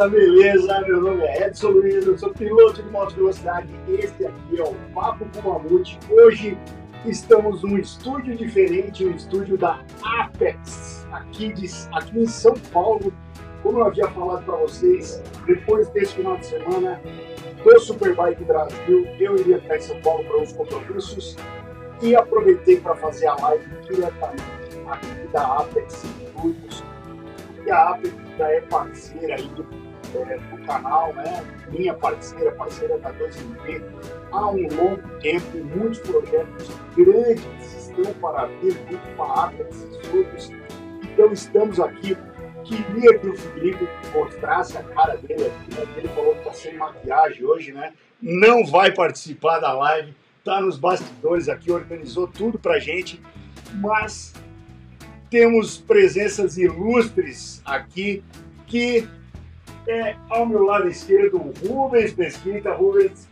Rapaziada, beleza? Meu nome é Edson Luiz, eu sou piloto de moto velocidade. Este aqui é o Papo com Mamute. Hoje estamos num estúdio diferente, um estúdio da Apex, aqui, de, aqui em São Paulo. Como eu havia falado para vocês, depois desse final de semana do Superbike Brasil, eu iria em São Paulo para uns compromissos e aproveitei para fazer a live diretamente aqui da Apex Studios. E a Apex já é parceira aí do, é, do canal, né? Minha parceira, parceira da 2MP, há um longo tempo, muitos projetos grandes estão para vir junto com a Apex Studios. Então estamos aqui queria que o Felipe mostrasse a cara dele aqui, né? Ele falou que está sem maquiagem hoje, né? Não vai participar da live, tá nos bastidores aqui, organizou tudo pra gente, mas temos presenças ilustres aqui que é ao meu lado esquerdo Rubens Mesquita, Rubens,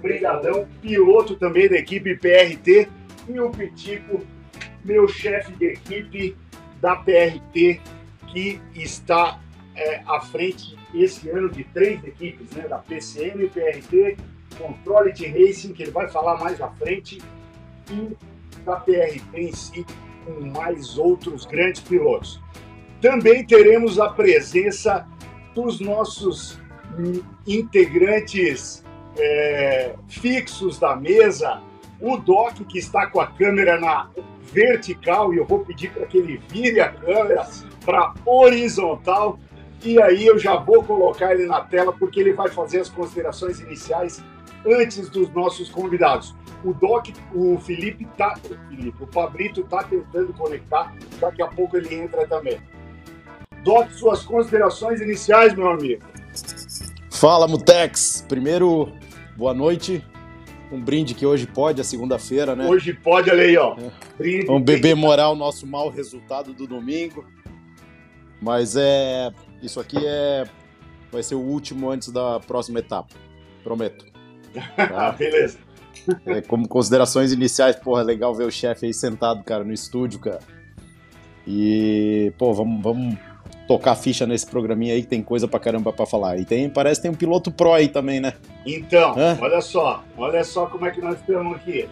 brigadão, piloto também da equipe PRT e o Pitico, meu chefe de equipe da PRT que está é, à frente esse ano de três equipes, né, da PCM, PRT, Controle de Racing, que ele vai falar mais à frente, e da PRT em si, com mais outros grandes pilotos. Também teremos a presença dos nossos integrantes é, fixos da mesa, o Doc, que está com a câmera na vertical, e eu vou pedir para que ele vire a câmera para horizontal. E aí eu já vou colocar ele na tela porque ele vai fazer as considerações iniciais antes dos nossos convidados. O Doc, o Felipe tá, o Felipe, o Pabrito tá tentando conectar, daqui a pouco ele entra também. Doc, suas considerações iniciais, meu amigo. Fala, Mutex. Primeiro, boa noite. Um brinde que hoje pode, a segunda-feira, né? Hoje pode, olha aí, ó. É. Brinde. Vamos beber moral o nosso mau resultado do domingo. Mas é. Isso aqui é. Vai ser o último antes da próxima etapa. Prometo. Tá? Beleza. É, como considerações iniciais, porra, é legal ver o chefe aí sentado, cara, no estúdio, cara. E, pô, vamos, vamos tocar ficha nesse programinha aí que tem coisa pra caramba pra falar. E tem, parece que tem um piloto pro aí também, né? Então, Hã? olha só, olha só como é que nós estamos aqui.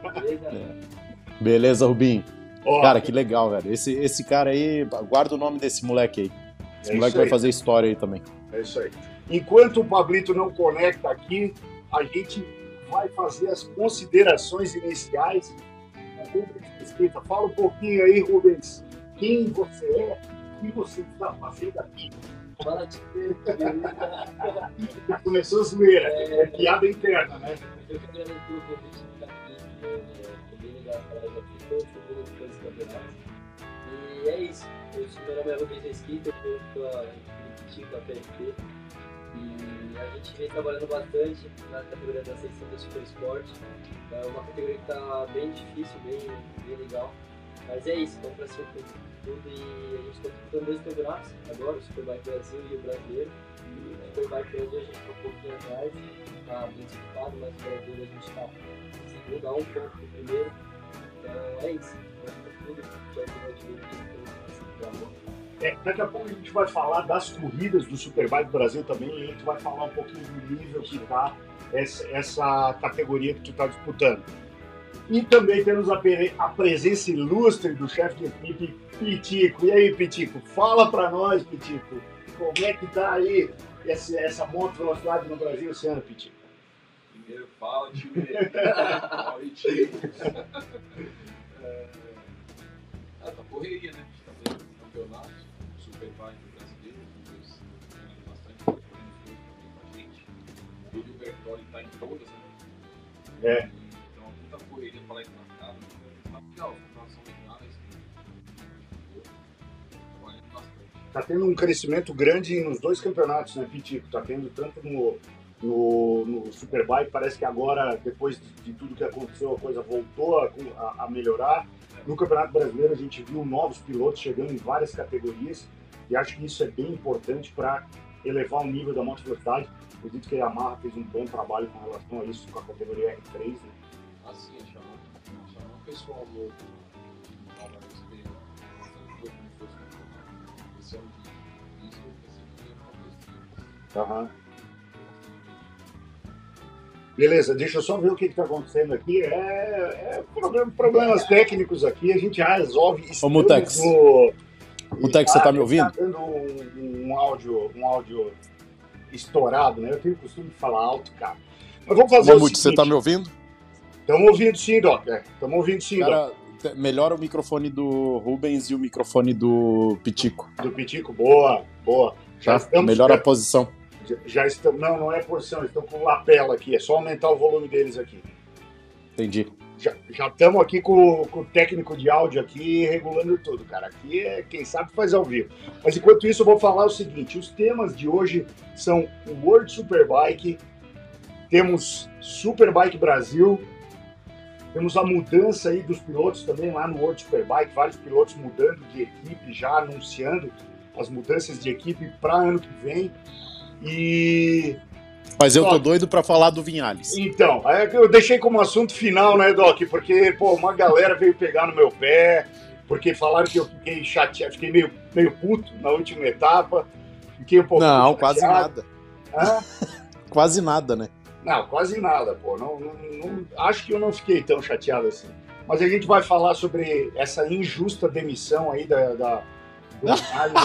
Beleza, Rubinho? Oh, cara, que legal, velho. Esse, esse cara aí, guarda o nome desse moleque aí. Esse é moleque vai fazer história aí também. É isso aí. Enquanto o Pablito não conecta aqui, a gente vai fazer as considerações iniciais. Rubens Mesquita, fala um pouquinho aí, Rubens, quem você é, que você está fazendo aqui. Fala de começou a zoeira, é, é piada interna, né? Eu que agradeço pelo convite estar aqui, é bem legal falar de todos os dois campeonatos. E é isso, eu sou meu nome é Rubens Mesquita, eu estou com Tico, a PFP, e a gente vem trabalhando bastante na categoria da 600 Super Sport. É uma categoria que está bem difícil, bem, bem legal. Mas é isso, vamos para cima com tudo. E a gente está disputando dois campeonatos agora, o Superbike Brasil e o Brasileiro. E o Superbike Brasil a gente está um pouquinho atrás, está bem disputado, mas o Brasileiro a gente está segundo a um ponto do primeiro. Então é isso, tudo, que vai divertir, então assim, é, daqui a pouco a gente vai falar das corridas do Superbike Brasil também e a gente vai falar um pouquinho do nível que está essa, essa, categoria que tu está disputando. E também temos a, a presença ilustre do chefe de equipe, Pitico. E aí, Pitico, fala para nós, Pitico, como é que está aí essa, essa moto velocidade no Brasil esse ano, Pitico? Primeiro, fala, time. fala, time. é... Ah, tá correria, né? Tá vendo campeonato Superbike brasileiro, eles ganhando bastante, correndo também com a gente. O William Bertoli está em todas, né? É. Tá tendo um crescimento grande nos dois campeonatos, né, Pitico? Tá tendo tanto no, no, no Superbike, parece que agora, depois de, de, tudo que aconteceu, a coisa voltou a, a, a melhorar. No Campeonato Brasileiro, a gente viu novos pilotos chegando em várias categorias e acho que isso é bem importante para elevar o nível da moto velocidade. Acredito que a Yamaha fez um bom trabalho com relação a isso com a categoria R3. Né? Assim, a Yamaha, a Yamaha fez isso. Beleza, deixa eu só ver o que está acontecendo aqui. É, é problem- problemas técnicos aqui, a gente já resolve. Ô, Mutex. no- Mutex, você tá me ouvindo? Tá dando um, um áudio, um áudio estourado, né? Eu tenho o costume de falar alto, cara. Mas vamos fazer Mamute, o você seguinte. tá me ouvindo? Estamos ouvindo sim, Doc. Estamos ouvindo sim, Doc. Cara, te- melhora o microfone do Rubens e o microfone do Pitico. Do Pitico, boa, boa. Já Tá? Melhora a posição. Já, já estamos. Não, não é posição, estão com lapela aqui. É só aumentar o volume deles aqui. Entendi. Já já estamos aqui com, com o técnico de áudio aqui regulando tudo, cara. Aqui é quem sabe faz ao vivo. Mas enquanto isso, eu vou falar o seguinte: os temas de hoje são o World Superbike, temos Superbike Brasil, temos a mudança aí dos pilotos também lá no World Superbike, vários pilotos mudando de equipe, já anunciando as mudanças de equipe para ano que vem. E Mas eu tô doido pra falar do Vinhales. então, é eu deixei como assunto final, né, Doc? Porque, pô, uma galera veio pegar no meu pé, porque falaram que eu fiquei chateado, fiquei meio, meio puto na última etapa. Fiquei um pouco Não, quase chateado. nada. Hã? Quase nada, né? Não, quase nada, pô. Não, não- não- acho que eu não fiquei tão chateado assim. Mas a gente vai falar sobre essa injusta demissão aí da, da, do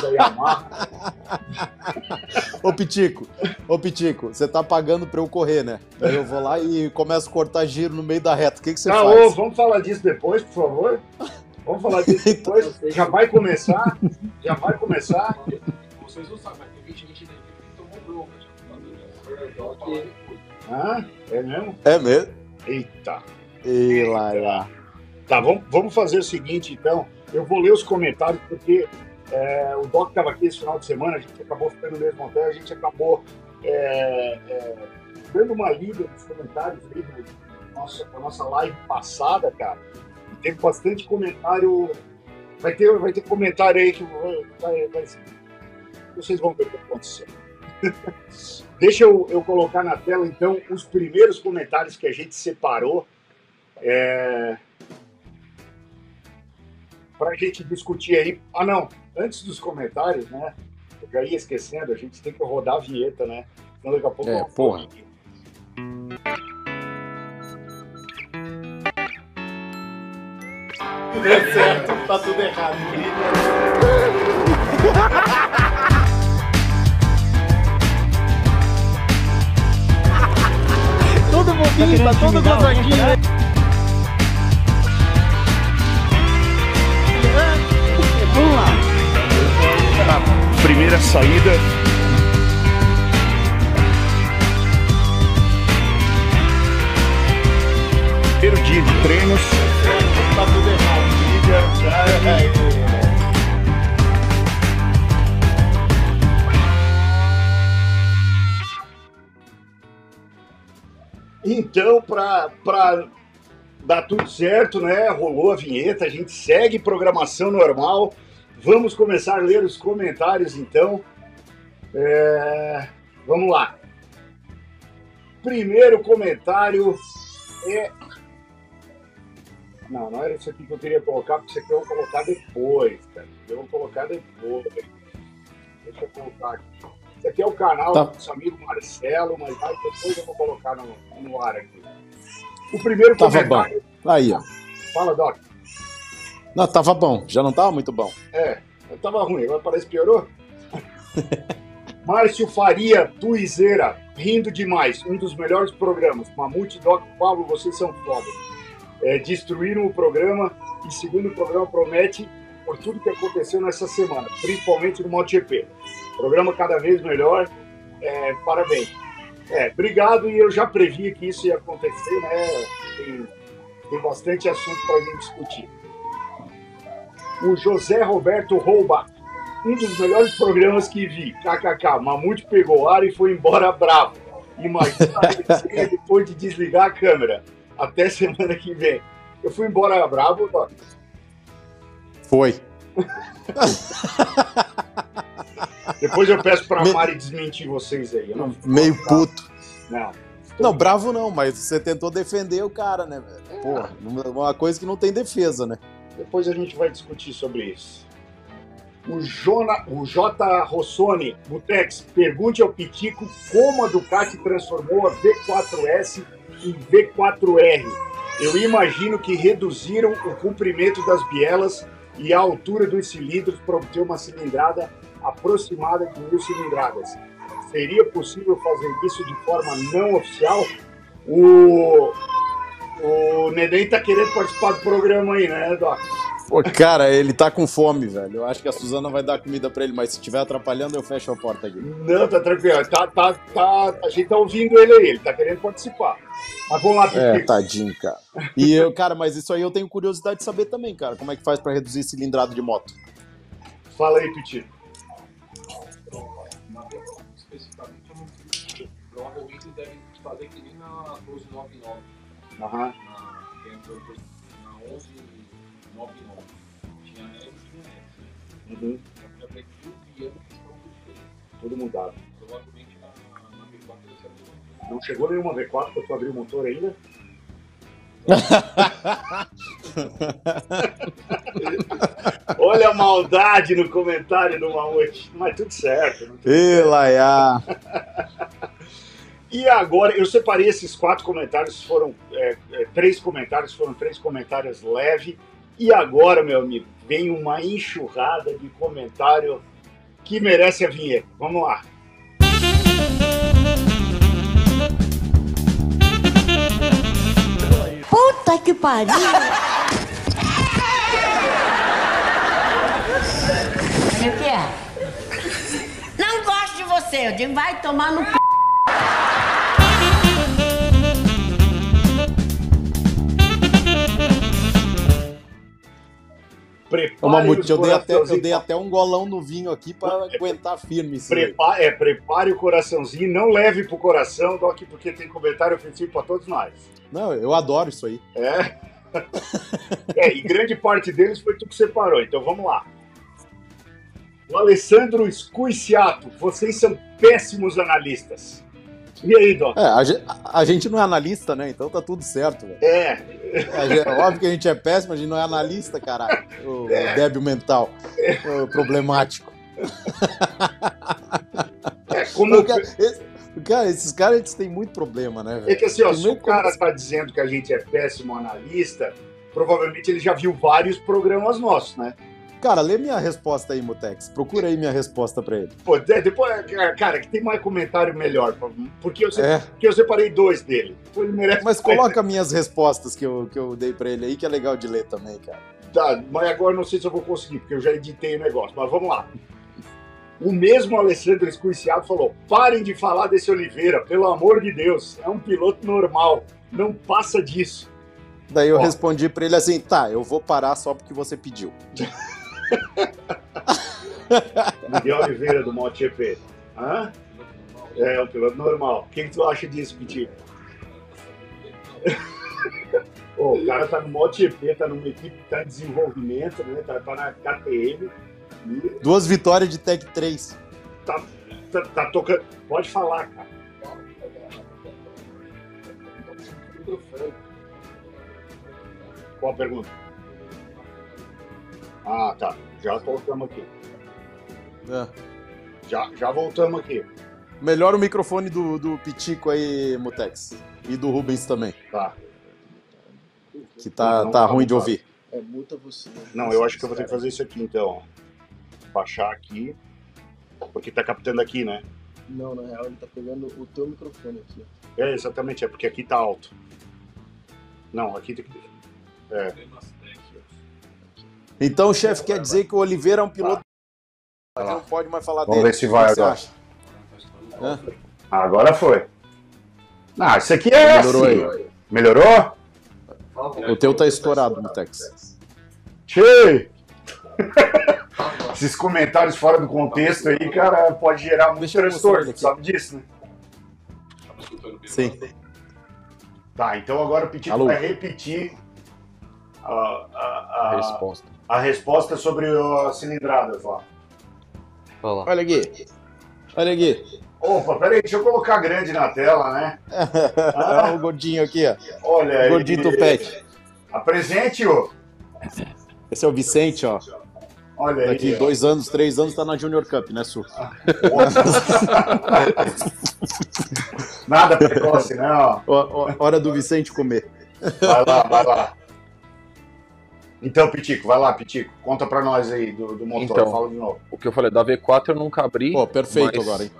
da Yamaha. Ô Pitico, ô Pitico, você tá pagando pra eu correr, né? Aí eu vou lá e começo a cortar giro no meio da reta. O que, que você Tá, ô, faz? vamos falar disso depois, por favor? Vamos falar disso depois. Já vai começar? Já vai começar? Vocês não sabem, mas tem gente da equipe que tomou bronca. já. É. Hã? É mesmo? É mesmo? Eita. E lá, lá. Tá, vamos, vamos fazer o seguinte, então. Eu vou ler os comentários, porque é, o Doc estava aqui esse final de semana, a gente acabou ficando no mesmo hotel, a gente acabou é, é, dando uma lida nos comentários aí do nossa, nossa live passada, cara. E teve bastante comentário. Vai ter, vai ter comentário aí que vai, vai- vai- vocês vão ver o que aconteceu. Deixa eu, eu colocar na tela, então, os primeiros comentários que a gente separou. É, para a gente discutir aí. Ah, não, antes dos comentários, né? Eu já ia esquecendo, a gente tem que rodar a vinheta, né? Senão daqui a pouco. É, eu- porra. Tudo é certo, tá tudo errado. Todo bobinho, todo gozadinho. Vamos lá. Primeira saída. Primeiro dia de treinos. Tá tudo errado. Então, para dar tudo certo, né? Rolou a vinheta, a gente segue programação normal. Vamos começar a ler os comentários, então. É, Vamos lá. Primeiro comentário é. Não, não era isso aqui que eu queria colocar, porque isso aqui eu vou colocar depois, cara. Eu vou colocar depois. Deixa eu colocar aqui. Esse aqui é o canal Tá. do nosso amigo Marcelo, mas aí depois eu vou colocar no, no ar aqui. O primeiro Tava comentário. Aí, ó. Fala, Doc. Não, tava bom, já não tava muito bom. É, tava ruim, agora parece que piorou. Márcio Faria, Tuizeira, rindo demais, um dos melhores programas. Mamute Doc Pablo, vocês são foda. É, destruíram o programa e segundo o programa promete por tudo que aconteceu nessa semana, principalmente no MotoGP. Programa cada vez melhor, é, parabéns. É, obrigado e eu já previ que isso ia acontecer, né? Tem, tem bastante assunto para a gente discutir o José Roberto Rouba, um dos melhores programas que vi. KKK, Mamute pegou ar e foi embora bravo. Imagina depois de desligar a câmera. Até semana que vem. Eu fui embora bravo, Doc. Foi. Depois eu peço pra Me- Mari desmentir vocês aí. Eu não, Meio puto. não. Não, bravo não, mas você tentou defender o cara, né, velho? Porra, uma coisa que não tem defesa, né? Depois a gente vai discutir sobre isso. O, Jona, o J. Rossoni, Mutex, pergunte ao Pitico como a Ducati transformou a V4S em V4R. Eu imagino que reduziram o comprimento das bielas e a altura dos cilindros para obter uma cilindrada aproximada de mil cilindradas. Seria possível fazer isso de forma não oficial? O, o Neném tá querendo participar do programa aí, né, Doc? Pô, cara, ele tá com fome, velho. Eu acho que a Suzana vai dar comida pra ele, mas se estiver atrapalhando, eu fecho a porta aqui. Não, tá tranquilo. Tá, tá, tá, a gente tá ouvindo ele aí, ele tá querendo participar. Mas vamos lá, É, Pipico. tadinho, cara. E eu, cara, mas isso aí eu tenho curiosidade de saber também, cara. Como é que faz pra reduzir cilindrada de moto? Fala aí, Pitico. Aham. na, entrou na 1199. Tinha S e tinha S. Né? Uhum. Já mil e anos que estão tudo mudado. Provavelmente na, na V4 deve ser a mesma coisa. Não chegou nenhuma V4 pra tu abrir o motor ainda? Olha a maldade no comentário do Mamute. Mas tudo certo. tem- Ê, Laia. E agora, eu separei esses quatro comentários, foram é, é, três comentários, foram três comentários leves. E agora, meu amigo, vem uma enxurrada de comentário que merece a vinheta. Vamos lá. Puta que pariu! O que é? Não gosto de você, eu digo, vai tomar no c... Prepare Mamute, os eu dei, até, eu dei até um golão no vinho aqui pra aguentar firme isso aí. Prepa- é, prepare o coraçãozinho, não leve pro coração, Doc, porque tem comentário ofensivo para todos nós. Não, eu adoro isso aí. É. é, e grande parte deles foi tu que separou, então vamos lá. O Alessandro Scuiciato, vocês são péssimos analistas. E aí, Doc? É, a, a gente não é analista, né? Então tá tudo certo, velho. É, gente- É óbvio que a gente é péssimo, a gente não é analista, caralho. O, o débil mental. O problemático. é como. Cara, esse- cara, esses caras eles têm muito problema, né, É velho? que assim, ó, se o cara tá dizendo que a gente é péssimo analista, provavelmente ele já viu vários programas nossos, né? Cara, lê minha resposta aí, Mutex. Procura aí minha resposta pra ele. Pô, de- depois, cara, que tem mais comentário melhor, porque eu, É, porque eu separei dois dele. Pô, ele merece mas coloca minhas respostas que eu, que eu dei pra ele aí, que é legal de ler também, cara. Tá, mas agora não sei se eu vou conseguir, porque eu já editei o negócio, mas vamos lá. O mesmo Alessandro Escuiciado falou: parem de falar desse Oliveira, pelo amor de Deus, é um piloto normal, não passa disso. Daí eu Ó. respondi pra ele assim: tá, eu vou parar só porque você pediu. Miguel Oliveira do MotoGP. Hã? É, um piloto normal. O que, que tu acha disso, Pitinho? Ô, o cara tá no MotoGP, tá numa equipe que tá em desenvolvimento, né? Tá, tá na KTM e Duas vitórias de Tech 3. tá, tá tocando. Pode falar, cara. Qual a pergunta? Ah, tá. Já voltamos aqui. É. Já, já voltamos aqui. Melhora o microfone do, do Pitico aí, Mutex. E do Rubens também, Tá. que tá, Não, tá tá ruim de ouvir. É, muta você. Não, eu acho que eu vou ter que fazer isso aqui então. Baixar aqui. Porque tá captando aqui, né? Não, na real ele tá pegando o teu microfone aqui. É, exatamente, é porque aqui tá alto. Não, aqui tem que. Técnicos. Então o chefe quer dizer que o Oliveira é um piloto. A gente não pode mais falar Vamos dele. ver se vai agora. acha? Agora foi. Ah, isso aqui é. Melhorou assim. aí. Melhorou? O teu tá estourado, Mutex. Tchê! Esses comentários fora do contexto aí, cara, pode gerar muito transtorno, sabe disso, né? Sim. Tá, então agora o Petito Alô? vai repetir a, a, a- Resposta. a resposta sobre as cilindradas lá. Olha aqui. Olha aqui. Opa, peraí, deixa eu colocar grande na tela, né? Olha o gordinho aqui, ó. Olha aí. gordinho tupete. Apresente-o. Esse é o Vicente, ó. Olha aí. Daqui ó. dois anos, três anos, tá na Junior Cup, né, Su? Nada precoce, né? Ó. Ó, ó, Hora do Vicente comer. Vai lá, vai lá. Então, Pitico, vai lá, Pitico. Conta pra nós aí do, do motor. Então. Fala de novo. O que eu falei, da V4 eu nunca abri. Pô, perfeito mas- agora, hein?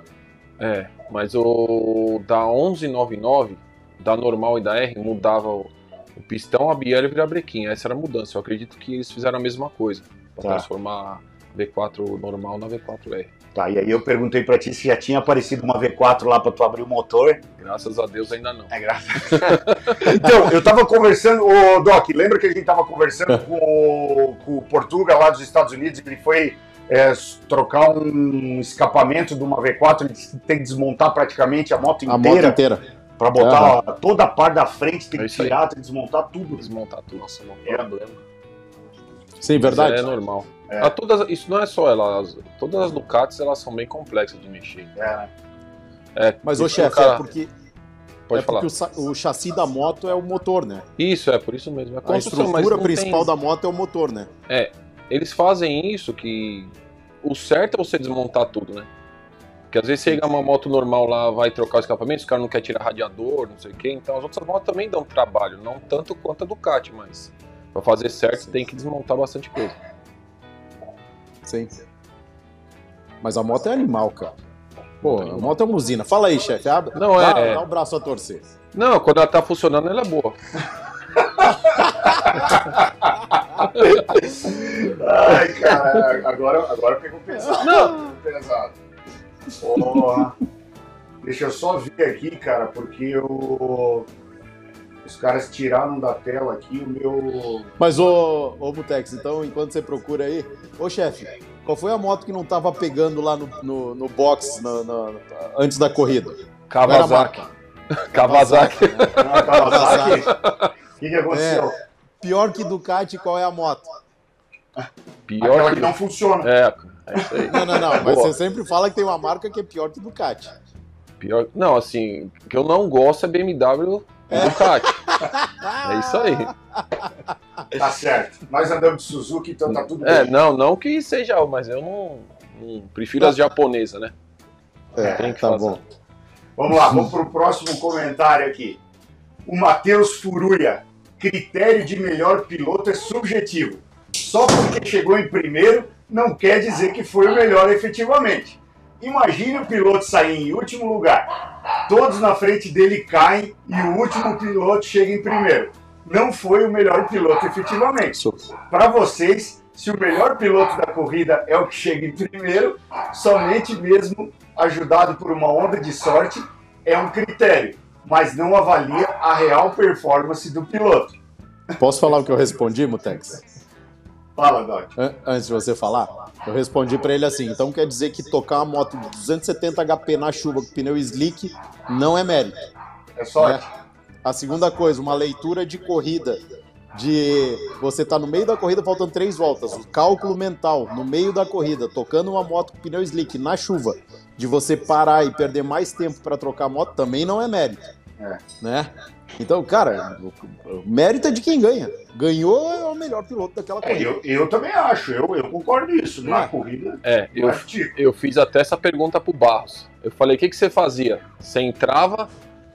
É, mas o da 1199, da normal e da R, mudava o, o pistão, a biela e a brequinha. Essa era a mudança. Eu acredito que eles fizeram a mesma coisa. Pra Tá. transformar V4 normal na V4R. Tá, e aí eu perguntei pra ti se já tinha aparecido uma V4 lá pra tu abrir o motor. Graças a Deus ainda não. É graça. então, eu tava conversando, ô Doc, lembra que a gente tava conversando com, o- com o Portuga lá dos Estados Unidos? Ele foi é, trocar um escapamento de uma V4, ele disse que tem que desmontar praticamente a moto A moto inteira inteira. pra botar ó, toda a parte da frente, tem É que tirar, tem que desmontar tudo. Desmontar tudo, nossa, não É. é problema. Sim, verdade. Mas É normal. É. A todas, isso não é só ela. as- todas as Ducatis elas são bem complexas de mexer. É? É, Mas, ô isso chefe, o cara- é porque, Pode é falar. porque o, o chassi da moto é o motor, né? Isso, é por isso mesmo. É A mas estrutura principal tem- da moto é o motor, né? Eles fazem isso que. O certo é você desmontar tudo, né? Porque às vezes você chega uma moto normal lá, vai trocar o escapamento, os caras não querem tirar radiador, não sei o quê. Então as outras motos também dão trabalho, não tanto quanto a Ducati, mas pra fazer certo tem que desmontar bastante coisa. Sim. Mas a moto é animal, cara. Pô, a moto é uma usina. Fala aí, chefe. Abre- Não, dá, é- dá o braço a torcer. Não, quando ela tá funcionando, ela é boa. Ai, cara, agora, agora pegou pesado. Não. Pesado. Porra. Deixa eu só ver aqui, cara, porque o... os caras tiraram da tela aqui o meu. Mas, ô, ô Butex, então, enquanto você procura aí... Ô, chefe, qual foi a moto que não tava pegando lá no, no, no box na- na- antes da corrida? Kawasaki. Kawasaki. Ah, Kawasaki. O que, que aconteceu? Pior que Ducati, qual é a moto? Pior Aquela que. que não funciona. É, é isso aí. Não, não, não. Mas Boa. você sempre fala que tem uma marca que é pior que Ducati. Pior... Não, assim, o que eu não gosto é BMW e Ducati. É isso aí. Tá certo. Nós andamos de Suzuki, então tá tudo É, bem. não, não que seja, mas eu não, não prefiro as japonesas, né? É, Tem que tá fazer. bom. Vamos lá, vamos pro próximo comentário aqui. O Matheus Furuia. Critério de melhor piloto é subjetivo. Só porque chegou em primeiro não quer dizer que foi o melhor efetivamente. Imagine o piloto sair em último lugar. Todos na frente dele caem e o último piloto chega em primeiro. Não foi o melhor piloto efetivamente. Para vocês, se o melhor piloto da corrida é o que chega em primeiro, somente mesmo ajudado por uma onda de sorte é um critério, mas não avalia a real performance do piloto. Posso falar o que eu respondi, Mutex? Fala, Doc. An- Antes de você falar, eu respondi pra ele assim: então quer dizer que tocar uma moto de 270 HP na chuva com pneu slick não é mérito. É sorte. né? A segunda coisa, uma leitura de corrida. De você tá no meio da corrida, faltando três voltas. O cálculo mental, no meio da corrida, tocando uma moto com pneu slick na chuva, de você parar e perder mais tempo para trocar a moto, também não é mérito. É. Né? Então, cara, mérito é de quem ganha. Ganhou é o melhor piloto daquela É, corrida. eu, eu também acho, eu, eu concordo nisso. Na É. corrida, É, não eu, é eu fiz até essa pergunta pro Barros. Eu falei, o que, que você fazia? Você entrava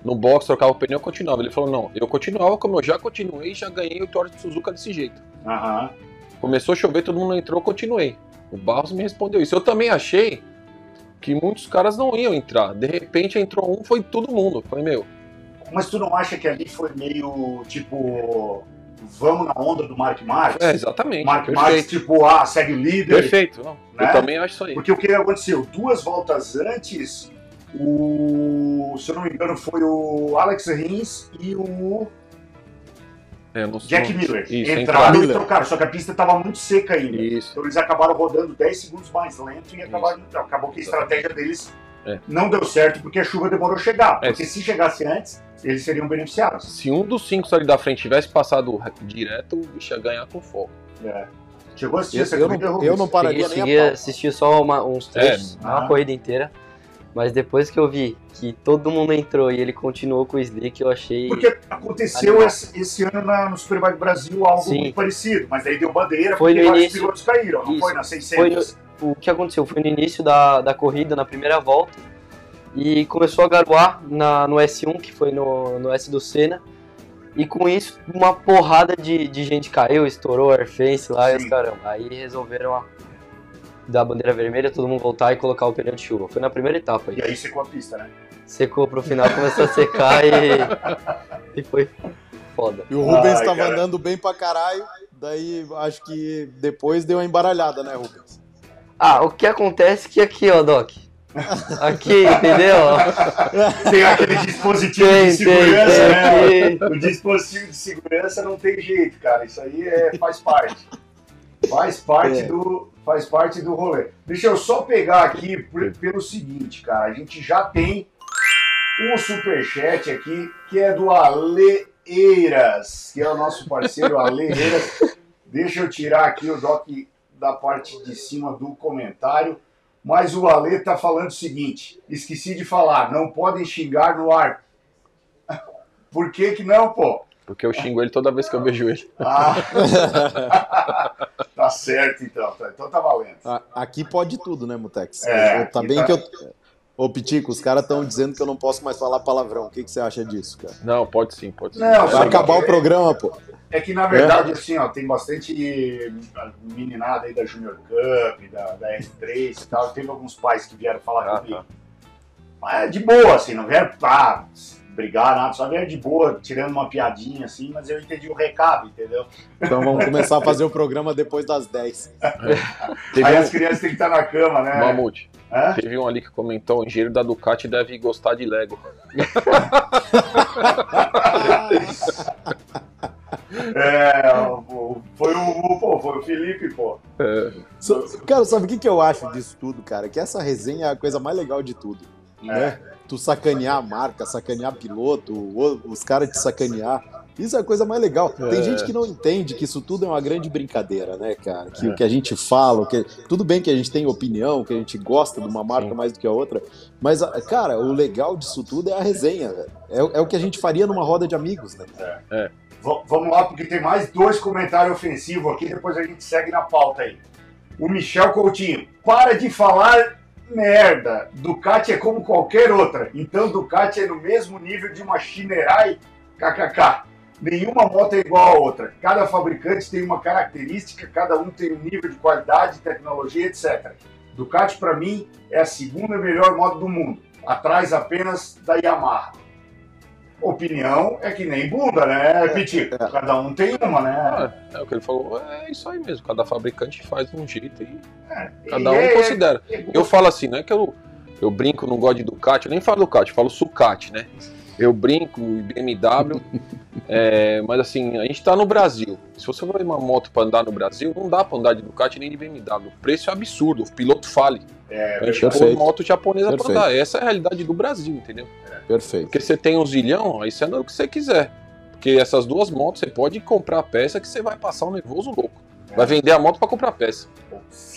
no box, trocava o pneu e continuava. Ele falou, não, eu continuava como eu já continuei e já ganhei o Toro de Suzuka desse jeito. Aham. Começou a chover, todo mundo entrou, continuei. O Barros me respondeu isso. Eu também achei que muitos caras não iam entrar. De repente entrou um, foi todo mundo. Eu Falei, meu, Mas tu não acha que ali foi meio tipo. Vamos na onda do Mark Marques? é exatamente, Mark perfeito. tipo, ah, segue o líder. Perfeito, não. Né? Eu também acho isso aí. Porque o que aconteceu? Duas voltas antes, o. Se eu não me engano, foi o Alex Rins e o É, Jack não- Miller. Isso, Entraram e trocaram, só que a pista estava muito seca ainda. Isso. Então eles acabaram rodando 10 segundos mais lento e acabaram, acabou que a estratégia deles É. não deu certo porque a chuva demorou a chegar. É. Porque se chegasse antes, eles seriam beneficiados. Se um dos cinco ali da frente tivesse passado direto, o bicho ia ganhar com fogo. É. Chegou a assistir Eu, essa eu corrida, não, eu não pararia Cheguei, nem a assistir só uma- uns trechos, É. uma Ah. corrida inteira. Mas depois que eu vi que todo mundo entrou e ele continuou com o Slick, eu achei. Porque aconteceu esse, esse ano na- no Superbike Brasil algo Sim. muito parecido, mas aí deu bandeira Foi porque no vários início. pilotos caíram, não Isso. foi na 600? O que aconteceu foi no início da, da corrida, na primeira volta, e começou a garoar na, no S1, que foi no, no S do Senna, e com isso uma porrada de, de gente caiu, estourou o airfence lá e os Sim. caramba. Aí resolveram a- dar a bandeira vermelha, todo mundo voltar e colocar o pneu de chuva. Foi na primeira etapa aí. E aí secou a pista, né? Secou pro final, começou a secar e, e foi foda. E o Rubens Ai, tava cara. andando bem pra caralho, daí acho que depois deu uma embaralhada, né, Rubens? Ah, o que acontece é que aqui, ó, Doc. Aqui, entendeu? Tem aquele dispositivo Tem, de tem, segurança, né? tem. O dispositivo de segurança não tem jeito, cara. Isso aí é, faz parte. Faz parte, É. do, faz parte do rolê. Deixa eu só pegar aqui pelo seguinte, cara. A gente já tem um superchat aqui que é do Ale Eiras, que é o nosso parceiro Ale Eiras. Deixa eu tirar aqui o doc da parte de cima do comentário. Mas o Ale tá falando o seguinte: esqueci de falar, não podem xingar no ar. Por que que não, pô? Porque eu xingo ele toda vez que eu vejo ele. Ah. tá certo, então. Tá- Então tá valendo. Aqui pode tudo, né, Mutex? É, tá bem tá- que eu. Ô, Pitico, os caras estão dizendo que eu não posso mais falar palavrão. O que, que você acha disso, cara? Não, pode sim, pode sim. Não, Vai acabar o programa, pô. É que, na verdade, assim, ó, tem bastante meninada aí da Junior Cup, da, da R3 e tal. Teve alguns pais que vieram falar Ah, comigo. tá. Mas é de boa, assim, não vieram pra brigar, nada. Só vieram de boa, tirando uma piadinha, assim. Mas eu entendi o recado, entendeu? Então vamos começar a fazer o programa depois das 10. Teve Aí as crianças têm que estar na cama, né? Mamute, Hã? teve um ali que comentou, o engenheiro da Ducati deve gostar de Lego. É, foi o, pô, foi o Felipe, pô. So- Cara, sabe o que, que eu acho disso tudo, cara? Que essa resenha é a coisa mais legal de tudo. É. né? Tu sacanear a marca, sacanear piloto, os caras te sacanear. Isso é a coisa mais legal. Tem É. gente que não entende que isso tudo é uma grande brincadeira, né, cara? Que o que a gente fala, que... tudo bem que a gente tem opinião, que a gente gosta de uma marca Sim. mais do que a outra, mas, cara, o legal disso tudo é a resenha, velho. É, o- é o que a gente faria numa roda de amigos, né? V- vamos lá, porque tem mais dois comentários ofensivos aqui, depois a gente segue na pauta aí. O Michel Coutinho, para de falar merda. Ducati é como qualquer outra. Então Ducati é no mesmo nível de uma Shinerai KKK. Nenhuma moto é igual a outra. Cada fabricante tem uma característica, cada um tem um nível de qualidade, tecnologia, etc. Ducati, para mim, é a segunda melhor moto do mundo, atrás apenas da Yamaha. Opinião é que nem bunda, né, Pitico? Cada um tem uma, né? É o que ele falou, é isso aí mesmo, cada fabricante faz de um jeito cada E um é- considera. é- Eu falo assim, não é que eu, eu brinco, não gosto de Ducati, eu nem falo Ducati, eu falo Sucati, né? Eu brinco, BMW, é, mas assim, a gente tá no Brasil. Se você vai uma moto pra andar no Brasil, não dá pra andar de Ducati nem de BMW. O preço é absurdo, o piloto fale. É, a gente Perfeito. moto japonesa pra andar. Essa é a realidade do Brasil, entendeu? Perfeito. Porque você tem um zilhão, aí você anda o que você quiser. Porque essas duas motos você pode comprar a peça que você vai passar um nervoso louco. Vai vender a moto pra comprar a peça.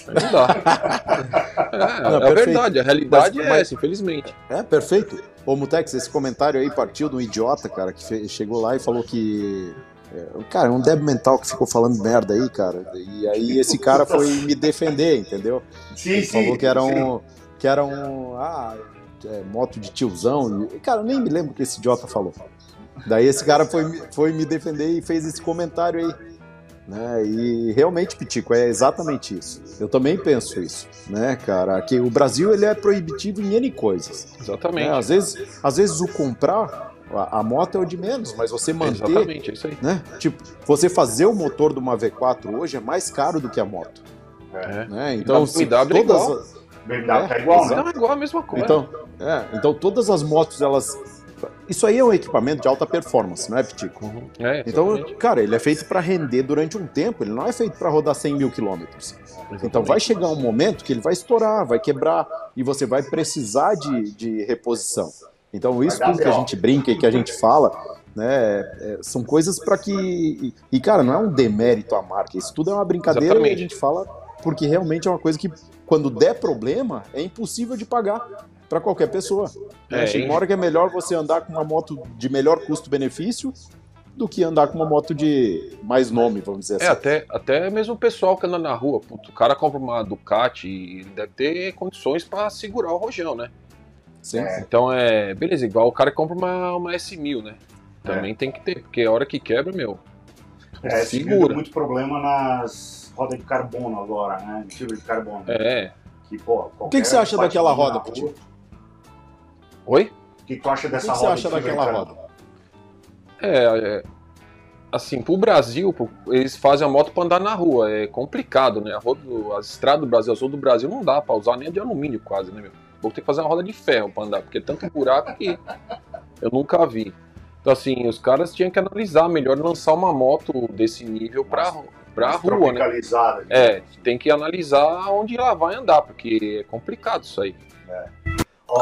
Não dá. É, Não, é verdade, a realidade Mas- é mas- essa, infelizmente. É, perfeito. Ô, Mutex, esse comentário aí partiu de um idiota, cara, que chegou lá e falou que. é, cara, um débil mental que ficou falando merda aí, cara. E aí esse cara foi me defender, entendeu? Sim, Ele sim. falou que era sim. um. Que era um. Ah, é, moto de tiozão. E, cara, eu nem me lembro o que esse idiota falou. Daí esse cara foi, me- foi me defender e fez esse comentário aí. Né? E realmente, Pitico, é exatamente isso. Eu também penso isso, né, cara? Que o Brasil ele é proibitivo em N coisas. Exatamente. É, às, vezes, às vezes o comprar, a, a moto é o de menos, mas você manter, Exatamente, é isso aí. né? Tipo, você fazer o motor de uma V4 hoje é mais caro do que a moto. É. Né? Então, se BMW é todas, igual. as- BMW tá É, igual, né? É igual a mesma coisa. então, é, então todas as motos elas isso aí é um equipamento de alta performance, não é, Pitico? É, Então, exatamente. cara, ele é feito para render durante um tempo, ele não é feito para rodar 100 mil quilômetros. Então vai chegar um momento que ele vai estourar, vai quebrar e você vai precisar de, de reposição. Então isso tudo que a gente brinca e que a gente fala, né, é, são coisas para que e, cara não é um demérito à marca, isso tudo é uma brincadeira e a Exatamente. gente fala porque realmente é uma coisa que quando der problema é impossível de pagar. Para qualquer pessoa. É, Chega hein? uma hora que é melhor você andar com uma moto de melhor custo-benefício do que andar com uma moto de mais nome, vamos dizer É, assim. até, até mesmo o pessoal que anda na rua, puto, o cara compra uma Ducati e ele deve ter condições pra segurar o rojão, né? Sim. Então é. Beleza, igual o cara compra uma, uma S1000, né? Também tem que ter, porque a hora que quebra, meu. É, segura. segura. muito problema nas rodas de carbono agora, né? De fibra de carbono. É. Que, pô, O que, que você acha daquela roda, Petit? Oi? O que, tu acha O que, dessa que você roda? acha daquela roda? É, é, assim, pro Brasil, pro- eles fazem a moto pra andar na rua. É complicado, né? A roda, do- as estradas do Brasil, as rodas do Brasil não dá pra usar nem a de alumínio quase, né, meu? Vou ter que fazer uma roda de ferro pra andar, porque é tanto buraco que eu nunca vi. Então, assim, os caras tinham que analisar melhor lançar uma moto desse nível pra, pra rua, né? tropicalizada. É, tem que analisar onde ela vai andar, porque é complicado isso aí. Ó,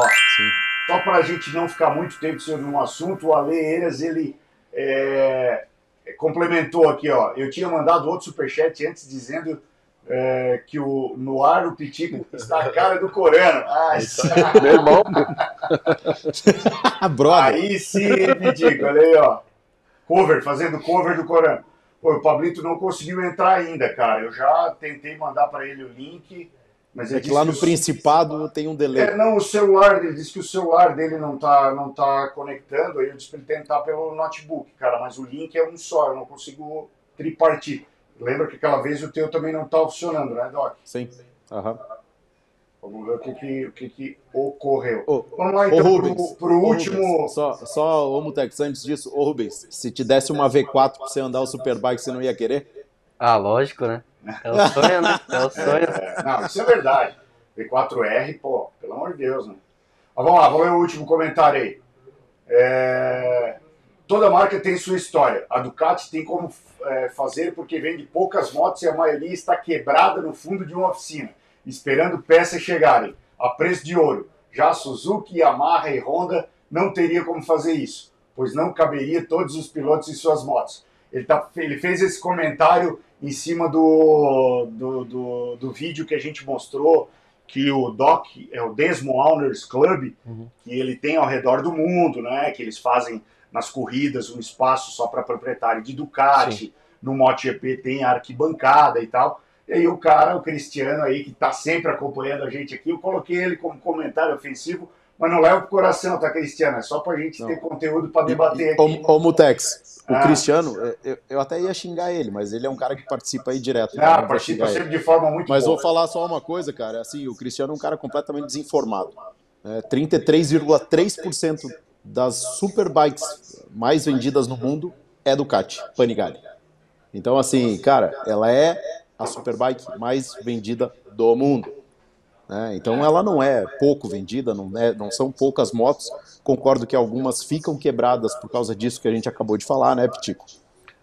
só para a gente não ficar muito tempo sobre um assunto, o Ale Eiras, ele é, complementou aqui, ó. Eu tinha mandado outro superchat antes dizendo é, que o, no ar o Pitico está a cara do Corano. Ah, Meu irmão, brother. aí sim, Pitico, olha aí, ó. Cover, fazendo cover do Corano. Pô, o Pablito não conseguiu entrar ainda, cara. Eu já tentei mandar para ele o link, mas É que lá no o- Principado tem um delay. É, não, o celular, ele disse que o celular dele não tá, não tá conectando, aí eu disse pra ele tentar pelo notebook, cara, mas o link é um só, eu não consigo tripartir. Lembra que aquela vez o teu também não tá funcionando, né, Doc? Sim. Aham. Vamos ver o que que, o que, que ocorreu. Ô, Vamos lá então Rubens, pro, pro último... Rubens, só, só, ô Mutex, antes disso, ô Rubens, se te desse uma V4 pra você andar o Superbike, você não ia querer? Ah, lógico, né? É o sonho, né? É o sonho. É, não, isso é verdade. V4R, pô, pelo amor de Deus, né? Mas vamos lá, vamos ver o último comentário aí. É, Toda marca tem sua história. A Ducati tem como é, fazer porque vende poucas motos e a maioria está quebrada no fundo de uma oficina, esperando peças chegarem a preço de ouro. Já Suzuki, Yamaha e Honda não teria como fazer isso, pois não caberia todos os pilotos em suas motos. Ele, tá, ele fez esse comentário em cima do, do, do, do vídeo que a gente mostrou que o Doc é o Desmo Owners Club, Uhum. que ele tem ao redor do mundo, né? Que eles fazem nas corridas um espaço só para proprietário de Ducati, no MotoGP tem a arquibancada e tal. E aí o cara, o Cristiano aí, que está sempre acompanhando a gente aqui, eu coloquei ele como comentário ofensivo, mas não leva pro coração, tá, Cristiano? É só pra gente Não. ter conteúdo para debater aqui. Ô, ô Mutex, o Ah. Cristiano, é, eu, eu até ia xingar ele, mas ele é um cara que participa aí direto. né? Ah, vou participa ele. sempre de forma muito Mas boa. vou falar só uma coisa, cara. Assim, o Cristiano é um cara completamente desinformado. É, 33,3% das superbikes mais vendidas no mundo é Ducati, Panigale. Então, assim, cara, ela é a superbike mais vendida do mundo. Né? Então, ela não é pouco vendida, não, é- não são poucas motos. Concordo que algumas ficam quebradas por causa disso que a gente acabou de falar, né, Pitico?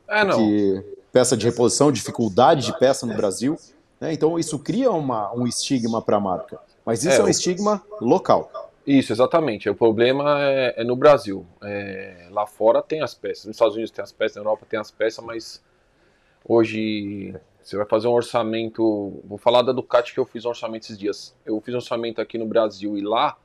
é não. que peça de reposição, dificuldade de peça no Brasil. né? Então isso cria uma, um estigma para a marca. Mas isso É, é, um estigma local. Isso, exatamente. O problema é, é no Brasil. É, lá fora tem as peças. Nos Estados Unidos tem as peças, na Europa tem as peças, mas hoje você vai fazer um orçamento. Vou falar da Ducati que eu fiz um orçamento esses dias. Eu fiz um orçamento aqui no Brasil e lá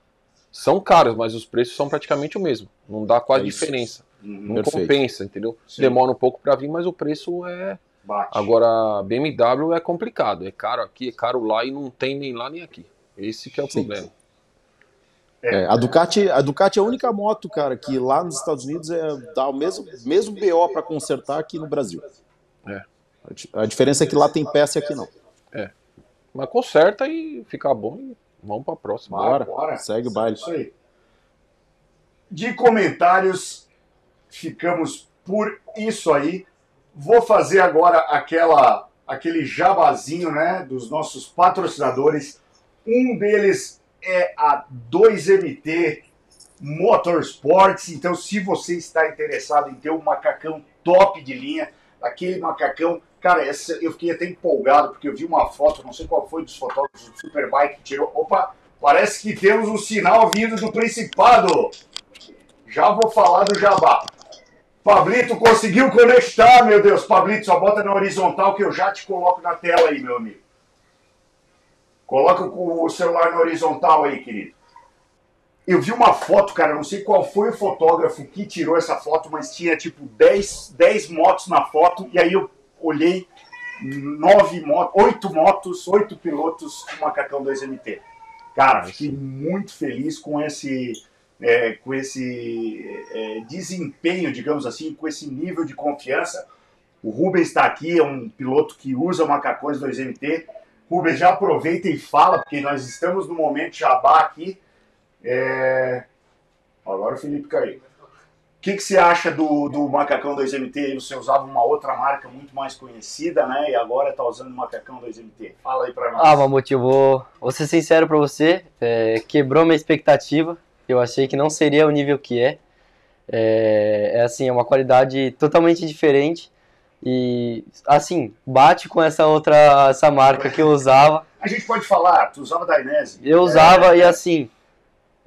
são caros, mas os preços são praticamente o mesmo. Não dá quase É diferença. Uhum, Não Perfeito. compensa, entendeu? Sim. Demora um pouco para vir, mas o preço é. bate. Agora, BMW é complicado. É caro aqui, é caro lá e não tem nem lá nem aqui. Esse que é o Sim. problema. É, a, Ducati, a Ducati é a única moto, cara, que lá nos Estados Unidos é, dá o mesmo, mesmo BO para consertar aqui no Brasil. É. A di- A diferença é que lá tem peça e aqui não. Mas conserta e fica bom e vamos pra próxima. Bora, bora. segue o É baile. isso aí. De comentários, ficamos por isso aí. Vou fazer agora aquela, aquele jabazinho né, dos nossos patrocinadores. Um deles é a 2MT Motorsports. Então, se você está interessado em ter um macacão top de linha, aquele macacão, cara, essa, eu fiquei até empolgado porque eu vi uma foto, não sei qual foi dos fotógrafos do Superbike que tirou. Opa, parece que temos um sinal vindo do Principado. Já vou falar do Jabá. Pablito conseguiu conectar, meu Deus. Pablito, só bota na horizontal que eu já te coloco na tela aí, meu amigo. Coloca o celular na horizontal aí, querido. eu vi uma foto, cara, não sei qual foi o fotógrafo que tirou essa foto, mas tinha tipo 10, 10 motos na foto, e aí eu olhei nove motos, oito motos, oito pilotos com macacão 2MT. Cara, fiquei muito feliz com esse, é, com esse é, desempenho, digamos assim, com esse nível de confiança. O Rubens está aqui, é um piloto que usa macacões 2MT. Rubens, já aproveita e fala, porque nós estamos no momento jabá aqui. É... Agora o Felipe caiu. O que, que você acha do, do Macacão 2MT? Você usava uma outra marca muito mais conhecida, né? E agora está usando o Macacão 2MT. Fala aí para nós. Ah, Mamute, eu vou, vou ser sincero para você. É, quebrou minha expectativa. Eu achei que não seria o nível que é. É, é assim, é uma qualidade totalmente diferente. E assim, bate com essa outra essa marca que eu usava. A gente pode falar, tu usava da Inese? Eu usava e assim,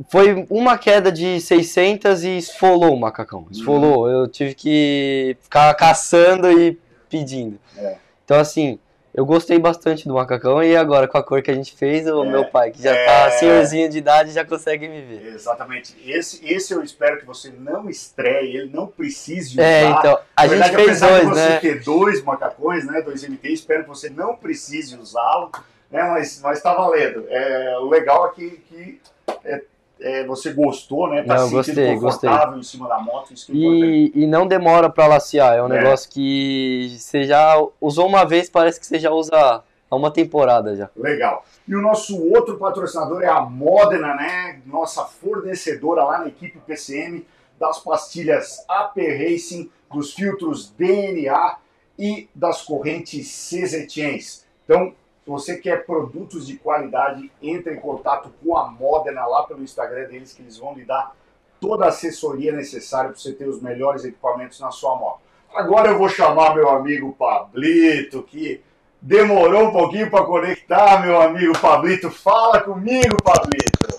foi uma queda de 600 e esfolou o macacão. Esfolou. Eu tive que ficar caçando e pedindo. É. Então, assim, eu gostei bastante do macacão e agora com a cor que a gente fez, o É. meu pai, que já É. tá senhorzinho de idade, já consegue me ver. Exatamente. Esse, esse eu espero que você não estreie, ele não precise usar. É, então, a Na gente verdade, fez dois, você né? ter dois macacões, né, dois MT, espero que você não precise usá-lo, né, mas, mas tá valendo. É, o legal é que, que é, é, você gostou, né, tá Não, se gostei, sentindo confortável em cima da moto, isso que é. E, e não demora pra lacear, é um É. negócio que você já usou uma vez, parece que você já usa há uma temporada já. Legal. E o nosso outro patrocinador é a Modena, né? Nossa fornecedora lá na equipe PCM das pastilhas AP Racing, dos filtros DNA e das correntes CZ Chains. Então, se você quer produtos de qualidade, entre em contato com a Modena lá pelo Instagram deles, que eles vão lhe dar toda a assessoria necessária para você ter os melhores equipamentos na sua moto. Agora eu vou chamar meu amigo Pablito, que demorou um pouquinho para conectar, meu amigo Pablito. Fala comigo, Pablito.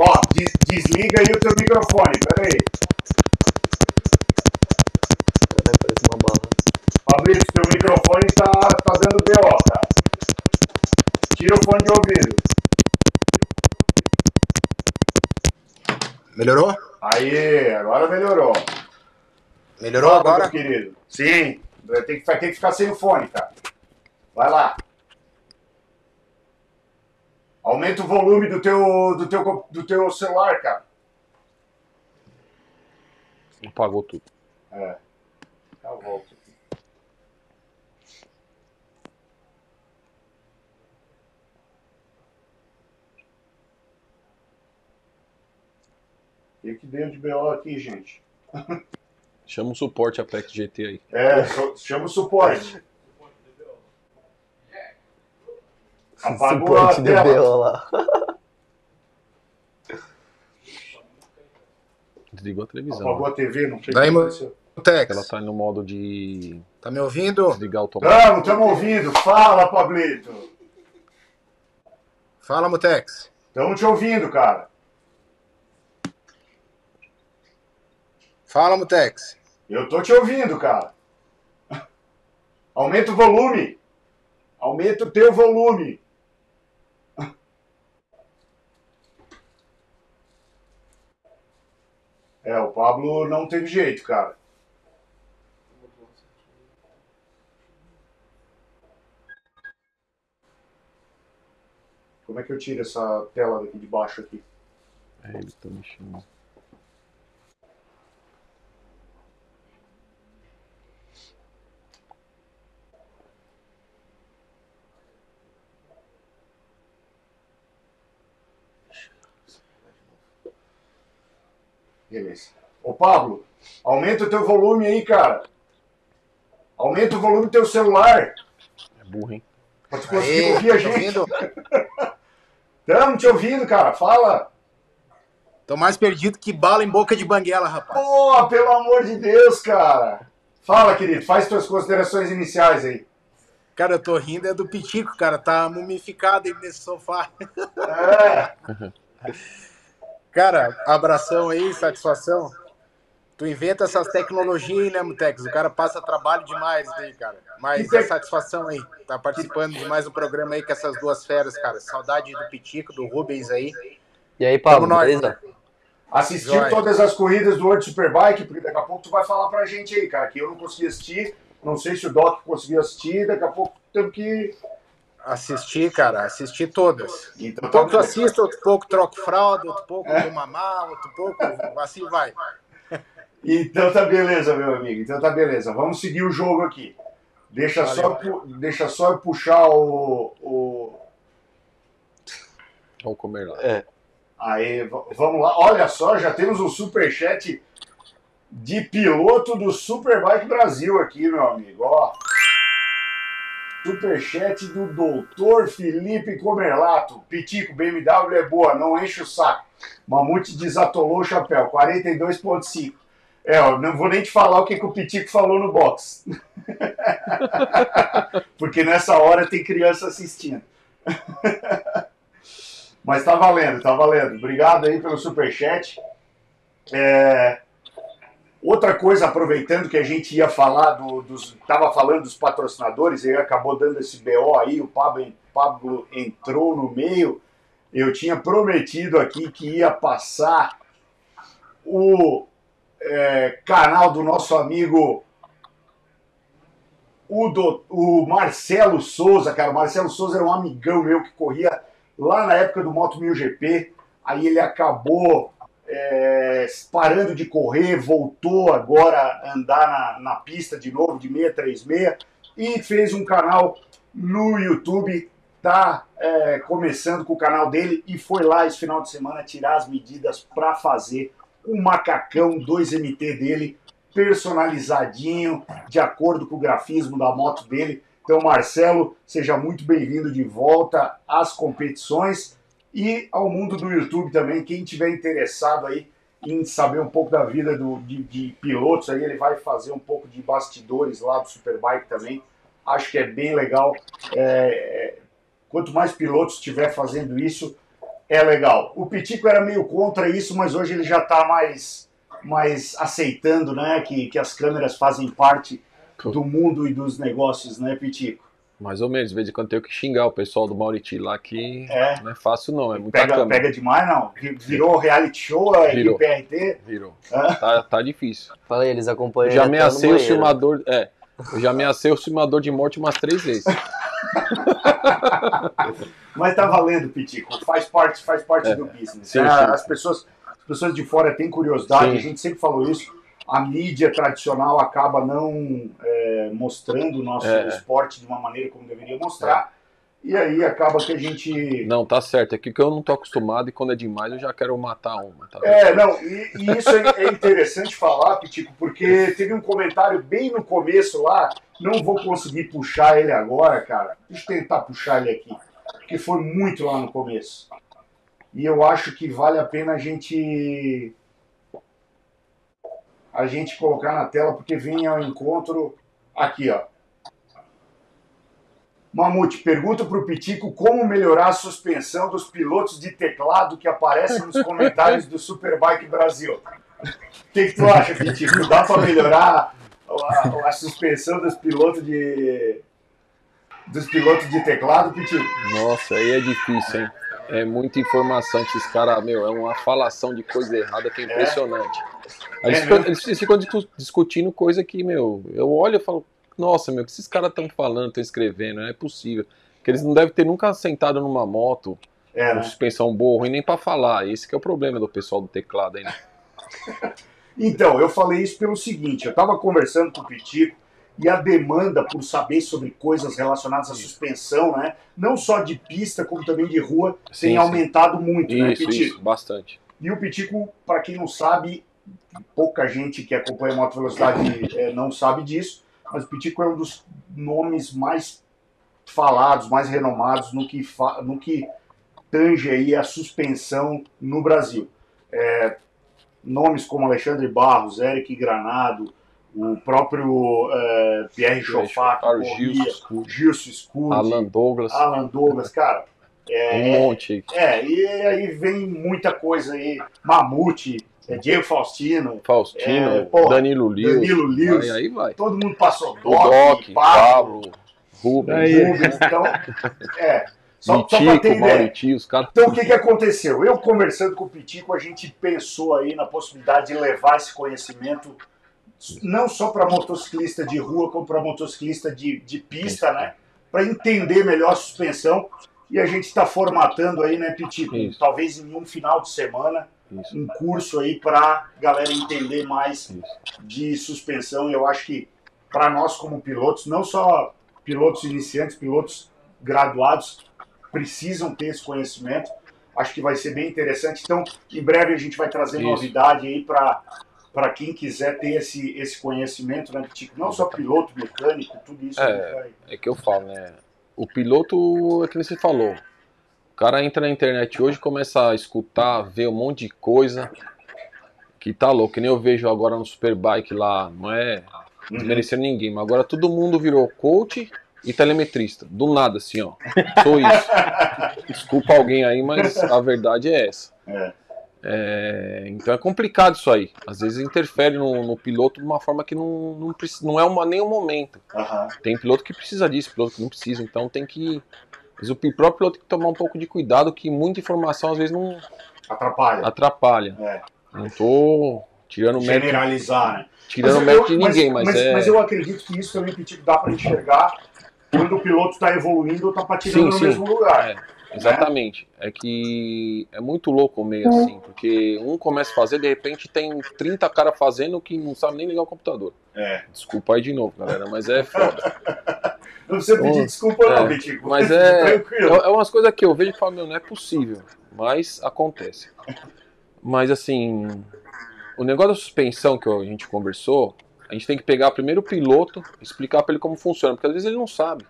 Ó, des- desliga aí o teu microfone, peraí. Pablito, teu microfone tá, tá dando BO, cara. Tira o fone de ouvido. Melhorou? Aí, agora melhorou. Melhorou Fala, agora? meu querido. Sim, vai ter que, vai ter que ficar sem o fone, cara. Vai lá. Aumenta o volume do teu, do teu, do teu celular, cara. Apagou tudo. É. Eu volto O que deu de BO aqui, gente? Chama o suporte Apex GT aí. É, chama o suporte. Apagou a Suporte tela. BO lá. Desligou a televisão. Apagou né? a TV, não sei Daí, o que. Tex, Ela tá no modo de tá me ouvindo? desligar automático. Tamo, tamo ouvindo. Fala, Pablito. Fala, Mutex. Tamo te ouvindo, cara. Fala, Mutex. Eu tô te ouvindo, cara. Aumenta o volume. Aumenta o teu volume. É, o Pablo não teve jeito, cara. Como é que eu tiro essa tela daqui de baixo aqui? É, ele tá mexendo. Beleza. Ô Pablo, aumenta o teu volume aí, cara. Aumenta o volume do teu celular. É burro, hein? Pra tu conseguir Aê, ouvir a tá gente. ouvindo? Tamo te ouvindo, cara. Fala. Tô mais perdido que bala em boca de banguela, rapaz. Pô, pelo amor de Deus, cara. Fala, querido. Faz tuas considerações iniciais aí. Cara, eu tô rindo, é do Pitico, cara. Tá mumificado aí nesse sofá. É. Cara, abração aí, satisfação. Tu inventa essas tecnologias aí, né, Mutex? O cara passa trabalho demais aí, cara. Mas Que é satisfação aí. Tá participando de mais um programa aí com essas duas feras, cara. Saudade do Pitico, do Rubens aí. E aí, Pablo, Tamo nós, beleza? Assistiu Joia. todas as corridas do World Superbike, porque daqui a pouco tu vai falar pra gente aí, cara, que eu não consegui assistir. Não sei se o Doc conseguiu assistir, daqui a pouco temos que. Assisti, cara, assisti todas. Então, Um pouco tu assiste, outro pouco troco fralda, outro pouco é. mamar, outro pouco, assim vai. Então tá beleza, meu amigo. Então tá beleza. Vamos seguir o jogo aqui. Deixa, só, pu- deixa só eu puxar o. o... Vamos comer lá. É. Aí, vamos lá. Olha só, já temos um superchat de piloto do Superbike Brasil aqui, meu amigo. Ó. Superchat do doutor Felipe Comerlato. Pitico, BMW é boa, não enche o saco. Mamute desatolou o chapéu, 42,5. É, ó, não vou nem te falar o que, que o Pitico falou no box. Porque nessa hora tem criança assistindo. Mas tá valendo, tá valendo. Obrigado aí pelo superchat. É... Outra coisa, aproveitando que a gente ia falar do, dos. Tava falando dos patrocinadores, e acabou dando esse BO aí, o Pablo, Pablo entrou no meio. Eu tinha prometido aqui que ia passar o é, canal do nosso amigo o, do- o Marcelo Souza, cara. O Marcelo Souza era um amigão meu que corria lá na época do Moto 1000 GP. Aí ele acabou é, parando de correr, voltou agora a andar na, na pista de novo, de 636, e fez um canal no YouTube. Tá é, começando com o canal dele e foi lá esse final de semana tirar as medidas para fazer o macacão 2MT dele personalizadinho, de acordo com o grafismo da moto dele. Então, Marcelo, seja muito bem-vindo de volta às competições e ao mundo do YouTube também. Quem tiver interessado aí em saber um pouco da vida do- de, de pilotos, aí ele vai fazer um pouco de bastidores lá do Superbike também. Acho que é bem legal. É, é, quanto mais pilotos estiver fazendo isso, é legal. O Pitico era meio contra isso, mas hoje ele já está mais, mais aceitando né, que, que as câmeras fazem parte do mundo e dos negócios, né, Pitico? Mais ou menos, de vez em quando eu tenho que xingar o pessoal do Mauriti lá que É. não é fácil não, é muita Pega, câmera. pega demais, não? Virou reality show a Virou. PRT? Virou. Tá, tá difícil. Fala aí, eles Eu acompanham já ameacei o filmador. É. Eu já ameacei o filmador de morte umas três vezes. Mas tá valendo, Pitico. Faz parte, faz parte É. do business. Sim, né? sim. As, pessoas, as pessoas de fora têm curiosidade, Sim. a gente sempre falou isso. A mídia tradicional acaba não é, mostrando o nosso É. esporte de uma maneira como deveria mostrar. E aí acaba que a gente. Não, tá certo. É que eu não tô acostumado e quando é demais eu já quero matar uma. Tá É, não, e, e isso é, é interessante falar, Pitico, porque teve um comentário bem no começo lá, não vou conseguir puxar ele agora, cara. Deixa eu tentar puxar ele aqui, porque foi muito lá no começo. E eu acho que vale a pena a gente a gente colocar na tela, porque vem ao encontro aqui, ó. Mamute, pergunta pro Pitico como melhorar a suspensão dos pilotos de teclado que aparecem nos comentários do Superbike Brasil. O que, que tu acha, Pitico? Dá para melhorar a, a suspensão dos pilotos de dos pilotos de teclado, Pitico? Nossa, aí é difícil, hein? É muita informação que esses caras, meu, é uma falação de coisa errada que é impressionante. Aí Eles, É ficam, mesmo? eles ficam discu- discutindo coisa que, meu, eu olho e falo, nossa, meu, o que esses caras estão falando, estão escrevendo? Não é possível. Porque eles não devem ter nunca sentado numa moto É, com né? suspensão boa, ruim, nem pra falar. Esse que é o problema do pessoal do teclado aí, né? Então, eu falei isso pelo seguinte, eu estava conversando com o Pitico e a demanda por saber sobre coisas relacionadas à suspensão, né? Não só de pista, como também de rua, Sim, tem sim. aumentado muito, né, Isso, Pitico? isso, bastante. E o Pitico, para quem não sabe, pouca gente que acompanha Moto Velocidade eh, não sabe disso, mas o Pitico é um dos nomes mais falados, mais renomados no que, no que tange aí a suspensão no Brasil. É, nomes como Alexandre Barros, Eric Granado, o próprio eh, Pierre corria, Gilson. Gilson Scudi, Alan Douglas, Alan Douglas, cara. É, um monte. é, e aí vem muita coisa aí. Mamute, é, Diego Faustino, Faustino, É, porra, Danilo Lewis. Danilo Lewis. Aí, aí vai. todo mundo passou. O Doc, Pablo, Pablo, Rubens. Rubens. Então, é. Só, só pra ter ideia. Mauriti, os caras. Então o que, que aconteceu? Eu conversando com o Pitico, a gente pensou aí na possibilidade de levar esse conhecimento não só para motociclista de rua, como para motociclista de, de pista, né? Para entender melhor a suspensão. E a gente está formatando aí, né, Pitico? Isso. Talvez em um final de semana, Isso. um curso aí para galera entender mais Isso. de suspensão. E eu acho que para nós como pilotos, não só pilotos iniciantes, pilotos graduados, precisam ter esse conhecimento. Acho que vai ser bem interessante. Então, em breve a gente vai trazer Isso. novidade aí para para quem quiser ter esse, esse conhecimento, né, Pitico? Não só piloto, mecânico, tudo isso. É. vai- É que eu falo, né? O piloto, é que você falou. O cara entra na internet hoje e começa a escutar, ver um monte de coisa que tá louco. Que nem eu vejo agora no Superbike lá, não é desmerecendo ninguém, mas agora todo mundo virou coach e telemetrista. Do nada, assim, ó. Sou isso. Desculpa alguém aí, mas a verdade é essa. É. É, então é complicado isso aí. Às vezes interfere no, no piloto de uma forma que não, não, preci- não é uma, nem o momento. Aham. Tem piloto que precisa disso, piloto que não precisa. Então tem que. Mas o próprio piloto tem que tomar um pouco de cuidado, que muita informação às vezes não Atrapalha. atrapalha. É. Não tô tirando mérito, Generalizar, né? tirando Mas mérito de ninguém, mas, é. mas eu acredito que isso também Pitico, dá para enxergar quando o piloto está evoluindo ou está patinando Sim, no sim. mesmo lugar. É, exatamente. É que é muito louco o meio assim, porque um começa a fazer, de repente tem 30 caras fazendo que não sabe nem ligar o computador. É. Desculpa aí de novo, galera, mas é foda. Não precisa pedir Bom, desculpa, não, é, Pitico. Mas é, Tranquilo. é umas coisas que eu vejo e falo, meu, não é possível. Mas acontece. Mas assim, o negócio da suspensão que a gente conversou, a gente tem que pegar primeiro o piloto, explicar pra ele como funciona, porque às vezes ele não sabe.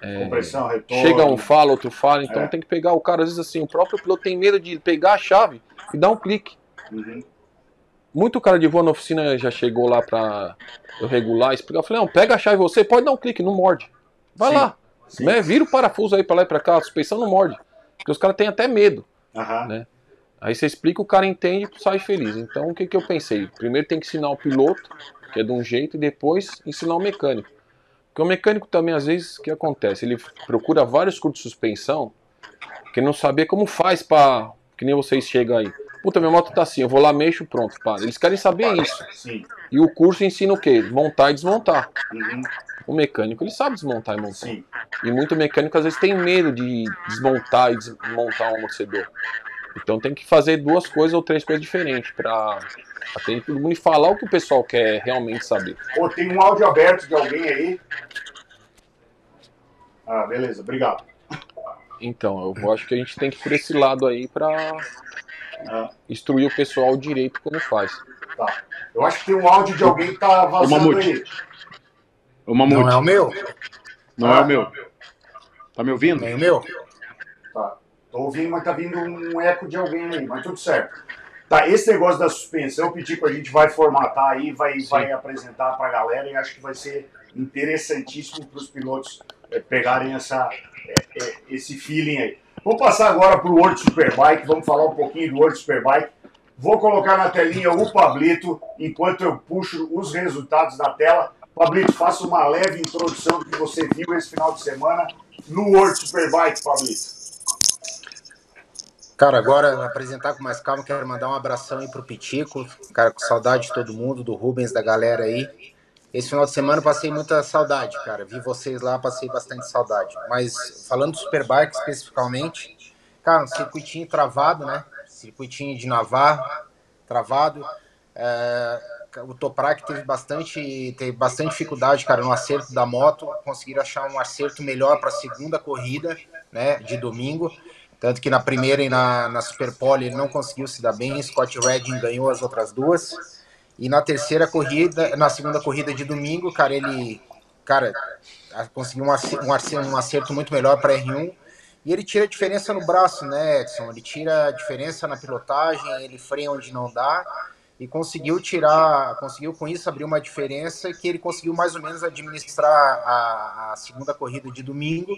Compressão, retorno. Chega um fala, outro fala, então É. tem que pegar o cara, às vezes assim, o próprio piloto tem medo de pegar a chave e dar um clique. Uhum. Muito cara de voa na oficina já chegou lá pra eu regular, explicar, eu falei, não, pega a chave você, pode dar um clique, não morde. Vai Sim, lá, sim. né? Vira o parafuso aí pra lá e pra cá, a suspensão não morde. Porque os caras têm até medo. Aham. né? Aí você explica, o cara entende e sai feliz. Então o que, que eu pensei? Primeiro tem que ensinar o piloto, que é de um jeito, e depois ensinar o mecânico. Porque o mecânico também, às vezes, o que acontece? Ele procura vários cursos de suspensão, que não saber como faz pra. Que nem vocês chegam aí. Puta, minha moto tá assim, eu vou lá, mexo, pronto, para. Eles querem saber isso. Sim. E o curso ensina o quê? Montar e desmontar. Uhum. O mecânico, ele sabe desmontar e montar. Sim. E muito mecânico às vezes tem medo de desmontar e desmontar um amortecedor. Então tem que fazer duas coisas ou três coisas diferentes para atender todo mundo e falar o que o pessoal quer realmente saber. Pô, tem um áudio aberto de alguém aí. Ah, beleza, obrigado. Então, eu acho que a gente tem que ir por esse lado aí para Ah, instruir o pessoal direito como faz. tá. Eu acho que tem um áudio de alguém que tá vazando Mamute. aí. Ô, Mamute, Não é o meu? não é o meu. Tá me ouvindo? Nem o meu? Tá. Tô ouvindo, mas tá vindo um eco de alguém aí, mas tudo certo. Tá, esse negócio da suspensão, eu pedi que a gente vai formatar aí, vai, vai apresentar pra galera e acho que vai ser interessantíssimo para os pilotos eh, pegarem essa, eh, eh, esse feeling aí. Vou passar agora pro World Superbike, vamos falar um pouquinho do World Superbike. Vou colocar na telinha o Pablito enquanto eu puxo os resultados da tela. Pablito, faça uma leve introdução do que você viu esse final de semana no World Superbike, Pablito. Cara, agora apresentar com mais calma, quero mandar um abração aí pro Pitico, cara, com saudade de todo mundo, do Rubens, da galera aí. Esse final de semana passei muita saudade, cara. Vi vocês lá, passei bastante saudade. Mas falando do Superbike especificamente, cara, um circuitinho travado, né? Circuitinho de Navarro, travado. É, o Toprak teve bastante, teve bastante dificuldade, cara, no acerto da moto. Conseguiram achar um acerto melhor para a segunda corrida, né, de domingo. Tanto que na primeira e na, na Super Pole ele não conseguiu se dar bem. Scott Redding ganhou as outras duas. E na terceira corrida, na segunda corrida de domingo, cara, ele, cara, conseguiu um acerto, um acerto, muito melhor para R1. E ele tira a diferença no braço, né, Edson? Ele tira a diferença na pilotagem, ele freia onde não dá e conseguiu tirar, conseguiu com isso abrir uma diferença que ele conseguiu mais ou menos administrar a, a segunda corrida de domingo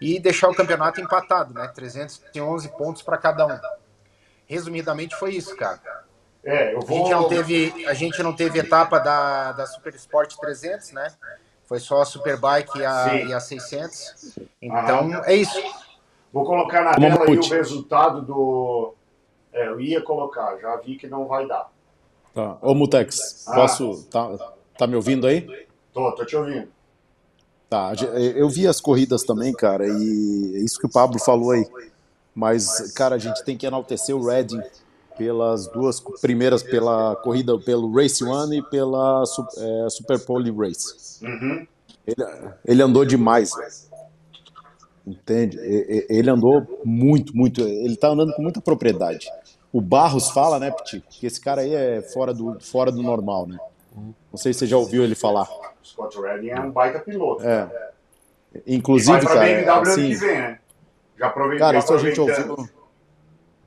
e deixar o campeonato empatado, né? 311 pontos para cada um. Resumidamente foi isso, cara. É, eu A vou. gente não teve, a gente não teve etapa da, da Super Sport 300, né? Foi só a Superbike e a, Sim. e a 600. Então, é isso. Vou colocar na tela aí o resultado do. É, eu ia colocar, já vi que não vai dar. Tá. Ô, Mutex, Ah. posso. Tá, tá me ouvindo aí? Tô, tô te ouvindo. Tá, gen- eu vi as corridas também, cara, e é isso que o Pablo falou aí. Mas, cara, a gente tem que enaltecer o Redding pelas duas primeiras, pela corrida pelo Race One e pela é, Super Pole Race. Uhum. Ele, ele andou demais. Entende? Ele andou muito, muito. Ele tá andando com muita propriedade. O Barros fala, né, Piti, que esse cara aí é fora do, fora do normal, né? Não sei se você já ouviu ele falar. Scott Redding é um baita piloto. É. E Inclusive, vai pra cara, BMW assim, que vem, né? Já aprovei- Cara, isso a gente ouviu.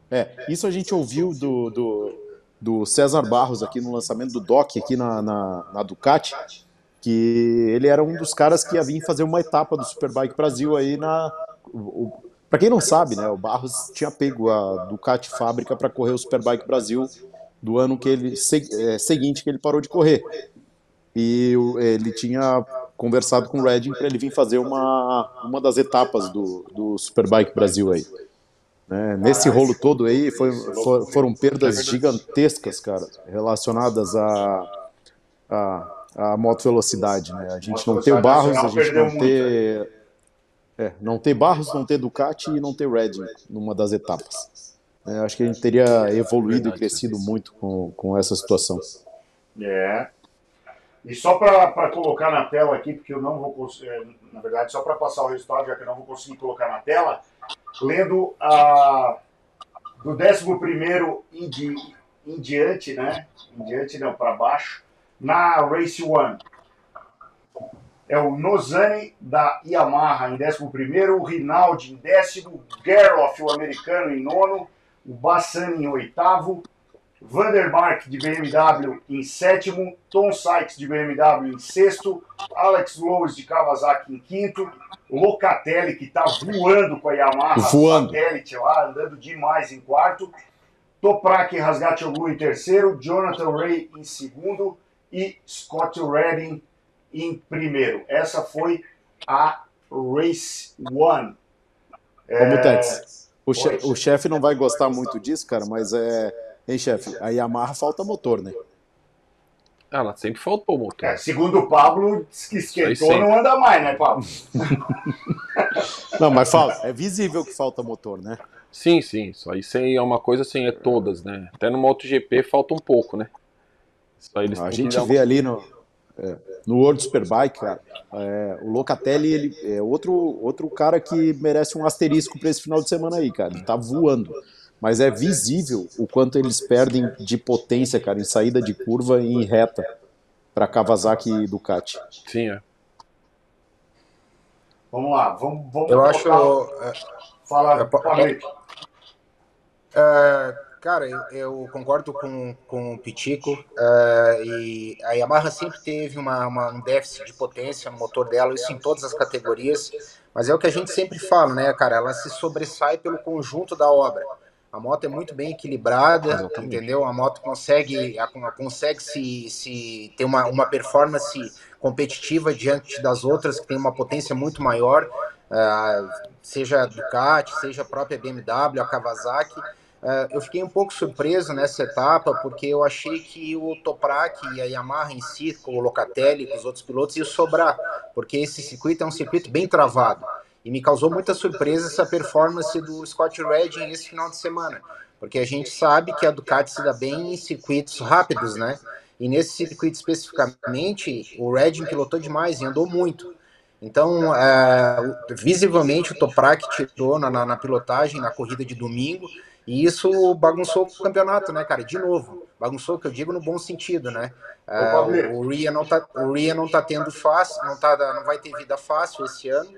É, isso a gente ouviu do, do, do César Barros aqui no lançamento do Doc aqui na, na, na Ducati, que ele era um dos caras que ia vir fazer uma etapa do Superbike Brasil aí na. O, o, para quem não sabe, né, o Barros tinha pego a Ducati fábrica para correr o Superbike Brasil do ano que ele é, seguinte que ele parou de correr. E ele tinha conversado com o Redding para ele vir fazer uma, uma das etapas do, do Superbike Brasil aí. né? Nesse rolo todo aí foi, for- foram perdas gigantescas, cara, relacionadas a, a, a moto velocidade, né? A gente não ter o Barros, a gente não ter é, não ter Barros, não ter Ducati e não ter Redding numa das etapas. É, acho que a gente teria evoluído e crescido muito com, com essa situação. É. E só para colocar na tela aqui, porque eu não vou conseguir, na verdade, só para passar o resultado, já que eu não vou conseguir colocar na tela, lendo a, do 11 em, di, em diante, né? Em diante, não, para baixo, na Race One. É o Nozani da Yamaha em 11, o Rinaldi em décimo, Gerloff, o americano, em nono, o Bassani em oitavo, Vandermark de BMW em sétimo, Tom Sykes de BMW em sexto, Alex Lowe's de Kawasaki em quinto, Locatelli que está voando com a Yamaha Voando. satélite lá, andando demais em quarto, Toprak Rasgatoglu em terceiro, Jonathan Ray em segundo e Scott Redding em primeiro. Essa foi a Race One. Mutex, É, o, che- o chefe não vai gostar muito disso, cara, mas é. Hein, chefe? A Yamaha falta motor, né? Ela sempre faltou o motor. É, segundo o Pablo, diz que esquentou, não anda mais, né, Pablo? Não, mas fala, é visível que falta motor, né? Sim, sim. Isso aí sim, é uma coisa assim, é todas, né? Até no MotoGP falta um pouco, né? Isso aí eles A gente vê ali no, é, no World Superbike, cara, é, o Locatelli ele é outro, outro cara que merece um asterisco para esse final de semana aí, cara. Ele tá voando. Mas é visível o quanto eles perdem de potência, cara, em saída de curva e em reta para Kawasaki e Ducati. Sim, é. Vamos lá, vamos, vamos Eu colocar- acho. é, Fala, é. É, cara, eu, eu concordo com, com o Pitico. é, e a Yamaha sempre teve uma, uma- um déficit de potência no motor dela, isso em todas as categorias. Mas é o que a gente sempre fala, né, cara? Ela se sobressai pelo conjunto da obra. A moto é muito bem equilibrada, entendeu? A moto consegue, a- consegue se, se ter uma, uma performance competitiva diante das outras, que tem uma potência muito maior, ah, seja a Ducati, seja a própria BMW, a Kawasaki. Ah, eu fiquei um pouco surpreso nessa etapa, porque eu achei que o Toprak e a Yamaha em si, com o Locatelli, com os outros pilotos, ia sobrar, porque esse circuito é um circuito bem travado. E me causou muita surpresa essa performance do Scott Redding esse final de semana, porque a gente sabe que a Ducati se dá bem em circuitos rápidos, né? E nesse circuito especificamente, o Redding pilotou demais e andou muito. Então, é, visivelmente, o Toprak tirou na, na, na pilotagem na corrida de domingo, e isso bagunçou o campeonato, né, cara? De novo, bagunçou, que eu digo no bom sentido, né? O, o Ria não tá, o Ria não tá tendo fácil, não, tá, não vai ter vida fácil esse ano.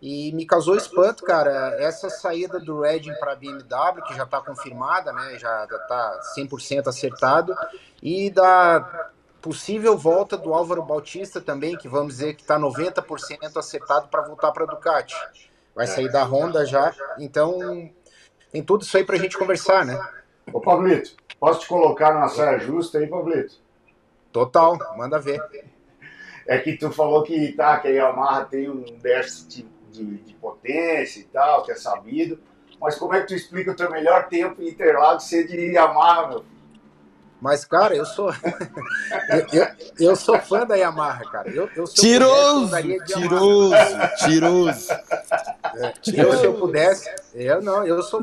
E me causou espanto, cara, essa saída do Redding para a BMW, que já está confirmada, né, já está 100% acertado, e da possível volta do Álvaro Bautista também, que vamos dizer que está 90% acertado para voltar para a Ducati. Vai sair da Honda já, então tem tudo isso aí para a gente conversar, né? Ô, Pablito, posso te colocar numa saia justa aí, Pablito? Total, manda ver. É que tu falou que, tá, que a Yamaha tem um déficit de, de potência e tal, que é sabido. Mas como é que tu explica o teu melhor tempo em Interlagos ser de Yamaha, meu? Mas, cara, eu sou. eu, eu, eu sou fã da Yamaha, cara. Eu, eu, se eu Tiroso! de Yamaha. Tiroso! Tiroso! Eu, se eu pudesse, eu não, eu sou,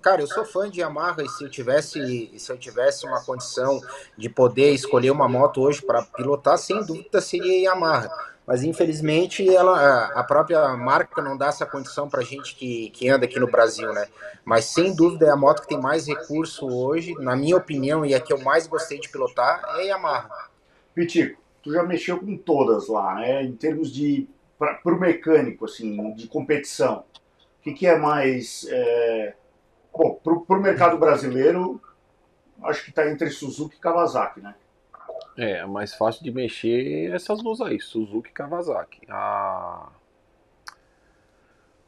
cara, eu sou fã de Yamaha e se eu tivesse, se eu tivesse uma condição de poder escolher uma moto hoje para pilotar, sem dúvida seria Yamaha. Mas infelizmente ela, a própria marca não dá essa condição para gente que, que anda aqui no Brasil, né? Mas sem dúvida é a moto que tem mais recurso hoje, na minha opinião, e a que eu mais gostei de pilotar é a Yamaha. Pitico, tu já mexeu com todas lá, né? Em termos de. Para o mecânico, assim, de competição. O que, que é mais. É... Bom, para o mercado brasileiro, acho que está entre Suzuki e Kawasaki, né? É, é mais fácil de mexer essas duas aí, Suzuki e Kawasaki. A,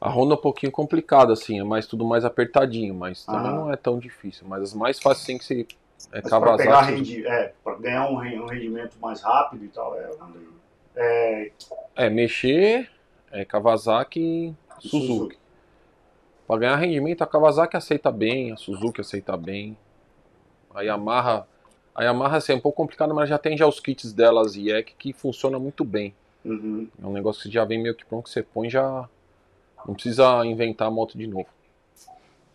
a Honda é um pouquinho complicada, assim, é mais tudo mais apertadinho, mas também Ah. não é tão difícil. Mas as mais fáceis tem que ser é Mas para pegar Kawasaki. rendi... é, para ganhar um, um rendimento mais rápido e tal, é, é É, mexer é Kawasaki e Suzuki. Suzuki. Para ganhar rendimento, a Kawasaki aceita bem, a Suzuki aceita bem. A Yamaha, a Yamaha assim, é um pouco complicada, mas já tem já os kits delas IEC que funciona muito bem. Uhum. É um negócio que já vem meio que pronto, que você põe já não precisa inventar a moto de novo.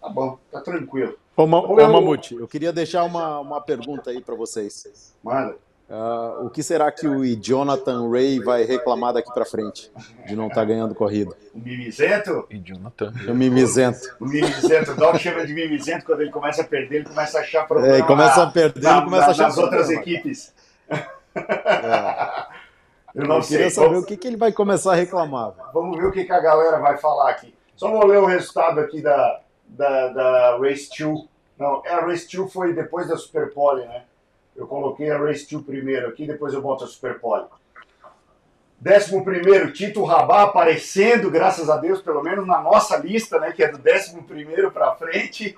Tá bom, tá tranquilo. Ô, Ma- Ô, ô, Mamute, eu queria deixar uma, uma pergunta aí para vocês. Manda. Ah, o que será que o Jonathan Ray vai reclamar daqui para frente de não estar ganhando corrida? O mimizento? E Jonathan. O mimizento. O mimizento, o Doc chama de mimizento quando ele começa a perder, ele começa a achar problema. É, ele começa na- a perder, na- ele começa a achar nas outras problema. equipes. É. Eu não Eu sei. queria saber Vamos, o que, que ele vai começar a reclamar. vamos ver o que, que a galera vai falar aqui. Só vou ler o resultado aqui da, da, da Race 2. Não, é, a Race 2 foi depois da Super Pole, né? Eu coloquei a Race 2 primeiro aqui, depois eu boto a Super Pole. Décimo primeiro, Tito Rabá aparecendo, graças a Deus, pelo menos na nossa lista, né? Que é do décimo primeiro para frente.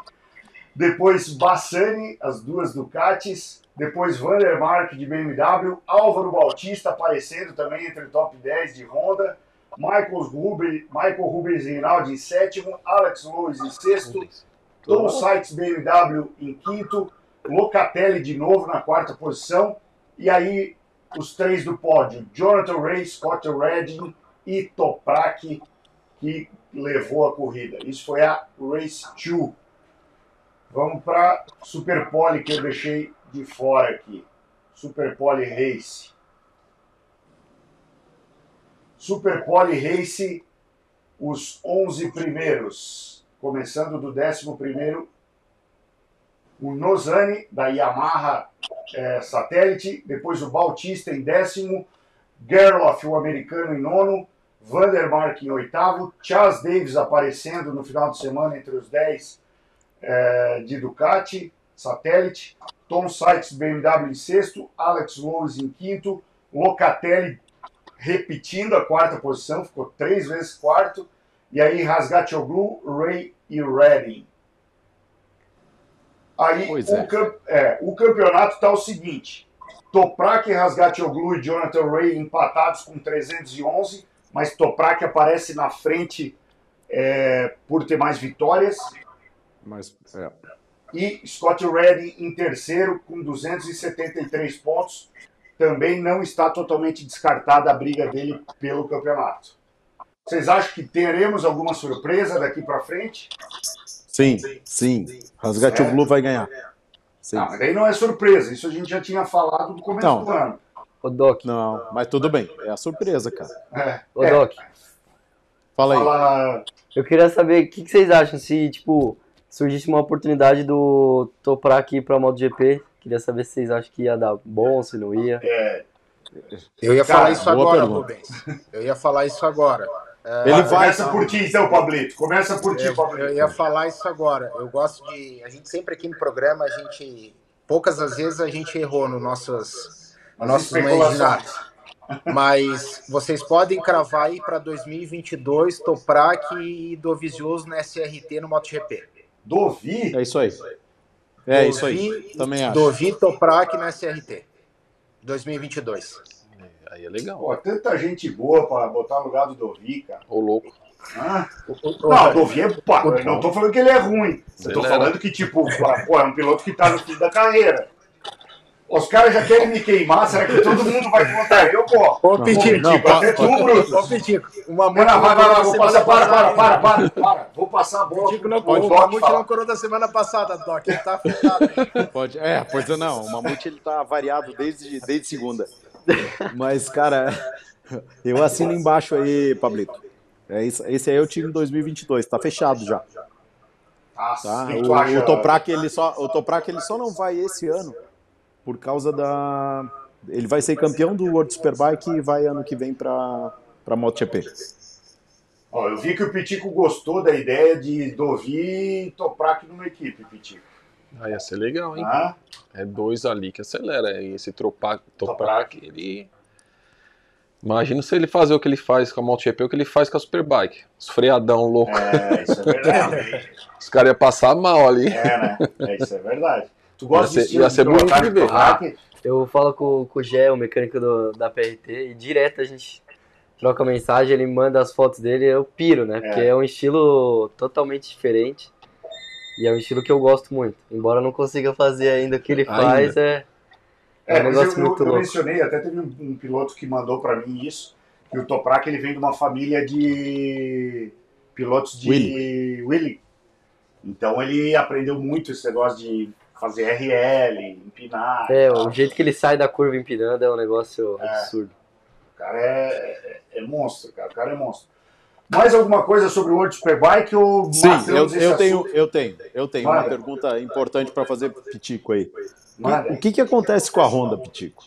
Depois Bassani, as duas Ducatis. Depois Vandermark de BMW. Álvaro Bautista aparecendo também entre o top 10 de Honda. Michael Rubens, Michael Rubens Rinaldi em sétimo. Alex Lewis em sexto. Tom Sykes BMW em quinto. Locatelli de novo na quarta posição. E aí os três do pódio: Jonathan Ray, Scott Redding e Toprak, que levou a corrida. Isso foi a Race 2. Vamos para Super Pole que eu deixei de fora aqui. Super Pole Race. Super Pole Race, os 11 primeiros. Começando do 11 primeiro, o Nozani, da Yamaha eh, Satellite. Depois o Bautista em décimo. Gerloff, o americano, em nono. Vandermark em oitavo. Chas Davis aparecendo no final de semana entre os 10 eh, de Ducati, Satellite. Tom Sykes, BMW em sexto. Alex Lewis em quinto. Locatelli repetindo a quarta posição, ficou três vezes quarto. E aí Rasgatoglu, Ray e Redding. Aí Pois o, é. é, o campeonato está o seguinte: Toprak, Rasgatoglu e Jonathan Ray empatados com 311, mas Toprak aparece na frente é, por ter mais vitórias. Mas, é. E Scott Redding em terceiro com 273 pontos. Também não está totalmente descartada a briga dele pelo campeonato. Vocês acham que teremos alguma surpresa daqui para frente? Sim, sim. Rasgatoglu vai ganhar. Sim. Não, mas daí não é surpresa. Isso a gente já tinha falado no começo Não. do ano. Ô, Doc, Não, mas tudo bem. É a surpresa, cara. É, ô, é, Doc, Fala aí. fala- eu queria saber o que, que vocês acham se, tipo, surgisse uma oportunidade do Toprak ir pra MotoGP. Queria saber se vocês acham que ia dar bom, se não ia. é, Eu ia Cara, falar isso agora. Rubens. Eu ia falar isso agora. Ele vai. Começa por ti então, Pablito. Começa por ti, Eu, eu Pablito. ia falar isso agora. Eu gosto de. A gente sempre aqui no programa, a gente. Poucas as vezes a gente errou no nossos, As nossos imaginários. Mas vocês podem cravar aí para 2022 Toprak e Dovizioso no SRT no MotoGP. Dovi? É isso aí. É isso aí. Dovi- Também acho. Dovi Toprak no SRT. 2022. Aí é legal. Pô, tanta gente boa para botar no lugar do Dovi, cara. Ô louco. Hã? Não, o Dovinho, pô, eu não tô falando que ele é ruim. Eu tô Ele falando era- que, tipo, pô, é um piloto que tá no fim da carreira. Os caras já querem me queimar, será que todo mundo vai contar eu, pô? Ô, Pitico, Não, até tu, Brutus. Ô, Pitico, uma Não, não, vai, vai, vai, vou passar, para, para, para, para, para. Vou passar a bola. Pitico não, pro o Mamute não corou da semana passada, Doc. Ele tá afetado. Pode, é, pois é, não. O Mamute ele tá variado desde, desde segunda. Mas, cara, eu assino embaixo aí, Pablito. É isso, esse aí é o time 2022, tá fechado já. Nossa, Tá? o O, Toprak ele só, o Toprak ele só não vai esse ano por causa da ele vai ser campeão do World Superbike e vai ano que vem para para MotoGP. Ó, eu vi que o Pitico gostou da ideia de Dovi e Toprak numa equipe, Pitico. Aí ia ser legal, hein? Ah, É dois ali que acelera. E esse Tropac, Toprak, ele. Imagina se ele fazer o que ele faz com a MotoGP, o que ele faz com a Superbike. Os freadão louco. é, isso é verdade. Os caras iam passar mal ali. É, né? É, isso é verdade. Tu gosta Ia de ser- ia ser bonito de ver. Toprak? Eu falo com, com o Gé, o mecânico do- da PRT, e direto a gente troca mensagem, ele manda as fotos dele, eu piro, né? Porque É. é um estilo totalmente diferente. E é um estilo que eu gosto muito. Embora eu não consiga fazer ainda o que ele Ainda. faz, é, é É, um mas negócio eu, eu, muito eu louco. mencionei, até teve um, um piloto que mandou pra mim isso, que o Toprak ele vem de uma família de pilotos de Willy. Willy. Então ele aprendeu muito esse negócio de fazer RL, empinar. É, o jeito que ele sai da curva empinando é um negócio absurdo. O cara é, é, é monstro, cara. O cara é monstro. Mais alguma coisa sobre o World Superbike ou Sim, eu, eu tenho, assunto? eu tenho, eu tenho uma pergunta importante para fazer Pitico aí. O que que acontece com a Honda, Pitico?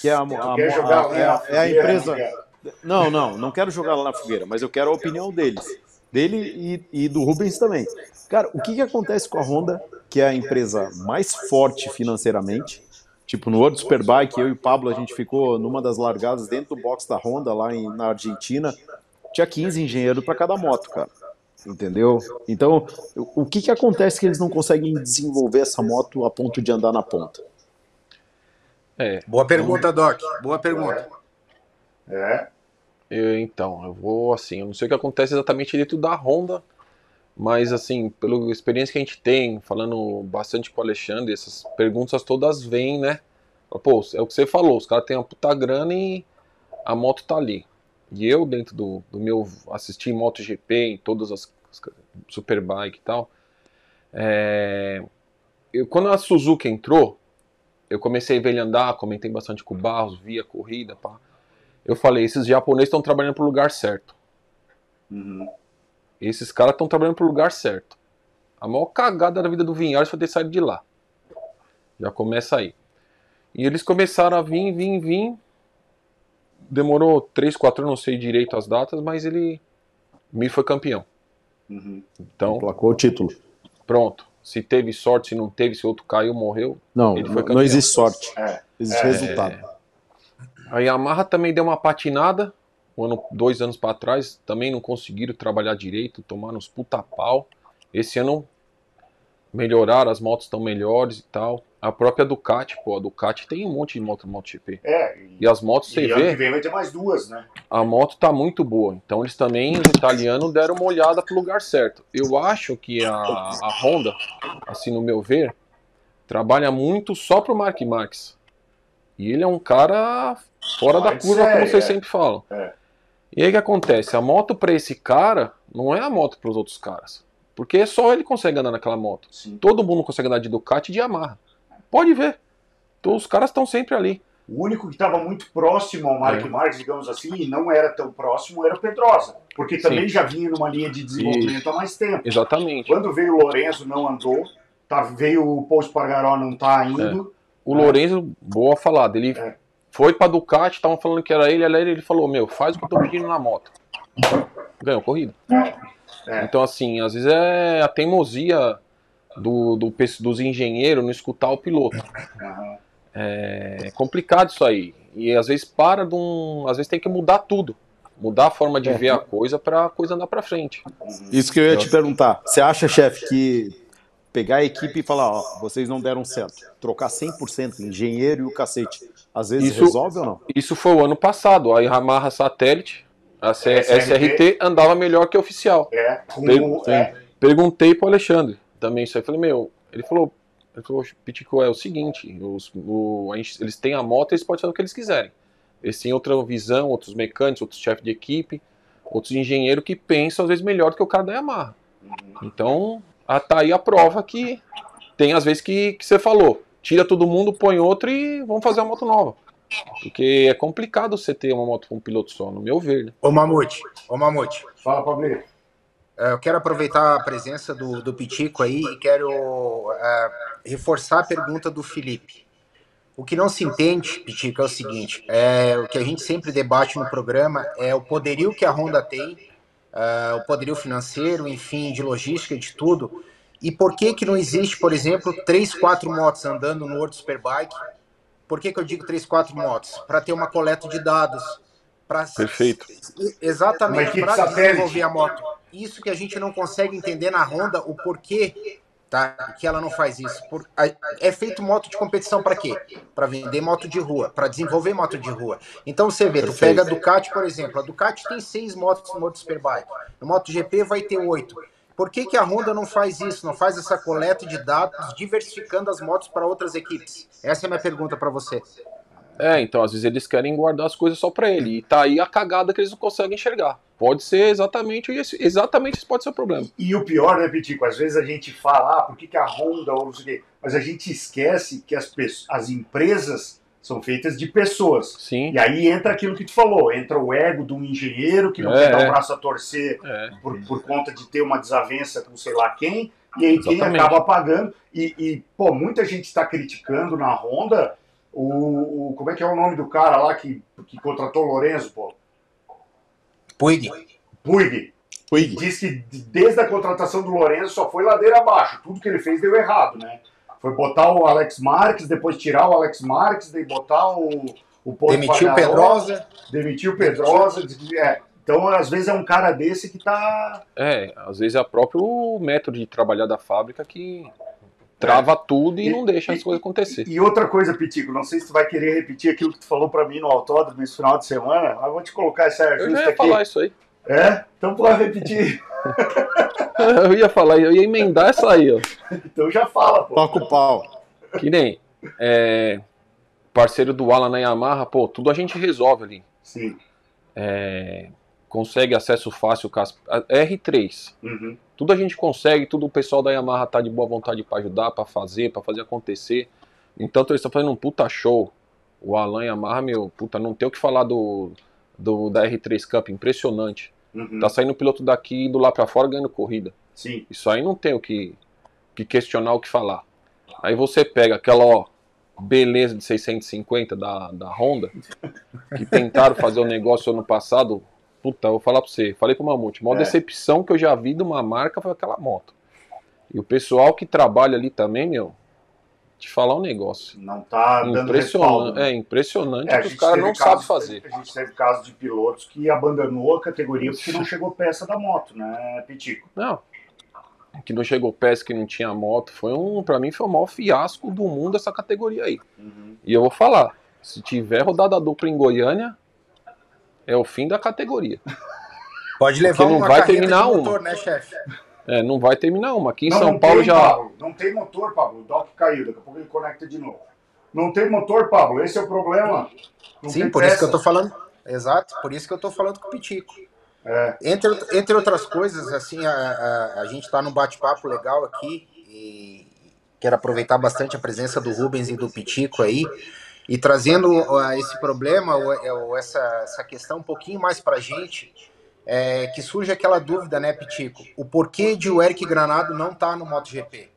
Que é a, a- é a- é a empresa. né? Não, não, não quero jogar lá na fogueira, mas eu quero a opinião deles. Dele e, e do Rubens também. Cara, o que, que acontece com a Honda, que é a empresa mais forte financeiramente? Tipo, no World Superbike, eu e o Pablo, a gente ficou numa das largadas dentro do box da Honda, lá em- na Argentina. Tinha 15 engenheiros para cada moto, cara. Entendeu? Então, o que, que acontece que eles não conseguem desenvolver essa moto a ponto de andar na ponta? É. Boa pergunta, Doc. Boa pergunta. É. Eu, então, eu vou assim, eu não sei o que acontece exatamente dentro da Honda, mas assim, pela experiência que a gente tem, falando bastante com o Alexandre, essas perguntas todas vêm, né? Pô, é o que você falou, os caras têm uma puta grana e a moto tá ali. E eu, dentro do, do meu assistir MotoGP em todas as, as Superbike e tal, é, eu, quando a Suzuki entrou, eu comecei a ver ele andar, comentei bastante com o Barros, via corrida, pá. Eu falei, esses japoneses estão trabalhando pro lugar certo. Uhum. Esses caras estão trabalhando pro lugar certo. A maior cagada da vida do Vinhares foi ter saído de lá. Já começa aí. E eles começaram a vir, vir, vir. Demorou 3, 4 anos, não sei direito as datas, mas ele me foi campeão. Uhum. Então, Placou o título. pronto. Se teve sorte, se não teve, se outro caiu, morreu. Não, Ele foi não, campeão. não existe sorte. É. Existe É. resultado. A Yamaha também deu uma patinada, um ano, dois anos para trás, também não conseguiram trabalhar direito, tomaram uns puta pau. Esse ano melhoraram, as motos estão melhores e tal. A própria Ducati, pô, a Ducati tem um monte de moto no MotoGP. É. E, E as motos, você e ano que vê, vem vai ter mais duas, né? a moto tá muito boa. Então eles também, os italianos, deram uma olhada pro lugar certo. Eu acho que a, a Honda, assim no meu ver, trabalha muito só pro Mark Marques. E ele é um cara fora Fora da curva, série, como vocês é. sempre falam. É. E aí o que acontece? A moto pra esse cara não é a moto pros outros caras. Porque só ele consegue andar naquela moto. Sim. Todo mundo consegue andar de Ducati e de Yamaha. Pode ver. Então, os caras estão sempre ali. O único que estava muito próximo ao Mark É. Marques, digamos assim, e não era tão próximo, era o Pedrosa. Porque também Sim. já vinha numa linha de desenvolvimento há mais tempo. Exatamente. Quando veio o Lourenço, não andou. Tá, veio o Paul Espargaró, não tá indo. O Lourenço, boa falada, ele É. foi pra Ducati, estavam falando que era ele, era ele, ele falou, meu, faz o que eu tô pedindo na moto. Ganhou corrida. É. Então, assim, às vezes é a teimosia do, do, dos engenheiros não escutar o piloto. Aham. É complicado isso aí. E às vezes para de um. Às vezes tem que mudar tudo. Mudar a forma de É. ver a coisa pra coisa andar pra frente. Isso que eu ia te perguntar. Você acha, chefe, que pegar a equipe e falar, ó, vocês não deram certo, trocar 100% engenheiro e o cacete, às vezes Isso- resolve ou não? Isso foi o ano passado. A Yamaha Satélite A C- SRT. Andava melhor que a oficial. É, com Per- o- é. Perguntei pro Alexandre também isso aí. Falei, meu, ele falou, ele falou, Pitico, é o seguinte, os- o- gente- eles têm a moto, eles podem fazer o que eles quiserem. Eles têm outra visão, outros mecânicos, outros chefes de equipe, outros engenheiros que pensam às vezes melhor do que o cara da Yamaha. Então, a- tá aí a prova que tem às vezes que, que você falou, tira todo mundo, põe outro e vamos fazer uma moto nova. Porque é complicado você ter uma moto com um piloto só, no meu ver, né? Ô Mamute, ô Mamute. Fala, Pablo. Eu quero aproveitar a presença do, do Pitico aí e quero eh, reforçar a pergunta do Felipe. O que não se entende, Pitico, é o seguinte: é, o que a gente sempre debate no programa é o poderio que a Honda tem, eh, o poderio financeiro, enfim, de logística, de tudo. E por que que não existe, por exemplo, três, quatro motos andando no World Superbike? Por que, que eu digo três, quatro motos? Para ter uma coleta de dados. Pra, Perfeito. Exatamente, para desenvolver a moto. Isso que a gente não consegue entender na Honda, o porquê tá, que ela não faz isso. Por- é feito moto de competição para quê? Para vender moto de rua, para desenvolver moto de rua. Então você vê, tu Perfeito. pega a Ducati, por exemplo. A Ducati tem seis motos no Moto Superbike. No MotoGP vai ter oito. Por que, que a Honda não faz isso? Não faz essa coleta de dados, diversificando as motos para outras equipes? Essa é a minha pergunta para você. É, então às vezes eles querem guardar as coisas só pra ele. E tá aí a cagada que eles não conseguem enxergar. Pode ser exatamente esse, exatamente esse pode ser o problema. E o pior, né, Pitico? Às vezes a gente fala, ah, por que, que a Honda ou não sei o quê, mas a gente esquece que as, pessoas, as empresas são feitas de pessoas. Sim. E aí entra aquilo que tu falou, entra o ego do engenheiro que não É, quer dar é. o braço a torcer É. por, por conta de ter uma desavença com sei lá quem, e aí quem Exatamente. acaba pagando. E, e, pô, muita gente está criticando na Honda o, o- Como é que é o nome do cara lá que, que contratou o Lorenzo, pô? Puig. Puig. Puig. Diz que desde a contratação do Lourenço só foi ladeira abaixo. Tudo que ele fez deu errado, né? Foi botar o Alex Marques, depois tirar o Alex Marques, daí botar o, o Demitiu o Pedrosa. Demitiu o Pedrosa. É. Então, às vezes, é um cara desse que tá. É, às vezes é o próprio método de trabalhar da fábrica que trava tudo e, E- não deixa as e- coisas acontecer. E outra coisa, Pitico, não sei se tu vai querer repetir aquilo que tu falou pra mim no autódromo esse final de semana, mas vou te colocar essa Eu já justa ia aqui. falar isso aí. É? Então pode repetir. Eu ia falar, eu ia emendar essa aí, ó. Então já fala, pô. Toca o pau. Que nem é, parceiro do Alan na Yamaha, pô, tudo a gente resolve ali. Sim. É, consegue acesso fácil com as a- R3. Uhum. Tudo a gente consegue, tudo o pessoal da Yamaha tá de boa vontade para ajudar, para fazer, para fazer acontecer. Então eles estão fazendo um puta show. O Alan Yamaha, meu, puta, não tem o que falar do, do da R3 Cup, impressionante. Uhum. Tá saindo piloto daqui e do lá para fora ganhando corrida. Sim. Isso aí não tem o que, que questionar, o que falar. Aí você pega aquela, ó, beleza de 650 da, da Honda, que tentaram fazer o negócio ano passado. Puta, eu vou falar pra você, falei pro Mamute, a maior É. decepção que eu já vi de uma marca foi aquela moto. E o pessoal que trabalha ali também, meu, te falar um negócio. Não tá dando respaldo. Impressionante, né? é impressionante É, que os caras não sabem fazer. A gente teve casos de pilotos que abandonou a categoria porque não chegou peça da moto, né, Pitico? Não. Que não chegou peça, que não tinha moto. Foi um, pra mim, foi o maior fiasco do mundo essa categoria aí. E eu vou falar, se tiver rodada dupla em Goiânia, é o fim da categoria. Pode levar Porque não vai terminar de uma. motor, né, chefe? É, não vai terminar uma. Aqui em Não, São não Paulo tem, já. Pablo. Não tem motor, Pablo. O Doc caiu, daqui a pouco ele conecta de novo. Não tem motor, Pablo. Esse é o problema. Não Sim, por isso que eu peça. tô falando. Exato, por isso que eu tô falando com o Pitico. É. Entre, entre outras coisas, assim, a, a, a gente está num bate-papo legal aqui e quero aproveitar bastante a presença do Rubens e do Pitico aí e trazendo uh, esse problema, ou, ou essa, essa questão um pouquinho mais para a gente, é, que surge aquela dúvida, né, Pitico? O porquê de o Eric Granado não estar no MotoGP?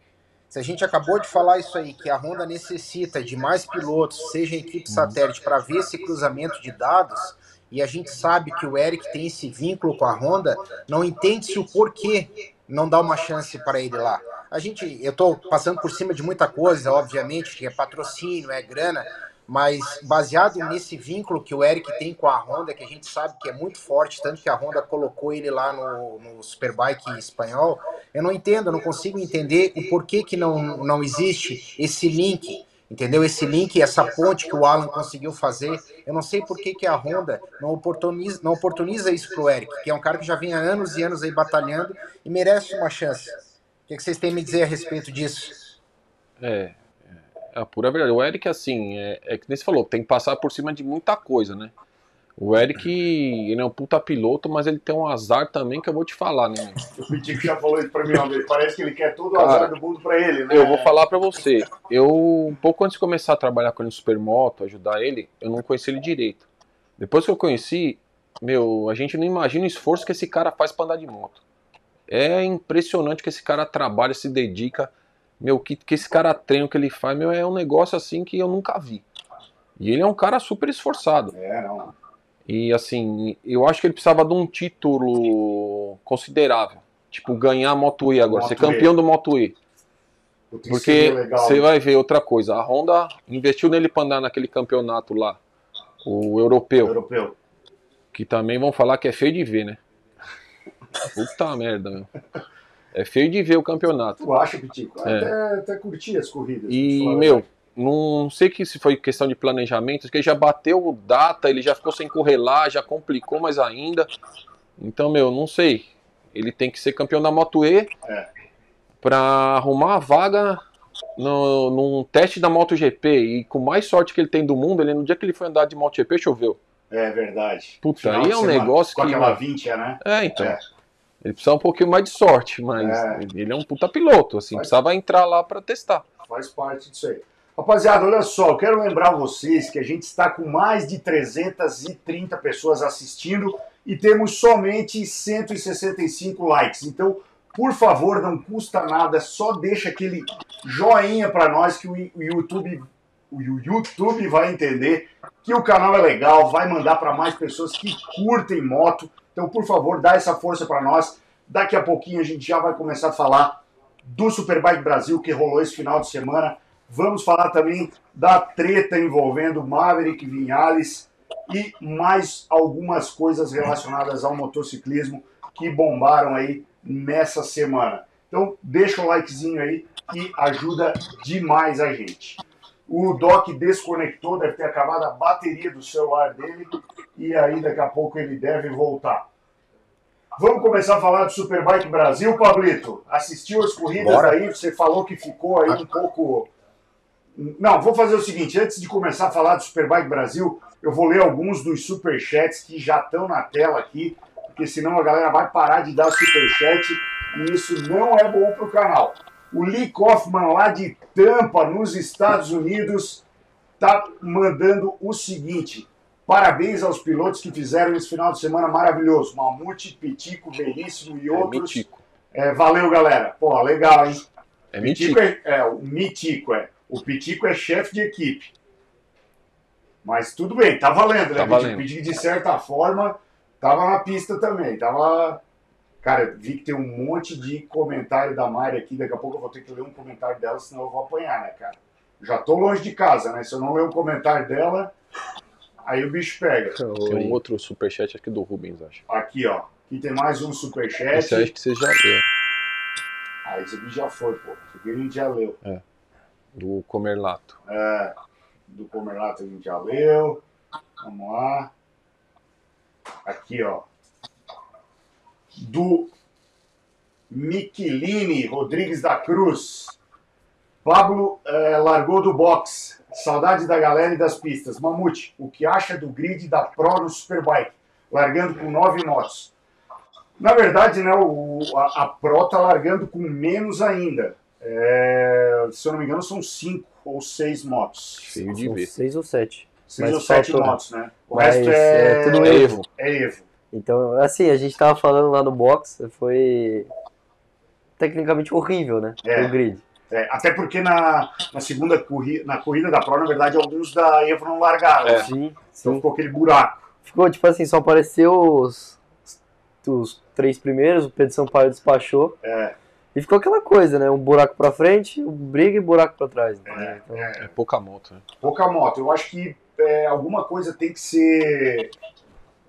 Se a gente acabou de falar isso aí, que a Honda necessita de mais pilotos, seja em equipe satélite, para ver esse cruzamento de dados, e a gente sabe que o Eric tem esse vínculo com a Honda, não entende-se o porquê não dá uma chance para ele lá. A gente, eu estou passando por cima de muita coisa, obviamente, que é patrocínio, é grana, mas baseado nesse vínculo que o Eric tem com a Honda, que a gente sabe que é muito forte, tanto que a Honda colocou ele lá no, no Superbike espanhol, eu não entendo, eu não consigo entender o porquê que não, não existe esse link Entendeu? Esse link, essa ponte que o Alan conseguiu fazer, eu não sei por que, que a Honda não oportuniza, não oportuniza isso pro Eric, que é um cara que já vem há anos e anos aí batalhando e merece uma chance. O que, que vocês têm a me dizer a respeito disso? É, é a pura verdade. O Eric, assim, é, é que nem você falou, tem que passar por cima de muita coisa, né? O Eric, ele é um puta piloto, mas ele tem um azar também que eu vou te falar, né? O Pitico já falou isso pra mim uma vez. Parece que ele quer todo o Cara, azar do mundo pra ele, né? Eu vou falar pra você. Eu, um pouco antes de começar a trabalhar com ele no Supermoto, ajudar ele, eu não conheci ele direito. Depois que eu conheci, meu, a gente não imagina o esforço que esse cara faz pra andar de moto. É impressionante que esse cara trabalha, se dedica. Meu, que, que esse cara treina, o que ele faz, meu, é um negócio assim que eu nunca vi. E ele é um cara super esforçado. É, não. E assim, eu acho que ele precisava de um título considerável. Tipo, ganhar a Moto E agora, Moto ser campeão E. do Moto E. Porque você vai ver outra coisa. A Honda investiu nele pra andar naquele campeonato lá, o europeu, Europeu. que também vão falar que é feio de ver, né? Puta merda, meu. É feio de ver o campeonato. Tu acha, Pitico? É. Até, até curti as corridas. E, meu, não sei que se foi questão de planejamento, que ele já bateu data, ele já ficou sem correr lá, já complicou mais ainda. Então, meu, não sei. Ele tem que ser campeão da Moto E É. pra arrumar a vaga no, num teste da MotoGP. E com mais sorte que ele tem do mundo, ele no dia que ele foi andar de MotoGP choveu. É verdade. Puta, aí é um negócio com que. aquela mano, 20, né? É, então. É. Ele precisa um pouquinho mais de sorte, mas É. ele é um puta piloto, assim, Mas- precisava entrar lá pra testar. Faz parte disso aí. Rapaziada, olha só, eu quero lembrar vocês que a gente está com mais de 330 pessoas assistindo e temos somente 165 likes. Então, por favor, não custa nada, só deixa aquele joinha para nós que o YouTube, o YouTube vai entender que o canal é legal, vai mandar para mais pessoas que curtem moto. Então, por favor, dá essa força para nós. Daqui a pouquinho a gente já vai começar a falar do Superbike Brasil que rolou esse final de semana. Vamos falar também da treta envolvendo Maverick Vinhales e mais algumas coisas relacionadas ao motociclismo que bombaram aí nessa semana. Então, deixa o likezinho aí que ajuda demais a gente. O Doc desconectou, deve ter acabado a bateria do celular dele e aí daqui a pouco ele deve voltar. Vamos começar a falar do Superbike Brasil, Pablito. Assistiu as corridas Bora. aí? Você falou que ficou aí um pouco. Não, vou fazer o seguinte: antes de começar a falar do Superbike Brasil, eu vou ler alguns dos superchats que já estão na tela aqui, porque senão a galera vai parar de dar superchat e isso não é bom para o canal. O Lee Kaufman, lá de Tampa, nos Estados Unidos, tá mandando o seguinte. Parabéns aos pilotos que fizeram esse final de semana maravilhoso. Mamute, Pitico, Belíssimo e É outros. mitico. É, valeu, galera. Pô, legal, hein? É Pitico mitico. é, é, o Mitico, é. O Pitico é chefe de equipe. Mas tudo bem, tá valendo, né? Tá Pitico? valendo. Pitico, de certa forma, tava na pista também. Tava. Cara, vi que tem um monte de comentário da Mari aqui. Daqui a pouco eu vou ter que ler um comentário dela, senão eu vou apanhar, né, cara? Já tô longe de casa, né? Se eu não ler um comentário dela, aí o bicho pega. Tem um outro superchat aqui do Rubens, acho. Aqui, ó. Aqui tem mais um superchat. Esse acho que você já leu. Ah, esse aqui já foi, pô. Esse aqui a gente já leu. Do Comerlato. É, do Comerlato a gente já leu. Vamos lá. Aqui, ó. Do Miqueline Rodrigues da Cruz. Pablo eh, largou do box. Saudade da galera e das pistas. Mamute, o que acha do grid da Pro no Superbike? Largando com nove motos. Na verdade, né, o, a, a Pro tá largando com menos ainda. É, se eu não me engano, são cinco ou seis motos. Feio de ver. seis ou sete. Seis Mas ou sete faltou- motos, né? O Mas resto é, é tudo É Evo. É Evo. Então, assim, a gente tava falando lá no box, foi tecnicamente horrível, né? É. O grid. É, até porque na, na segunda corrida, na corrida da Pro, na verdade, alguns da Evo não largaram. É. né? Sim, Então sim. ficou aquele buraco. Ficou, tipo assim, só apareceu os, os três primeiros, o Pedro Sampaio despachou. É. E ficou aquela coisa, né? Um buraco pra frente, um briga e buraco pra trás. né? Então, É pouca moto, né? Pouca moto. Eu acho que é, alguma coisa tem que ser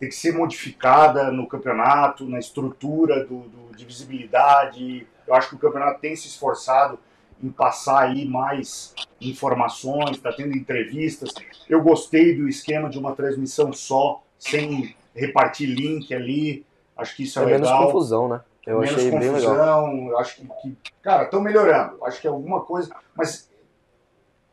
tem que ser modificada no campeonato, na estrutura do, do- de visibilidade. Eu acho que o campeonato tem se esforçado em passar aí mais informações, está tendo entrevistas. Eu gostei do esquema de uma transmissão só, sem repartir link ali. Acho que isso é, É menos legal. confusão, né? Eu menos achei bem legal. confusão. Eu acho que, que- cara, estão melhorando. Acho que é alguma coisa, mas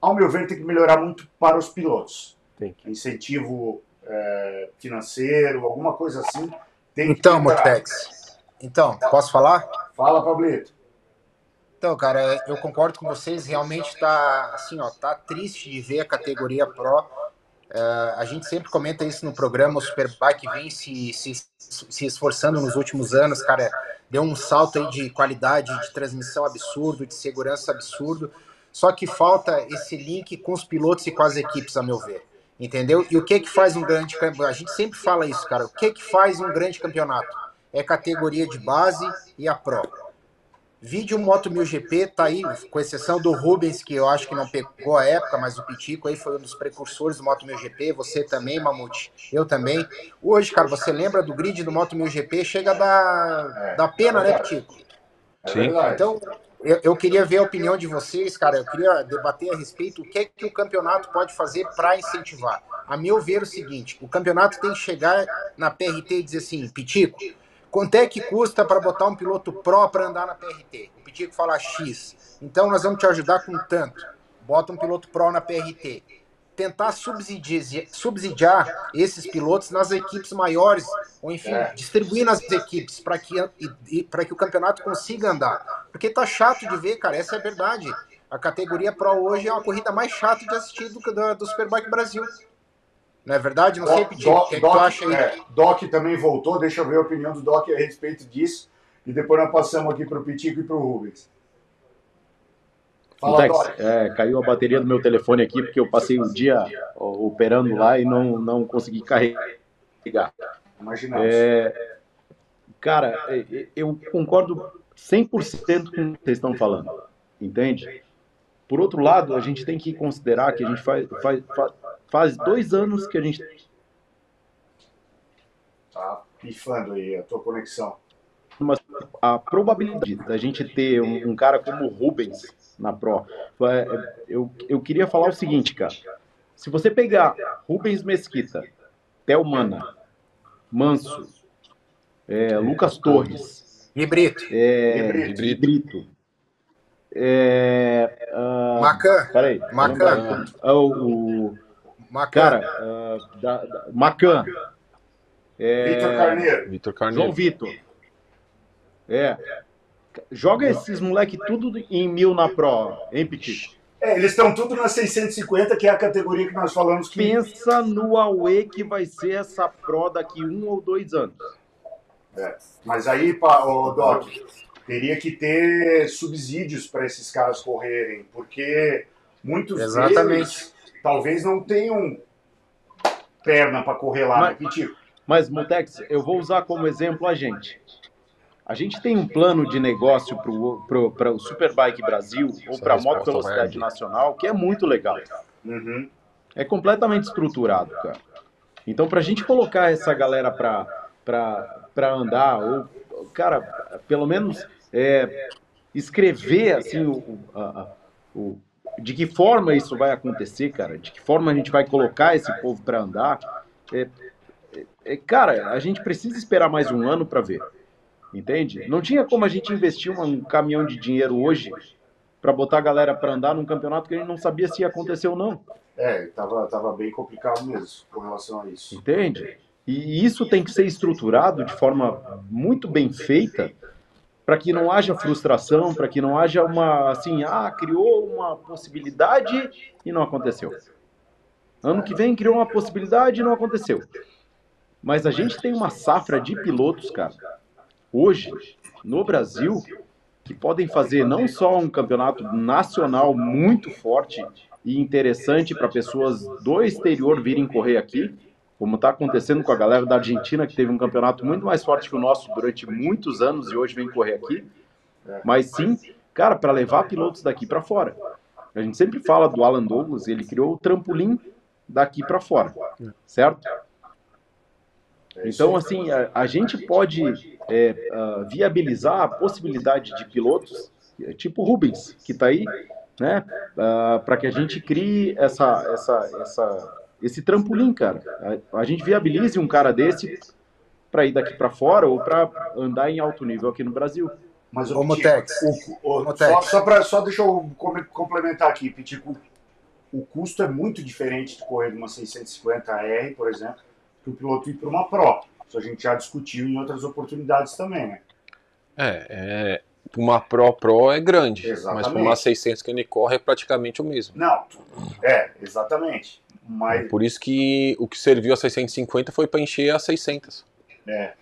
ao meu ver tem que melhorar muito para os pilotos. Tem Incentivo é, financeiro, alguma coisa assim. Tem que Então. Mortex. Então, posso falar? Fala, Pablito. Então, cara, eu concordo com vocês. Realmente tá assim, ó, tá triste de ver a categoria Pro. É, a gente sempre comenta isso no programa. O Superbike vem se, se, se esforçando nos últimos anos, cara. Deu um salto aí de qualidade, de transmissão absurdo, de segurança absurdo. Só que falta esse link com os pilotos e com as equipes, a meu ver. Entendeu? E o que que faz um grande campeonato? A gente sempre fala isso, cara. O que que faz um grande campeonato? É categoria de base e a Pro. Vídeo Moto 1000 GP tá aí, com exceção do Rubens, que eu acho que não pegou a época, mas o Pitico aí foi um dos precursores do Moto 1000 GP, você também, Mamute, eu também. Hoje, cara, você lembra do grid do Moto 1000 GP, chega da, da pena, né, Pitico? É verdade. Então, eu, eu queria ver a opinião de vocês, cara, eu queria debater a respeito o que é que o campeonato pode fazer para incentivar. A meu ver, é o seguinte, o campeonato tem que chegar na PRT e dizer assim, Pitico, Quanto é que custa para botar um piloto pró para andar na PRT? O Pitico fala X. Então nós vamos te ajudar com tanto. Bota um piloto pró na PRT. Tentar subsidiar, subsidiar esses pilotos nas equipes maiores, ou enfim, É. distribuir nas equipes para que, para que o campeonato consiga andar. Porque tá chato de ver, cara, essa é a verdade. A categoria Pro hoje é uma corrida mais chata de assistir do, do, do Superbike Brasil. Não é verdade? Não sei, Doc, Pitico, o que, é que tu Doc- acha aí? é, Doc também voltou, deixa eu ver a opinião do Doc a respeito disso. E depois nós passamos aqui para o Pitico e para o Rubens. Fala, Doc. é, caiu a bateria do meu telefone aqui porque eu passei o dia operando lá e não, não consegui carregar. Imaginamos. É, cara, é, eu concordo 100% com o que vocês estão falando, entende? Por outro lado, a gente tem que considerar que a gente faz, faz, faz, faz dois anos que a gente Tá pifando aí a tua conexão. uma, a probabilidade da gente ter um, um cara como o Rubens na Pro, eu, eu queria falar o seguinte, cara. Se você pegar Rubens Mesquita, Thelmana, Manso, é, Lucas Torres, E Brito. é, E Brito, é, ah, Macan. Peraí. Macan. Ah, o- Macan. Cara, ah, da, da, Macan. É, Vitor Carneiro. Vitor Carneiro. João Vitor. É. Joga esses moleque tudo em mil na Pro, hein, Petit? É, eles estão tudo na 650, que é a categoria que nós falamos que. Pensa no Aue que vai ser essa Pro daqui um ou dois anos. É, Mas aí, ô, Doc, teria que ter subsídios para esses caras correrem, porque muitos Exatamente. deles talvez não tenham perna para correr lá, Mas- né, Pitico? Mas, Montex, eu vou usar como exemplo a gente. A gente tem um plano de negócio para o Superbike Brasil ou para a Moto Velocidade. Nacional que é muito legal. Uhum. É completamente estruturado, cara. Então, para a gente colocar essa galera para andar, ou, cara, pelo menos é, escrever assim, o, o- a- a- o- de que forma isso vai acontecer, cara, de que forma a gente vai colocar esse povo para andar, é, é- é, cara, a gente precisa esperar mais um ano para ver, entende? Não tinha como a gente investir um caminhão de dinheiro hoje para botar a galera para andar num campeonato que a gente não sabia se ia acontecer ou não. É, tava, tava bem complicado mesmo com relação a isso. Entende? E isso tem que ser estruturado de forma muito bem feita para que não haja frustração, para que não haja uma assim, ah, criou uma possibilidade e não aconteceu. Ano que vem criou uma possibilidade e não aconteceu. Mas a gente tem uma safra de pilotos, cara, hoje no Brasil que podem fazer não só um campeonato nacional muito forte e interessante para pessoas do exterior virem correr aqui, como está acontecendo com a galera da Argentina, que teve um campeonato muito mais forte que o nosso durante muitos anos e hoje vem correr aqui, mas sim, cara, para levar pilotos daqui para fora. A gente sempre fala do Alan Douglas, ele criou o trampolim daqui para fora, certo? Então, assim, a, a gente pode é, ah, viabilizar a possibilidade de pilotos é tipo Rubens, que está aí, né? para que a gente crie essa, essa, essa, esse trampolim, cara. A, a gente viabilize um cara desse para ir daqui para fora ou para andar em alto nível aqui no Brasil. Mas o Motex. Pitico, o- o- Motex. só, só, pra, só deixa eu complementar aqui, Pitico. O custo é muito diferente de correr de uma 650R, por exemplo, que o piloto ir para uma Pro. Isso a gente já discutiu em outras oportunidades também, né? É, é, uma Pro Pro é grande, mas Exatamente. para uma 600 que ele corre é praticamente o mesmo. Não, é, exatamente. Mas, Por isso que o que serviu a 650 foi para encher a 600. é,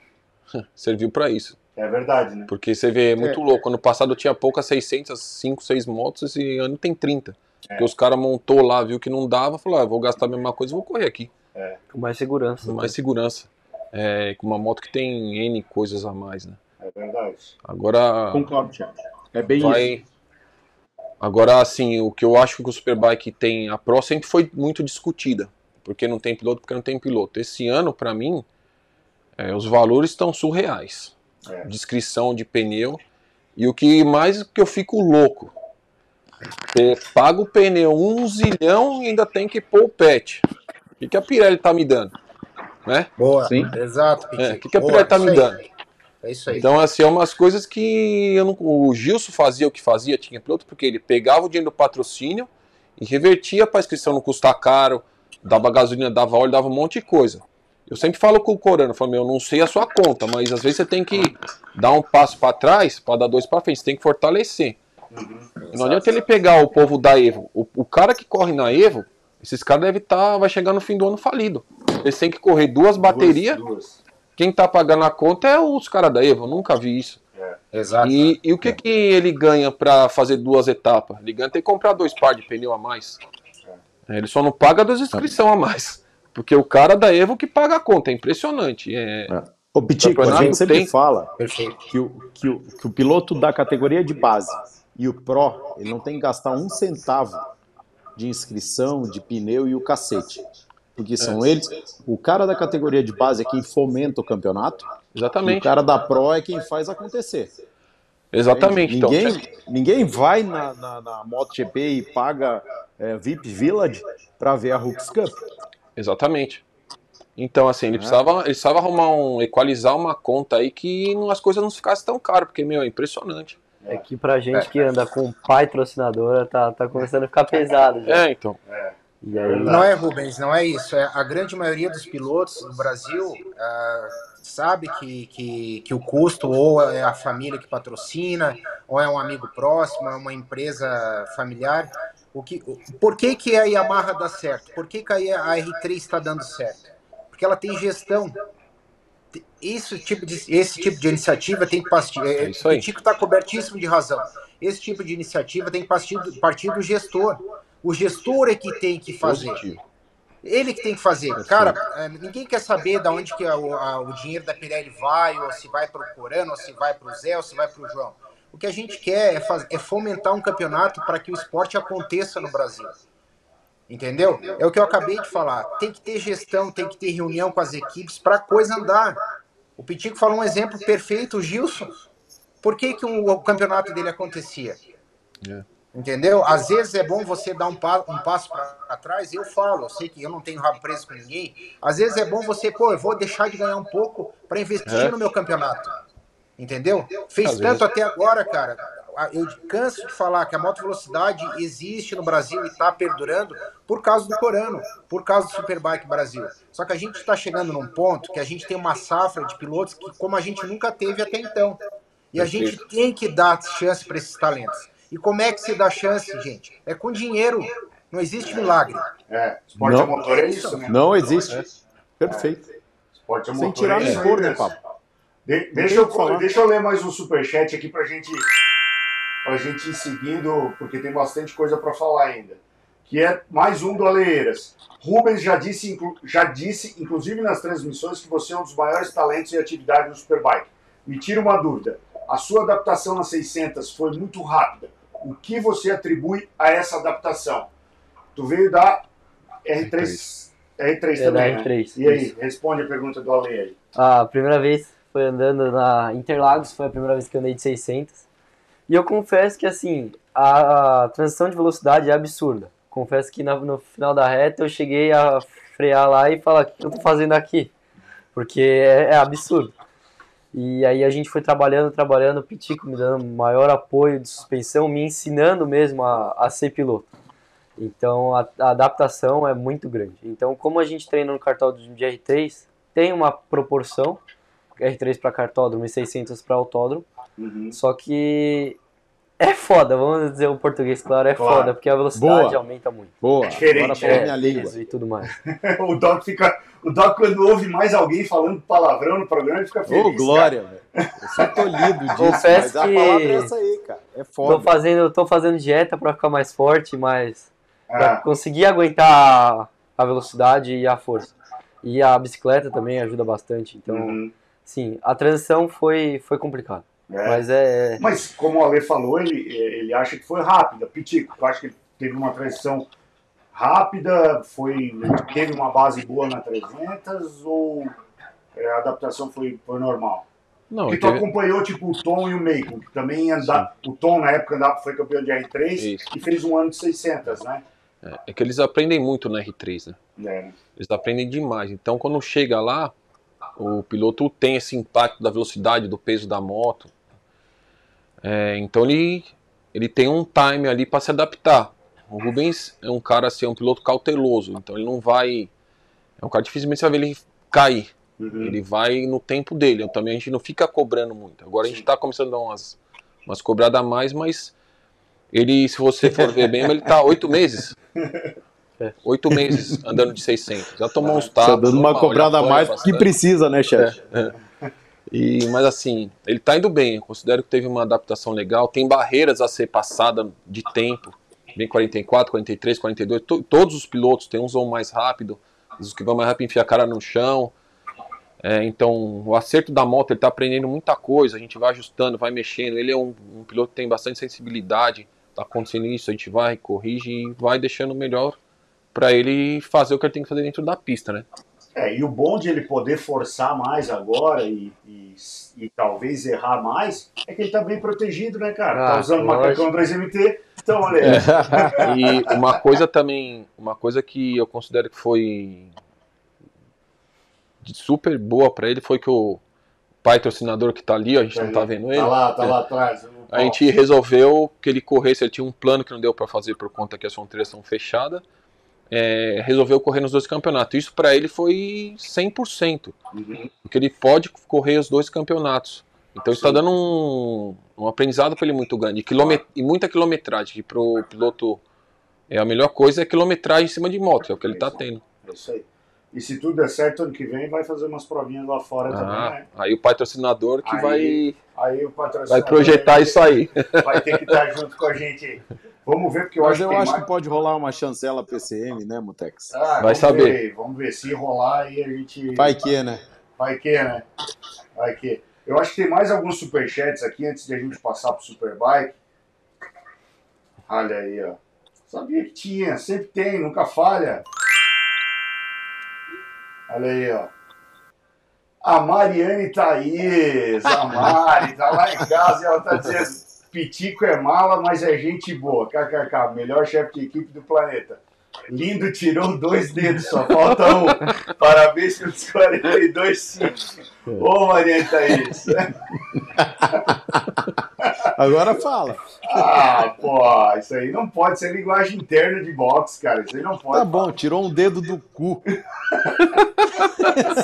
Serviu para isso. é verdade, né? Porque você vê, é muito É. louco. Ano passado tinha poucas 600, 5, 6 motos e ano tem 30. É. Porque os caras montou lá, viu que não dava, falou: ah, vou gastar a mesma coisa, vou correr aqui. Com mais segurança. Com mais segurança. É, com uma moto que tem N coisas a mais, né? É verdade. Agora. Concordo, Thiago. É bem isso. Agora, assim, o que eu acho que o Superbike tem, a Pro sempre foi muito discutida. Porque não tem piloto, porque não tem piloto. Esse ano, pra mim, é, os valores estão surreais. É. Descrição de pneu. E o que mais que eu fico louco. Você paga o pneu um zilhão e ainda tem que pôr o pet. O que, que a Pirelli tá me dando? Né? Boa. Sim. Exato, É, o que, que a Boa, Pirelli tá me aí. dando? É isso aí. Então, assim, é umas coisas que eu não- o Gilson fazia o que fazia, tinha piloto, porque ele pegava o dinheiro do patrocínio e revertia para a inscrição não custar caro, dava gasolina, dava óleo, dava um monte de coisa. Eu sempre falo com o Corano, eu falo, meu, eu não sei a sua conta, mas às vezes você tem que dar um passo para trás para dar dois para frente, você tem que fortalecer. E não adianta ele pegar o povo da Evo. O, o cara que corre na Evo, esses caras devem estar, vai chegar no fim do ano falido. Eles têm que correr duas baterias. Duas, duas. Quem tá pagando a conta é os caras da Evo, eu nunca vi isso. Exato. E, e o que, que ele ganha pra fazer duas etapas? Ele ganha ter que comprar dois par de pneu a mais. É, Ele só não paga duas inscrições a mais. Porque o cara da Evo que paga a conta, é impressionante. É, Ô, Pitico, a gente sempre tem- fala que o, que, o, que o piloto da categoria de base e o Pro, ele não tem que gastar um centavo de inscrição, de pneu e o cacete. Porque são eles. O cara da categoria de base é quem fomenta o campeonato. E o exatamente. cara da Pro é quem faz acontecer. Exatamente. Então, Ninguém, ninguém vai na, na, na MotoGP e paga é, VIP Village para ver a Hooks Cup. Exatamente. Então, assim, ele precisava, ele precisava arrumar um. equalizar uma conta aí que não- as coisas não ficassem tão caras, porque, meu, é impressionante. É que pra gente que anda com patrocinadora, tá, tá começando a ficar pesado já. É, então. E aí, Não é, Rubens, não é isso. É, a grande maioria dos pilotos no Brasil ah, sabe que, que, que o custo ou é a família que patrocina, ou é um amigo próximo, é uma empresa familiar. O que, por que, que a Yamaha dá certo? Por que, que a, a R3 está dando certo? Porque ela tem gestão. Esse tipo de, esse tipo de iniciativa tem que partir. É É, isso aí. o Tico está cobertíssimo de razão. Esse tipo de iniciativa tem que partir do gestor. O gestor é que tem que fazer. Positivo. Ele que tem que fazer. Cara, é, ninguém quer saber de onde que a- o, a- o dinheiro da Pirelli vai, ou se vai para o Corano, ou se vai para o Zé, ou se vai para o João. O que a gente quer é, faz- é fomentar um campeonato para que o esporte aconteça no Brasil. Entendeu? É o que eu acabei de falar. Tem que ter gestão, tem que ter reunião com as equipes para a coisa andar. O Pitico falou um exemplo perfeito, o Gilson. Por que, que o, o campeonato dele acontecia? É. Entendeu? Às vezes é bom você dar um, pa um passo para trás. Eu falo, eu sei que eu não tenho rabo preso com ninguém. Às vezes é bom você, pô, eu vou deixar de ganhar um pouco para investir É. no meu campeonato. Entendeu? Fez Às tanto vezes. até agora, cara. Eu canso de falar que a moto velocidade existe no Brasil e está perdurando por causa do Corano, por causa do Superbike Brasil. Só que a gente está chegando num ponto que a gente tem uma safra de pilotos que, como a gente nunca teve até então. E a gente tem que dar chance para esses talentos. E como é que se dá chance, gente? É com dinheiro. Não existe milagre. É, esporte Não. a motor é isso, né? Não existe. Perfeito. Esporte a Sem motor tirar é aí né, papo? De- deixa, eu, falar. deixa eu ler mais um superchat aqui pra gente, pra gente ir seguindo, porque tem bastante coisa pra falar ainda. Que é mais um do Aleiras. Rubens já disse, inclu- já disse, inclusive nas transmissões, que você é um dos maiores talentos em atividade no Superbike. Me tira uma dúvida. A sua adaptação nas 600 foi muito rápida. O que você atribui a essa adaptação? Tu veio da R3, R3 É, também, da né? R3, E aí, responde a pergunta do Ale aí. A primeira vez foi andando na Interlagos, foi a primeira vez que eu andei de 600. E eu confesso que, assim, a transição de velocidade é absurda. Confesso que no final da reta eu cheguei a frear lá e falar: o que eu tô fazendo aqui? Porque é, é absurdo. E aí a gente foi trabalhando, trabalhando, o Pitico me dando maior apoio de suspensão, me ensinando mesmo a, a ser piloto. Então a, a adaptação é muito grande. Então, como a gente treina no cartódromo de R3, tem uma proporção, R3 para cartódromo e 600 para autódromo, Uhum. só que é foda, vamos dizer o português claro, é Claro. foda, porque a velocidade Boa. aumenta muito. Boa, É diferente, agora falou é. minha língua. peso e tudo mais. O Doc fica. O Doc, quando ouve mais alguém falando palavrão no programa, ele fica feliz. Ô, Glória, velho. Eu sou tolhido disso, Confesso mas a que- palavra é essa aí, cara. É Tô foda. fazendo, tô fazendo dieta para ficar mais forte, mas cara. pra Ah, conseguir aguentar a velocidade e a força. E a bicicleta também ajuda bastante. Então, uhum. sim, a transição foi, foi complicada. É. Mas é. Mas, como o Ale falou, ele, ele acha que foi rápida. Pitico, tu acha que teve uma transição rápida? Foi, teve uma base boa na 300? Ou é, a adaptação foi, foi normal? Não, Porque tu teve- acompanhou, tipo, o Tom e o Macon, que também anda... O Tom, na época, andava, foi campeão de R3 Isso. e fez um ano de 600, né? é que eles aprendem muito no R3, né? É, Eles aprendem demais. Então, quando chega lá, o piloto tem esse impacto da velocidade, do peso da moto. É, então, ele, ele tem um time ali para se adaptar. O Rubens é um cara assim, é um piloto cauteloso. Então, ele não vai. É um cara dificilmente você vai ver ele cair. uhum. Ele vai no tempo dele. Então, também a gente não fica cobrando muito. Agora a gente está começando a dar umas, umas cobradas a mais, mas ele, se você for ver bem, ele tá oito meses. É. Oito meses andando de 600. Já tomou uns Tá tapas. dando uma normal, cobrada a mais que precisa, né, chefe? E, mas assim, ele tá indo bem. Eu considero que teve uma adaptação legal. Tem barreiras a ser passada de tempo. Vem 44, 43, 42. to- todos os pilotos, tem uns vão mais rápido. Os que vão mais rápido enfiam a cara no chão. É, então, o acerto da moto, ele tá aprendendo muita coisa. A gente vai ajustando, vai mexendo. Ele é um, um piloto que tem bastante sensibilidade. Tá acontecendo isso, a gente vai, corrige e vai deixando melhor para ele fazer o que ele tem que fazer dentro da pista, né? É, e o bom de ele poder forçar mais agora e, e, e talvez errar mais é que ele tá bem protegido, né, cara? tá Ah, usando lógico. macacão 2MT, então olha aí. E uma coisa também, uma coisa que eu considero que foi super boa pra ele foi que o patrocinador que tá ali, a gente não tá vendo ele. Tá lá, tá lá atrás. o A gente resolveu que ele corresse, ele tinha um plano que não deu pra fazer por conta que as fronteiras são fechadas. É, resolveu correr nos dois campeonatos. Isso pra ele foi 100%, Uhum. porque ele pode correr os dois campeonatos. Então tá Sim. dando um, um aprendizado pra ele muito grande. E, quilomet- e muita quilometragem, que pro piloto é a melhor coisa é quilometragem em cima de moto, é o que ele tá tendo. É isso aí. E se tudo der certo, ano que vem vai fazer umas provinhas lá fora também, Ah, né? aí o patrocinador que Aí vai, Aí o patrocinador vai projetar isso aí. vai ter que estar junto com a gente aí. Vamos ver, porque eu Mas acho eu acho mais... que pode rolar uma chancela PCM, né, Mutex? Ah, Vai vamos saber. ver, vamos ver se rolar aí a gente... Vai que, né? Vai que, né? Vai que. Eu acho que tem mais alguns superchats aqui antes de a gente passar pro Superbike. Olha aí, ó. Sabia que tinha, sempre tem, nunca falha. Olha aí, ó. A Mariane Thaís, a Mari, tá lá em casa e ela tá dizendo: Pitico é mala, mas é gente boa. KKK, melhor chefe de equipe do planeta. Lindo tirou dois dedos, só falta um. Parabéns pelos 42 5. Ô, Mariane Thaís. Agora fala. Ah, pô, isso aí não pode ser linguagem interna de boxe, cara. Isso aí não pode. Tá bom, tirou um dedo do cu.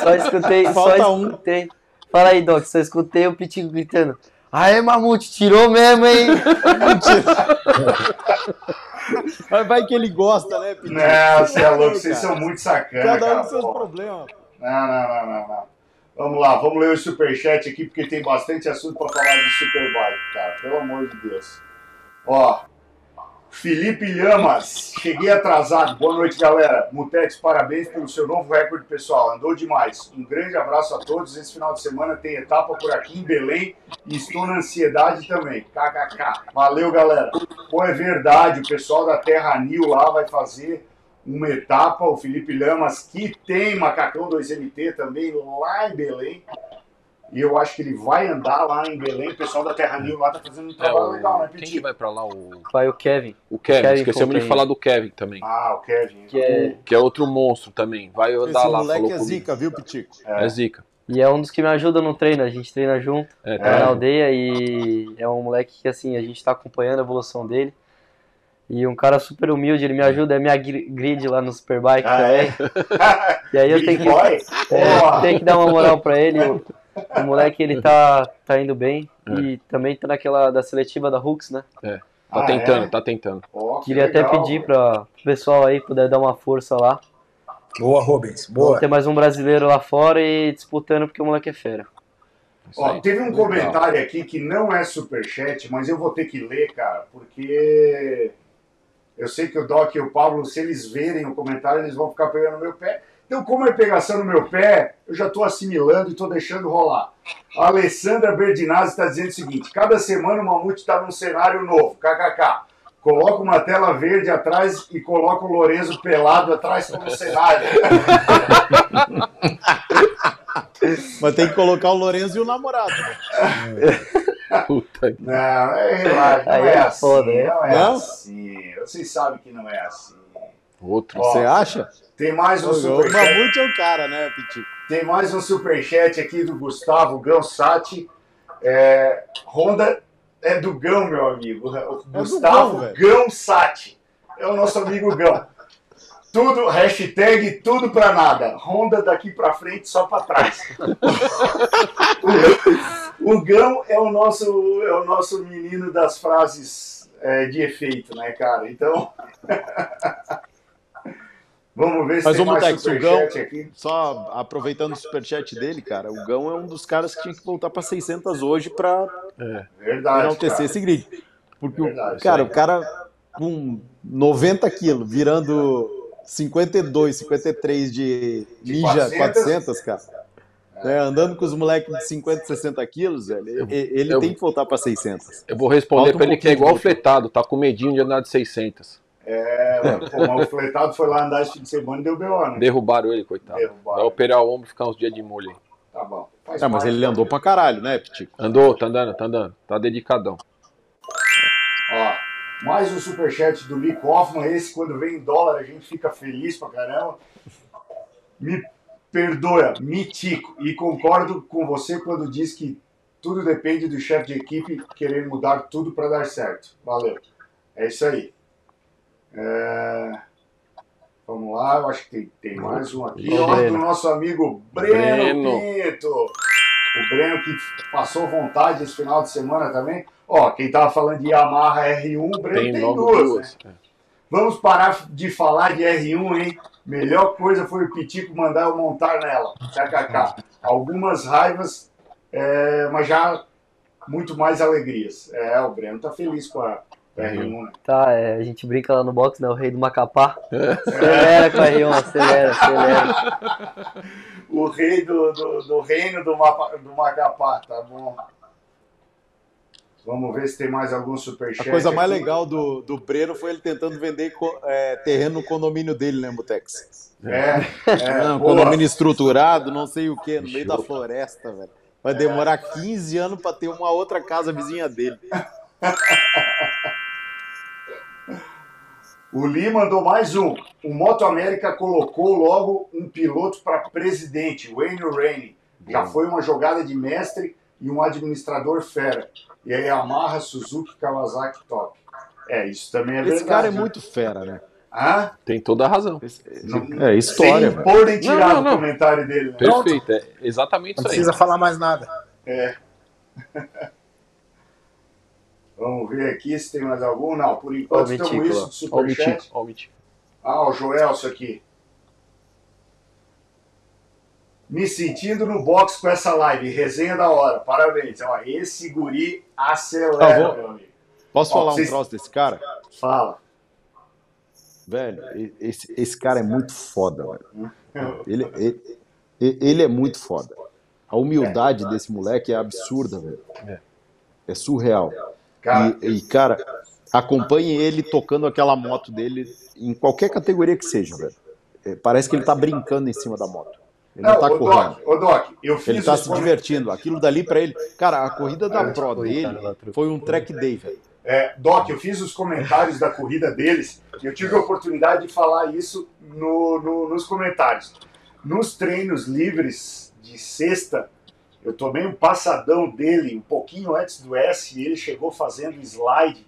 Só escutei, Falta só um. escutei. Fala aí, Doc, só escutei o Pitico gritando. Aê, Mamute, tirou mesmo, hein? Mas vai que ele gosta, né, Piti? Não, você é louco, vocês são muito sacanas. Cada um com seus pô. problemas. Não, não, não, não, não. Vamos lá, vamos ler o superchat aqui, porque tem bastante assunto para falar de Superbike, cara. Pelo amor de Deus. Ó, Felipe Lhamas, cheguei atrasado. Boa noite, galera. Mutex, parabéns pelo seu novo recorde pessoal. Andou demais. Um grande abraço a todos. Esse final de semana tem etapa por aqui em Belém e estou na ansiedade também. KKK. Valeu, galera. Pô, é verdade. O pessoal da Terra Nil lá vai fazer uma etapa. O Felipe Lamas, que tem Macacão 2MT também lá em Belém. E eu acho que ele vai andar lá em Belém. O pessoal da Terra Nil lá tá fazendo um É, trabalho o- legal, né, quem Petit? que vai pra lá? O, Vai o Kevin. o Kevin. Kevin Esquecemos de falar do Kevin também. Ah, o Kevin. Que é, Que é outro monstro também. Vai andar Esse lá, moleque falou é comigo. zica, viu, Pitico? É zica. e é um dos que me ajuda no treino. A gente treina junto É, tá. na aldeia e é um moleque que assim, a gente tá acompanhando a evolução dele. E um cara super humilde, ele me ajuda, é minha gri- grid lá no Superbike Ah, também. é? E aí eu tenho que, é, tenho que dar uma moral pra ele. O, moleque ele tá, tá indo bem e também tá naquela da seletiva da Hooks, né? É. Tá Ah, tentando, é? tá tentando. Ó, que Queria até legal, pedir para o pessoal aí puder dar uma força lá. Boa, Rubens. Vamos Boa. ter mais um brasileiro lá fora e disputando porque o moleque é fera. Ó, teve um Legal. comentário aqui que não é superchat, mas eu vou ter que ler, cara, porque eu sei que o Doc e o Pablo, se eles verem o comentário, eles vão ficar pegando no meu pé. Então, como é pegação no meu pé, eu já estou assimilando e estou deixando rolar. A Alessandra Berdinazzi está dizendo o seguinte: cada semana o Mamute está num cenário novo, kkk. Coloca uma tela verde atrás e coloca o Lorenzo pelado atrás como cenário. Mas tem que colocar o Lorenzo e o namorado. né? Puta. Não, é, relaxa, não Aí é, é assim, foda, né? não é Não? assim. Vocês sabem que não é assim. Outro. Ó, Você acha? Tem mais um O, o superchat. Mamute é o cara, né, Pitico? Tem mais um superchat aqui do Gustavo Gão Sati. É, Honda é do Gão, meu amigo. O É Gustavo Gão, Sati. É o nosso amigo Gão. Tudo, hashtag tudo pra nada. Honda daqui pra frente, só pra trás. o, o Gão é o nosso, é o nosso menino das frases é, de efeito, né, cara? Então. Vamos ver se Mas tem mais Mutex, o superchat aqui. Só aproveitando o superchat dele, cara, o Gão é um dos caras que tinha que voltar pra 600 hoje pra É. Verdade. enaltecer cara. esse grid. Porque, o- Verdade, cara, isso o cara com 90 quilos, virando 52, 53 de Ninja 400, 400, cara. né, andando com os moleques de 50, 60 quilos, velho, ele eu- tem que voltar pra 600. Eu vou responder um pra ele que é igual fletado, tá com medinho de andar de 600. É, mano, pô, mas o fletado foi lá andar esse fim de semana e deu B.O., né? Derrubaram ele, coitado. Derrubaram. Vai operar o ombro e ficar uns dias de molho aí. Tá bom. Faz Ah, mas parte. ele andou pra caralho, né, Pitico? Andou, tá andando, tá andando. Tá dedicadão. Ó, mais um superchat do Lee Kaufman. Esse, quando vem em dólar, a gente fica feliz pra caramba. Me perdoa, mitico. E concordo com você quando diz que tudo depende do chefe de equipe querer mudar tudo pra dar certo. Valeu. É isso aí. É, Vamos lá, eu acho que tem, tem mais um aqui. Ó, Ó, do nosso amigo Breno, Breno. Pinto. O Breno que passou vontade esse final de semana também. Ó, quem tava falando de Yamaha R1, o Breno tem, Tem duas, né? duas. É. Vamos parar de falar de R1, hein? Melhor coisa foi o Pitico mandar eu montar nela. KKK. Algumas raivas, é, mas já muito mais alegrias. É, o Breno tá feliz com a R1, né? Tá, é, a gente brinca lá no box, né? O rei do Macapá. Acelera com a R1, acelera, acelera. O rei do, do, do reino do, mapa, do Macapá, tá bom. Vamos ver se tem mais algum superchat. A coisa mais aqui. legal do, do Breno foi ele tentando vender é, terreno no condomínio dele, né, Mutex? É, é, Não, boa. condomínio estruturado, não sei o que, no meio da floresta, velho. Vai demorar 15 anos pra ter uma outra casa vizinha dele. O Lee mandou mais um. O Moto América colocou logo um piloto para presidente, Wayne Rainey. Já foi uma jogada de mestre e um administrador fera. E aí Yamaha, Suzuki, Kawasaki, top. É, isso também é Esse verdade. cara é né? muito fera, né? Hã? Tem toda a razão. É história, Sem nem tirar Não, não, o não. comentário dele. Né? Perfeito, é exatamente Não isso aí. precisa falar mais nada. É. Vamos ver aqui se tem mais algum. Não, por enquanto estamos Mitico isso de superchat. Mitico, ó o Mitico. Ah, o Joelso aqui. Me sentindo no box com essa live. Resenha da hora. Parabéns. Ó, esse guri acelera, bom. meu amigo. Posso Ó, falar vocês- um troço desse cara? Fala. Velho, esse, esse cara é muito foda, velho. Ele, ele, ele é muito foda. A humildade desse moleque é absurda, velho. É surreal. Cara, E, e, cara, acompanhe ele tocando aquela moto dele em qualquer categoria que seja, velho. É, parece que ele tá brincando em cima da moto. Ele não, Não, tá ô, correndo. Doc, ô Doc, eu fiz Ele tá se divertindo. Aquilo dali pra ele. Cara, a corrida da Pro dele foi um track day, velho. É, Doc, eu fiz os comentários da corrida deles e eu tive a oportunidade de falar isso no- no- nos comentários. Nos treinos livres de sexta, eu tomei um passadão dele um pouquinho antes do S e ele chegou fazendo slide,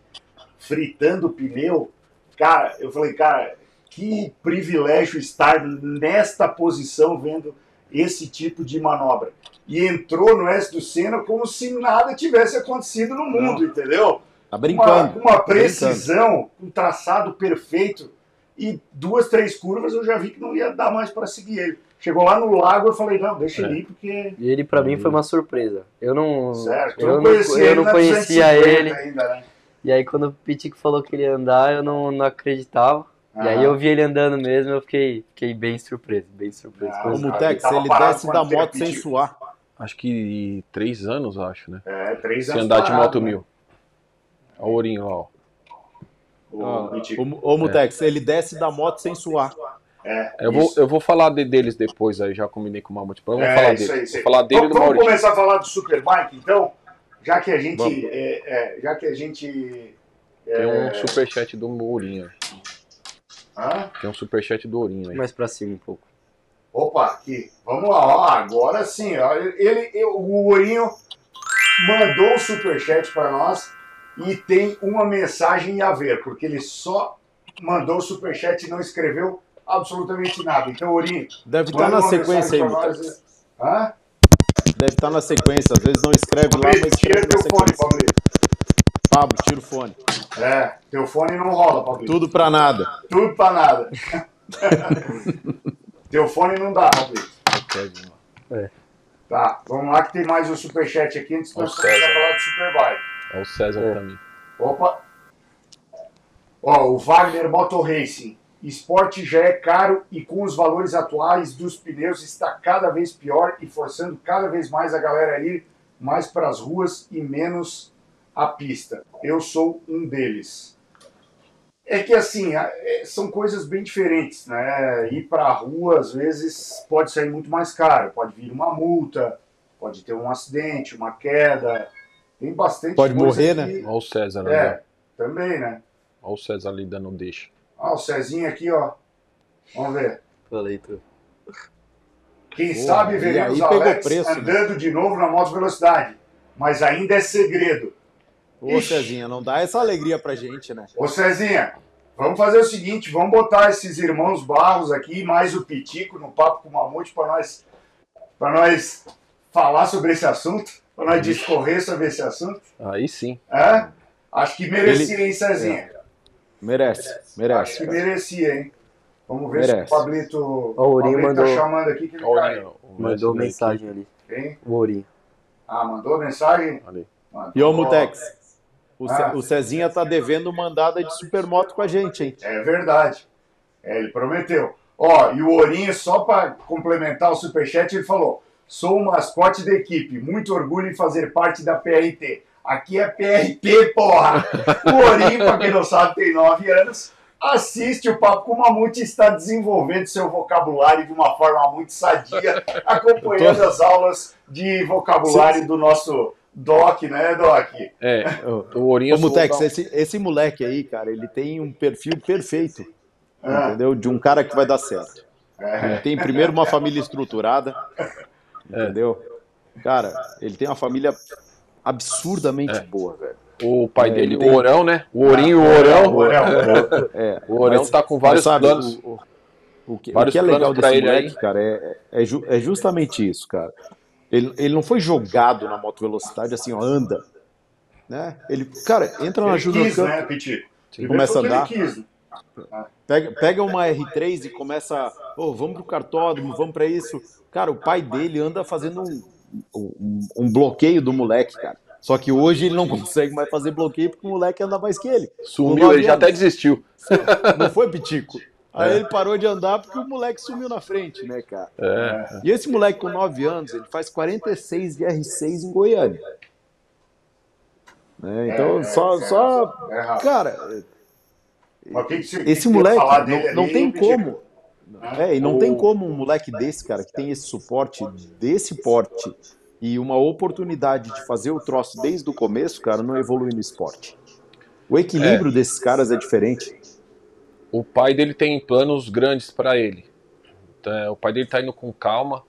fritando o pneu. Cara, eu falei, cara, que privilégio estar nesta posição vendo esse tipo de manobra. E entrou no S do Senna como se nada tivesse acontecido no mundo, entendeu? Tá brincando. Uma, uma precisão, um traçado perfeito. E duas, três curvas eu já vi que não ia dar mais para seguir ele. Chegou lá no lago, eu falei, não, deixa ele ir, porque. E ele pra mim foi uma surpresa. Eu não, Certo, eu eu não, conhecia eu ele não na conhecia 250 ele. ainda, né? E aí quando o Pitico falou que ele ia andar, eu não, não acreditava. E aí eu vi ele andando mesmo, eu fiquei, fiquei bem surpreso, bem surpreso. Ah, isso. Mutex, ele desce da moto sem Pitico? suar. Acho que três anos, acho, né? É, três Se anos andar de parado, moto né? mil. Olha o ourinho lá, ó. O Pitico. Ô, ô, Mutex, ele desce da moto sem suar. É, Eu vou, eu vou falar de- deles depois aí, já combinei com o Mamute. Vamos É, falar dele. aí, falar dele e Vamos- do Vamos Maurício. começar a falar do Superbike, então? Já que a gente. É, é, já que a gente. Tem é, um superchat do Ourinho. hã? Tem um superchat do Ourinho aí. Mais pra cima um pouco. Opa, aqui. Vamos lá, ó. Agora sim, ó. Ele, ele- o Ourinho mandou o superchat para nós e tem uma mensagem a ver, porque ele só mandou o superchat e não escreveu absolutamente nada. Então, Ourinho, Deve estar manda na sequência aí, nós. Hã? Deve estar na sequência. Às vezes não escreve lá, Pablito, mas tira escreve teu na fone. Pablito. Pablo, tira o fone. É, teu fone não rola, Pablito. Tudo pra nada. Tudo pra nada. teu fone não dá, Pablito. Tá, vamos lá que tem mais um superchat aqui antes de nós começar a falar do Superbike. Olha o César também. Opa! Ó, o Wagner Motor Racing. Esporte já é caro e com os valores atuais dos pneus está cada vez pior e forçando cada vez mais a galera a ir mais para as ruas e menos a pista. Eu sou um deles. É que assim, é, são coisas bem diferentes, né? Ir para a rua às vezes pode sair muito mais caro, pode vir uma multa, pode ter um acidente, uma queda. Tem bastante Pode morrer, que- né? Olha o César ali. É, também, né? Olha o César ali dando deixa. Ó, o Cezinho aqui, ó. Vamos ver. Falei tudo. Quem sabe veremos Alex preço, né? andando de novo na moto velocidade. Mas ainda é segredo. Ô, Ixi. Cezinha, não dá essa alegria pra gente, né? Ô Cezinha, vamos fazer o seguinte, vamos botar esses irmãos Barros aqui, mais o Pitico no papo com o Mamute para nós, pra nós falar sobre esse assunto, para nós discorrer sobre esse assunto. Aí sim. É? Acho que merecia, Ele- hein, Cezinha? Merece, Acho merece. que cara. merecia, hein? Vamos ver se Merece. o Pablito, o Ourinho Pablito tá mandou- chamando aqui que ele o. Ourinho, o Mandou mensagem ali. Hein? O Ourinho. Ah, mandou mensagem? Ali. Mandou. E ô, Mutex, o, Ah. o Cezinha tá devendo mandada de supermoto com a gente, hein? É verdade. É, ele prometeu. Ó, e o Ourinho, só para complementar o superchat, ele falou: sou o mascote da equipe, muito orgulho em fazer parte da PRT. Aqui é PRT, porra! O Ourinho, para quem não sabe, tem 9 anos, assiste o Papo com o Mamute e está desenvolvendo seu vocabulário de uma forma muito sadia, acompanhando as aulas de vocabulário do nosso Doc, né, Doc? É, o Ourinho... Ô, Mutex, esse, esse moleque aí, cara, ele tem um perfil perfeito, Ah, entendeu? De um cara que vai dar certo. é. Ele tem primeiro uma família estruturada, entendeu? Cara, ele tem uma família absurdamente É. boa, velho. O pai É, dele, tem- o Orão, né? O Ourinho e o Orão. Orão. É, O Orão mas- tá com vários sabe, planos. O, o- o que, o Vários que é legal desse ele aí. moleque, cara, é, é, ju- é justamente isso, cara. Ele, ele não foi jogado na moto velocidade assim, ó, anda. Né? Ele, cara, entra na quis, Cup, né, Petit? Primeiro começa a andar. quis, né? Pega, pega uma R3 e começa, ô, vamos pro cartódromo, vamos pra isso. Cara, o pai dele anda fazendo um, um, um bloqueio do moleque, cara. Só que hoje ele não consegue mais fazer bloqueio porque o moleque anda mais que ele. Sumiu, ele já até desistiu. Não foi, Pitico? Aí É. ele parou de andar porque o moleque sumiu na frente, né, cara? É. E esse moleque com 9 anos, ele faz 46 de R6 em Goiânia. Né, Então, É, só, é, só. é. Cara, Mas o que que você- esse que moleque não, não ali, tem como. É, e não O- tem como um moleque desse, cara, que tem esse suporte desse porte e uma oportunidade de fazer o troço desde o começo, cara, não evoluir no esporte. O equilíbrio desses caras é diferente. O pai dele tem planos grandes para ele. Então, é, o pai dele tá indo com calma.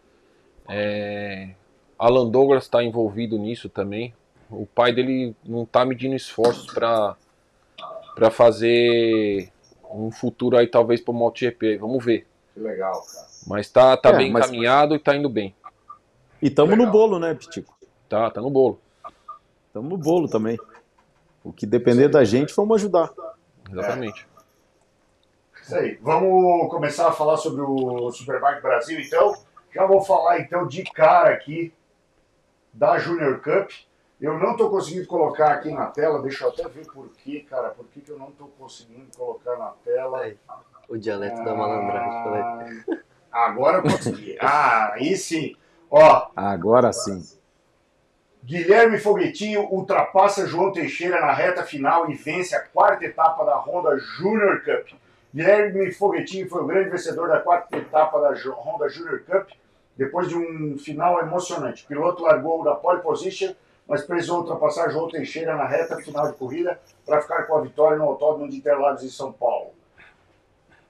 É, Alan Douglas está envolvido nisso também. O pai dele não tá medindo esforços para para fazer um futuro aí talvez para o MotoGP. Vamos ver. Que legal, cara. Mas tá, tá É, bem mas- encaminhado e tá indo bem. E tamo Legal. no bolo, né, Pitico? Tá, tá no bolo. Tamo no bolo também. O que depender da gente, vamos ajudar. Exatamente. Isso aí. Vamos começar a falar sobre o Superbike Brasil, então. Já vou falar, então, de cara aqui da Junior Cup. Eu não estou conseguindo colocar aqui na tela, deixa eu até ver por quê, cara. Por que, que eu não estou conseguindo colocar na tela? Aí, O dialeto da malandragem. falei. Ah, agora eu consegui. Ah, aí sim. Ó, Agora sim. Guilherme Foguetinho ultrapassa João Teixeira na reta final e vence a quarta etapa da Honda Junior Cup. Guilherme Foguetinho foi o grande vencedor da quarta etapa da Honda Junior Cup, depois de um final emocionante. O piloto largou da pole position, mas precisou ultrapassar João Teixeira na reta final de corrida para ficar com a vitória no Autódromo de Interlagos em São Paulo.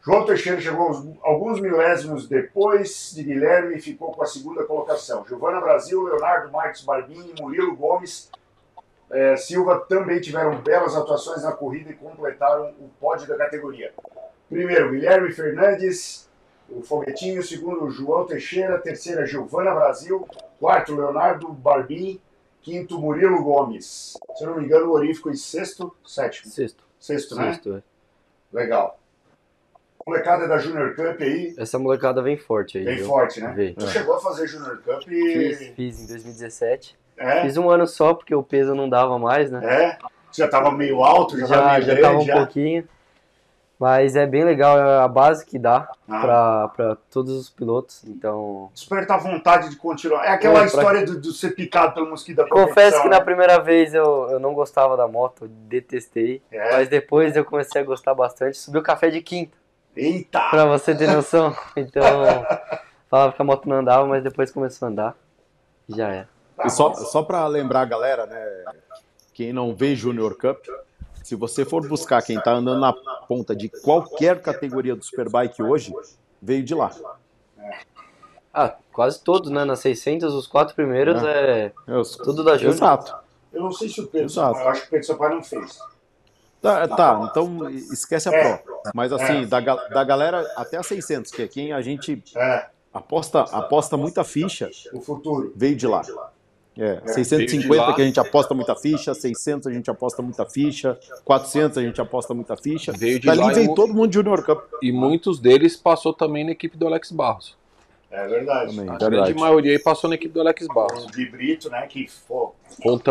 João Teixeira chegou alguns milésimos depois de Guilherme e ficou com a segunda colocação. Giovana Brasil, Leonardo Marques Barbini e Murilo Gomes eh, Silva também tiveram belas atuações na corrida e completaram o pódio da categoria. Primeiro, Guilherme Fernandes, o Foguetinho. Segundo, João Teixeira. Terceira, Giovana Brasil. Quarto, Leonardo Barbini. Quinto, Murilo Gomes. Se eu não me engano, o Ori ficou em sexto, sétimo. Sexto. Sexto, né? Sexto, é. Legal. Molecada da Junior Cup aí, Essa molecada vem forte aí. bem viu? forte, né? Vem. Tu chegou a fazer Junior Cup Fiz, e. fiz em 2017. É? Fiz um ano só, porque o peso não dava mais, né? É? Já tava meio alto, já, tava já, meio já grande, tava um já. pouquinho. Mas é bem legal, é a base que dá Ah. pra, pra todos os pilotos. Então, Desperta a vontade de continuar. É aquela É, pra- história do, do ser picado pelo mosquito da confesso que né? na primeira vez eu, eu não gostava da moto, detestei. É. Mas depois eu comecei a gostar bastante. Subi o café de quinta, Eita! pra você ter noção. Então, falava que a moto não andava, mas depois começou a andar. Já é. E só, só para lembrar a galera, né? Quem não vê Junior Cup, se você for buscar quem tá andando na ponta de qualquer categoria do Superbike hoje, veio de lá. Ah, quase todos, né? Nas 600, os quatro primeiros é, Eu- tudo da Júnior. Exato. Eu não sei se o Pedro Exato. Eu acho que o Pedro Sampaio não fez. Tá, tá, então esquece a É. Pro. Mas assim, da, ga- da galera até a 600, que é quem a gente É, aposta, aposta muita ficha, o futuro. veio de lá. É, Veio 650 de lá. que a gente aposta muita ficha, 600 a gente aposta muita ficha, 400 a gente aposta muita ficha. Veio de Dali lá e veio todo mundo de Junior Cup E muitos deles passou também na equipe do Alex Barros. É verdade. também, A verdade. grande maioria aí passou na equipe do Alex Barros. O Di Brito, né? Que pô,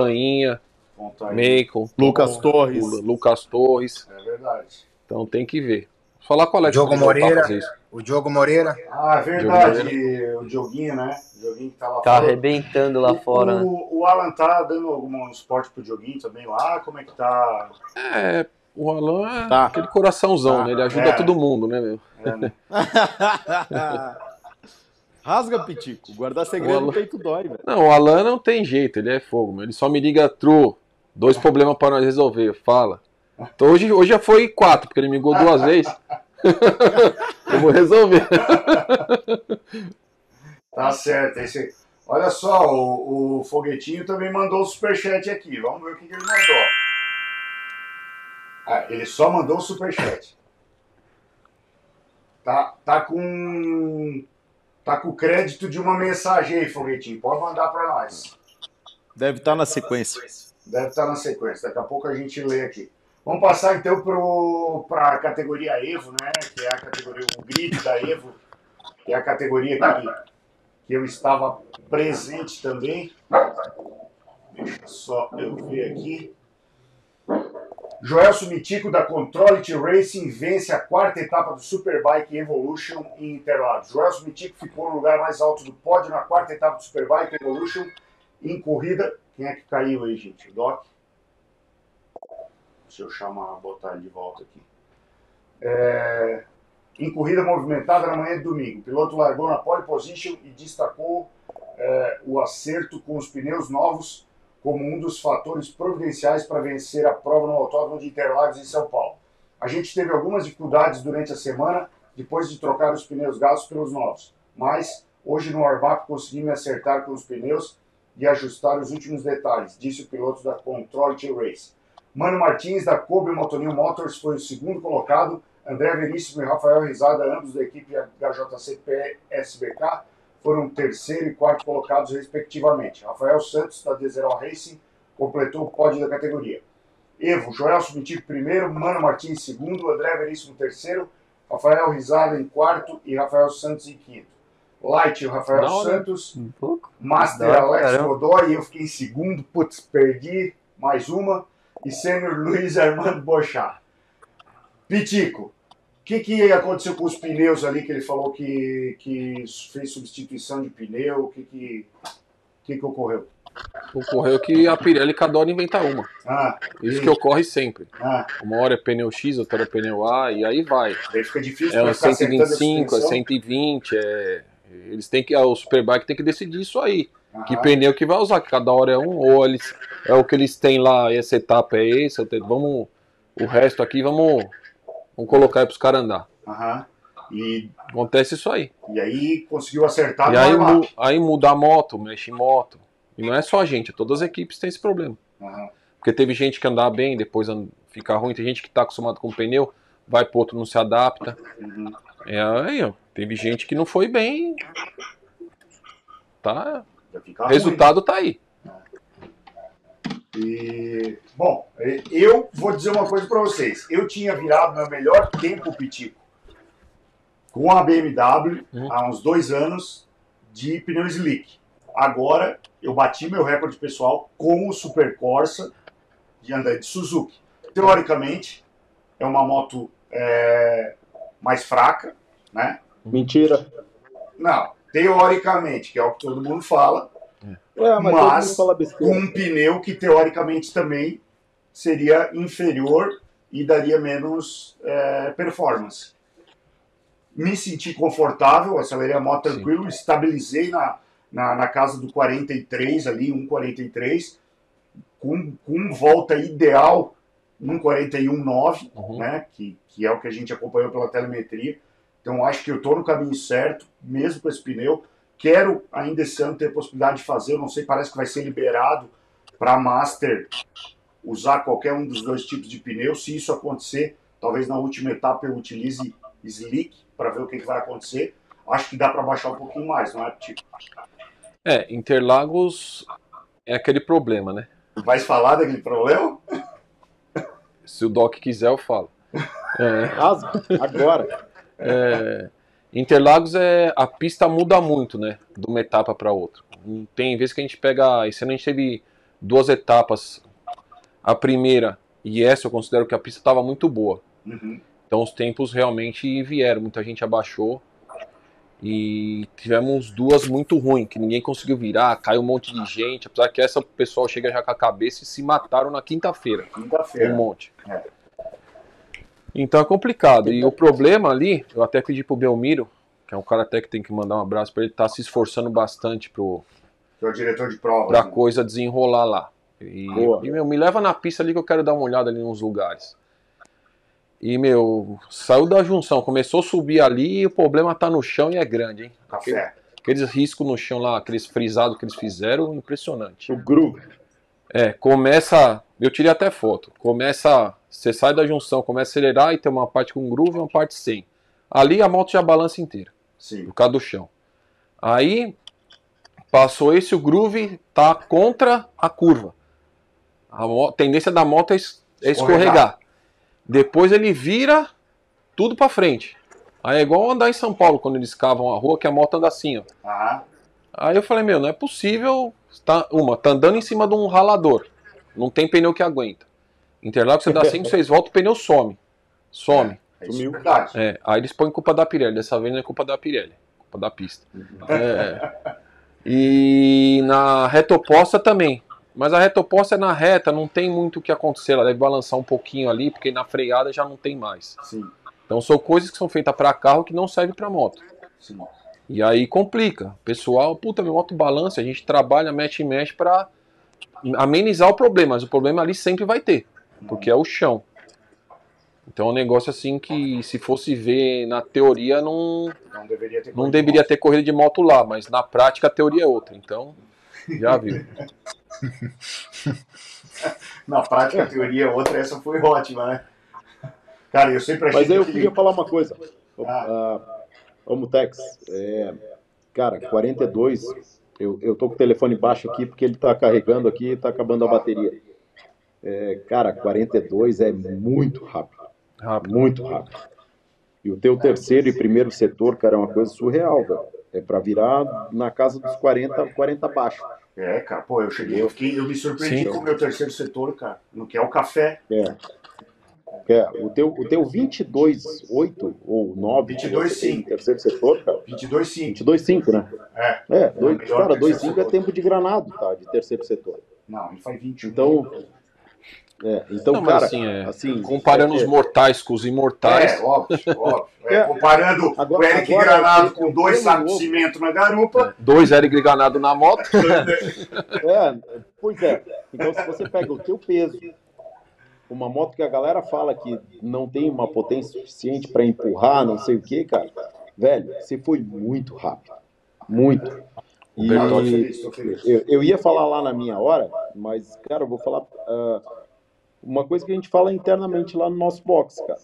aí. Macon, Lucas Torres. Lucas Torres. É verdade. Então tem que ver. Vou falar com o Alex Diogo Moreira. O Diogo Moreira, Ah, é verdade. O Dioguinho, né? O Dioguinho que tá lá Tá fora. arrebentando lá fora, né? O, o Alan tá dando algum suporte pro Dioguinho também lá? Como é que tá? É, o Alan é Tá. aquele coraçãozão, Tá. né? Ele ajuda É. todo mundo, né, meu? É, né? Rasga, Pitico. Guardar segredo no peito dói, velho. Não, o Alan não tem jeito, ele é fogo, meu. Ele só me liga, Tru, dois problemas pra nós resolver, fala. Então hoje, hoje já foi quatro, porque ele me ligou duas vezes. Eu vou resolver. Tá certo. Esse... Olha só, o, o Foguetinho também mandou o superchat aqui. Vamos ver o que, que ele mandou. Ah, ele só mandou o superchat. Tá, tá com. Tá com crédito de uma mensagem aí, Foguetinho. Pode mandar para nós. Deve estar na sequência. Deve estar na sequência. Daqui a pouco a gente lê aqui. Vamos passar então para a categoria Evo, né? Que é a categoria, o grid da Evo, que é a categoria que, que eu estava presente também. Deixa só eu ver aqui. Joelso Mitico da Controlity Racing vence a quarta etapa do Superbike Evolution em Interlagos. Joelso Mitico ficou no lugar mais alto do pódio na quarta etapa do Superbike Evolution em corrida. Quem é que caiu aí, gente? O Doc? Deixa eu chamar, botar ele de volta aqui. É, em corrida movimentada na manhã de domingo. O piloto largou na pole position e destacou eh, o acerto com os pneus novos como um dos fatores providenciais para vencer a prova no Autódromo de Interlagos em São Paulo. A gente teve algumas dificuldades durante a semana depois de trocar os pneus gastos pelos novos, mas hoje no warm-up consegui me acertar com os pneus e ajustar os últimos detalhes, disse o piloto da Control Race. Mano Martins, da Kobe Motonil Motors, foi o segundo colocado. André Veríssimo e Rafael Rizada, ambos da equipe HJC PSBK, foram terceiro e quarto colocados, respectivamente. Rafael Santos, da Dezeral Racing, completou o pódio da categoria. Evo, Joel Subitivo primeiro, Mano Martins segundo, André Veríssimo terceiro, Rafael Rizada em quarto e Rafael Santos em quinto. Light, o Rafael hora. Santos, Um pouco. Master hora, Alex caramba. Godoy, eu fiquei em segundo, putz, perdi mais uma. E Sênior Luiz Armando Bochá. Pitico, o que, que aconteceu com os pneus ali que ele falou que, que fez substituição de pneu? O que, que, que, que ocorreu? Ocorreu que a Pirelli cada hora inventa uma. Ah, Isso e- que ocorre sempre. Ah, Uma hora é pneu X, outra é pneu A, e aí vai. daí fica difícil É pra um ficar acertando a 125, é suspensão. 120, é. Eles têm que. ah, O Superbike tem que decidir isso aí. Que pneu que vai usar, que cada hora é um, ou eles, é o que eles têm lá, essa etapa é esse, vamos. O resto aqui vamos, vamos colocar aí pros caras andar. Aham. E, Acontece isso aí. e aí conseguiu acertar e aí, mu- aí muda a moto, mexe em moto. E não é só a gente, todas as equipes têm esse problema. Aham. Porque teve gente que andar bem, depois fica ruim, tem gente que tá acostumado com pneu, vai pro outro, não se adapta. Uhum. É aí, ó. Teve gente que não foi bem. Tá. Já fica O ruim. resultado tá aí. E, bom, eu vou dizer uma coisa para vocês. Eu tinha virado meu melhor tempo, Pitico, com a BMW Uhum. há uns dois anos de pneu slick. Agora eu bati meu recorde pessoal com o Super Corsa de andar de Suzuki. Teoricamente, é uma moto é, mais fraca, né? Mentira. Não, teoricamente, que é o que todo mundo fala, É, mas, Mas- fala um pneu que teoricamente também seria inferior e daria menos é, performance. Me senti confortável, acelerei a moto tranquilo, estabilizei na, na, na casa do 43 ali, 1,43, com, com volta ideal 1,41,9, Uhum. né, que, que é o que a gente acompanhou pela telemetria. Então acho que eu estou no caminho certo, mesmo com esse pneu. Quero ainda esse ano ter a possibilidade de fazer, eu não sei, parece que vai ser liberado para a Master usar qualquer um dos dois tipos de pneu. Se isso acontecer, talvez na última etapa eu utilize slick para ver o que, que vai acontecer. Acho que dá para baixar um pouquinho mais, não é, Tipo, É, Interlagos é aquele problema, né? Vai falar daquele problema? Se o Doc quiser, eu falo. É, agora. É, Interlagos é. A pista muda muito, né? De uma etapa para outra. Tem vezes que a gente pega. Esse ano a gente teve duas etapas. A primeira e essa eu considero que a pista estava muito boa. Uhum. Então os tempos realmente vieram, muita gente abaixou. E tivemos duas muito ruins, que ninguém conseguiu virar, caiu um monte de gente. Apesar que essa o pessoal chega já com a cabeça e se mataram na quinta-feira. Um Quinta-feira. monte. É. Então é complicado. E o problema ali, eu até pedi pro Belmiro, que é um cara até que tem que mandar um abraço pra ele, tá se esforçando bastante pro, Que é o diretor de prova. pra né? coisa desenrolar lá. E, Boa. e, meu, me leva na pista ali que eu quero dar uma olhada ali nos lugares. E, meu, saiu da junção, começou a subir ali e o problema tá no chão e é grande, hein? Aquele- Café. aqueles riscos no chão lá, aqueles frisados que eles fizeram, impressionante. O groove. É, começa. Eu tirei até foto. Começa. Você sai da junção, começa a acelerar e tem uma parte com groove e uma parte sem. Ali a moto já balança inteira, Sim. por causa do chão. Aí passou esse, o groove tá contra a curva. A tendência da moto é, es- é escorregar. Escorregar. Depois ele vira tudo pra frente. Aí é igual andar em São Paulo quando eles cavam a rua, que a moto anda assim, ó. Aham. Aí eu falei, meu, não é possível. Tá, uma, tá andando em cima de um ralador. Não tem pneu que aguenta. Interlagos, você dá 5, 6 voltas, o pneu some. Some. É é. É, aí eles põem culpa da Pirelli. Dessa vez não é culpa da Pirelli. é Culpa da pista. É. E na reta oposta também. Mas a reta oposta é na reta, não tem muito o que acontecer. Ela deve balançar um pouquinho ali, porque na freada já não tem mais. Sim. Então são coisas que são feitas para carro que não servem para moto. Sim. E aí complica. Pessoal, puta, meu moto balança, a gente trabalha, mexe e mexe pra amenizar o problema, mas o problema ali sempre vai ter, porque é o chão. Então é um negócio assim que se fosse ver na teoria não, Não deveria ter não corrido deveria ter corrida de moto lá, mas na prática a teoria é outra. Então, já viu. Na prática, a teoria é outra, essa foi ótima, né? Cara, eu sempre achei Mas aí eu que queria falar uma coisa. Ah. Ah, Ô, Mutex, é, cara, 42, eu, eu tô com o telefone baixo aqui porque ele tá carregando aqui e tá acabando a bateria. É, cara, 42 é muito rápido. Rápido. Muito rápido. E o teu terceiro e primeiro setor, cara, é uma coisa surreal, velho. É pra virar na casa dos 40, 40 baixo. É, cara, pô, eu cheguei, eu, fiquei, eu me surpreendi Sim. com o meu terceiro setor, cara. No que é o café. É. É, o teu, o teu 22, 8 ou 9, 22, você tem sim. em terceiro setor, cara. 22 sim. 22, 5, né? É. É, dois, melhor cara, terceiro 2, 5 é tempo de granado, tá? De terceiro setor. Não, ele faz 21. Então, é, então Não, cara, assim, é, assim, comparando é, os mortais com os imortais, É, óbvio, óbvio. É, É. comparando Agora- o Eric agora, Granado com dois sacos de cimento na garupa. dois Eric Ganado na moto, É, pois é. Então, se você pega o teu peso, uma moto que a galera fala que não tem uma potência suficiente para empurrar, não sei o que, cara, velho, você foi muito rápido. Muito. E Não, tô feliz, tô feliz. eu, eu ia falar lá na minha hora, mas, cara, eu vou falar ah, uma coisa que a gente fala internamente lá no nosso box, cara.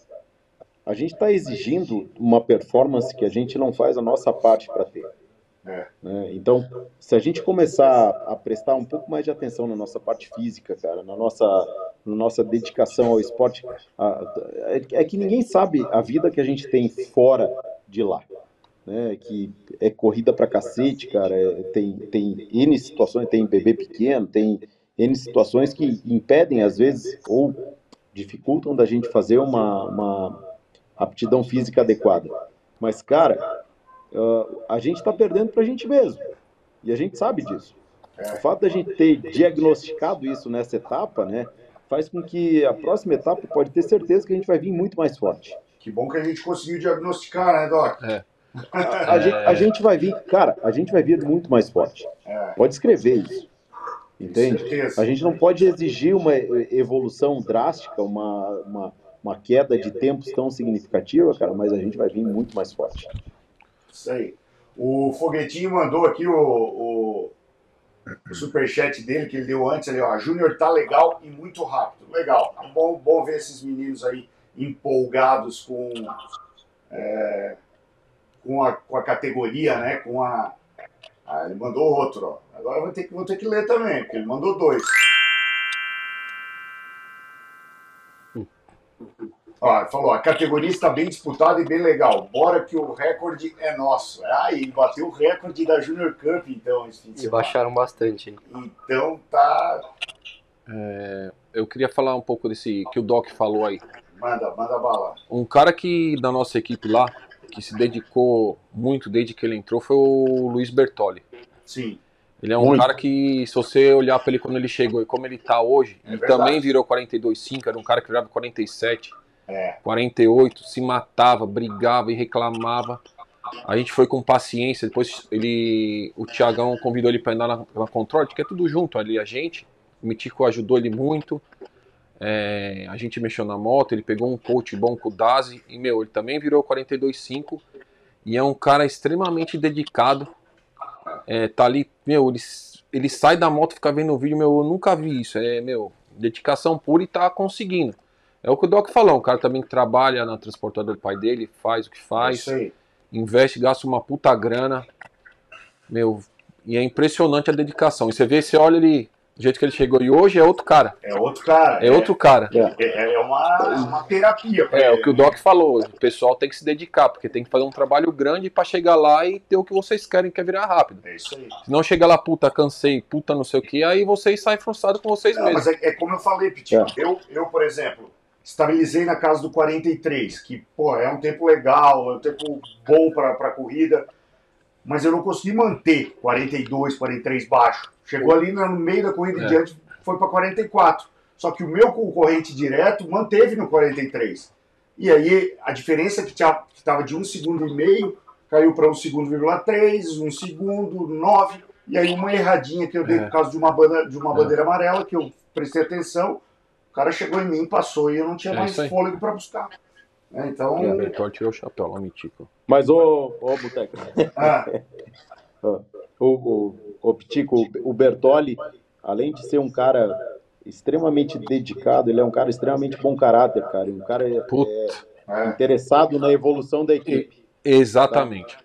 A gente está exigindo uma performance que a gente não faz a nossa parte para ter. É. né? Então, se a gente começar a prestar um pouco mais de atenção na nossa parte física, cara, na nossa, na nossa dedicação ao esporte, a- é, é que ninguém sabe a vida que a gente tem fora de lá. Né, que é corrida pra cacete, cara. é- tem, tem N situações, tem bebê pequeno, tem N situações que impedem, às vezes, ou dificultam da gente fazer uma, uma aptidão física adequada. Mas, cara, ah, a gente está perdendo pra gente mesmo. E a gente sabe disso. O fato da gente ter diagnosticado isso nessa etapa, né, faz com que a próxima etapa pode ter certeza que a gente vai vir muito mais forte. Que bom que a gente conseguiu diagnosticar, né, Doc? É. A, a gente, a gente vai vir, cara, a gente vai vir muito mais forte. É. Pode escrever isso. Entende? A gente não pode exigir uma evolução drástica, uma, uma, uma queda de tempos tão significativa, cara, mas a gente vai vir muito mais forte. Isso aí. O Foguetinho mandou aqui o, o, o superchat dele, que ele deu antes ali, ó. Júnior tá legal e muito rápido. Legal. É Bom, bom ver esses meninos aí empolgados com, é, com, a, com a categoria, né? Com a. Ah, ele mandou outro, ó. Agora eu vou ter, que, vou ter que ler também, porque ele mandou dois. Ó, ele falou, a categoria está bem disputada e bem legal. Bora que o recorde é nosso. Ah, e bateu o recorde da Junior Cup, então, esse fim de E semana. baixaram bastante. hein? Então tá. eu queria falar um pouco desse que o Doc falou aí. Manda, manda bala. Um cara que da nossa equipe lá, que se dedicou muito desde que ele entrou, foi o Luiz Bertoli. Sim. Ele é um Muito. cara que, se você olhar pra ele quando ele chegou e como ele tá hoje, É e verdade. também virou 42,5, era um cara que virava 47, É. 48, se matava, brigava e reclamava. A gente foi com paciência, depois ele, o Thiagão convidou ele para andar na, na controle, que é tudo junto ali, a gente. O Mitico ajudou ele muito. É, a gente mexeu na moto, ele pegou um coach bom com o Dazi, e meu, ele também virou 42,5 e é um cara extremamente dedicado. É, tá ali, meu, ele, ele sai da moto e fica vendo o vídeo, meu, eu nunca vi isso. É, meu, dedicação pura e tá conseguindo. É o que o Doc falou, um cara também que trabalha na transportadora do pai dele, faz o que faz, investe, gasta uma puta grana. Meu, e é impressionante a dedicação. E você vê, você olha ele, do jeito que ele chegou e hoje é outro cara. É outro cara. É outro cara. É, é uma, uma terapia. É, ele. o que o Doc falou, o pessoal tem que se dedicar, porque tem que fazer um trabalho grande pra chegar lá e ter o que vocês querem, que é virar rápido. É isso aí. Se não chegar lá, puta, cansei, puta, não sei o que, aí vocês saem frustrados com vocês Não, mesmos. mas é, é como eu falei, Pitinho. Eu, eu, por exemplo, estabilizei na casa do 43, que, pô, é um tempo legal, é um tempo bom para a corrida, mas eu não consegui manter 42, 43 baixo. Chegou ali no meio da corrida É. diante, foi para 44. Só que o meu concorrente direto manteve no 43. E aí a diferença que estava de um segundo e meio caiu para um segundo, três, um segundo, nove, e aí uma erradinha que eu dei É. por causa de uma, banda, de uma É. bandeira amarela, que eu prestei atenção, o cara chegou em mim, passou e eu não tinha É mais fôlego para buscar. É, então, O Bertol tirou o chapéu lá, Mitico. Mas, ô, ô Boteco, ah, o, o, o Pitico, o Bertoli, além de ser um cara extremamente dedicado, ele é um cara extremamente bom caráter, cara. Um cara é, é, interessado na evolução da equipe. Exatamente.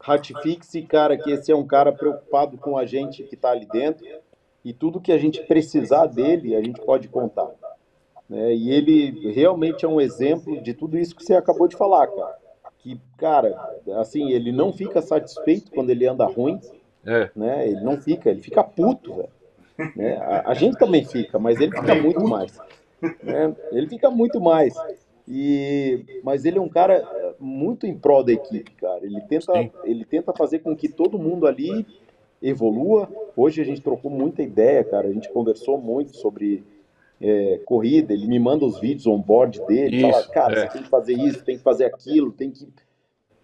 Ratifique-se, cara, que esse é um cara preocupado com a gente que está ali dentro e tudo que a gente precisar dele, a gente pode contar. Né? E ele realmente é um exemplo de tudo isso que você acabou de falar, cara. Que, cara, assim, ele não fica satisfeito quando ele anda ruim, É. né? Ele não fica, ele fica puto, velho. Né? A, a gente também fica, mas ele fica muito mais. né? Ele fica muito mais. E, mas ele é um cara eh, muito em prol da equipe, cara. Ele tenta, Sim. ele tenta fazer com que todo mundo ali evolua. Hoje a gente trocou muita ideia, cara. A gente conversou muito sobre eh, corrida. Ele me manda os vídeos on-board dele. Isso, fala, cara, é. você tem que fazer isso, tem que fazer aquilo, tem que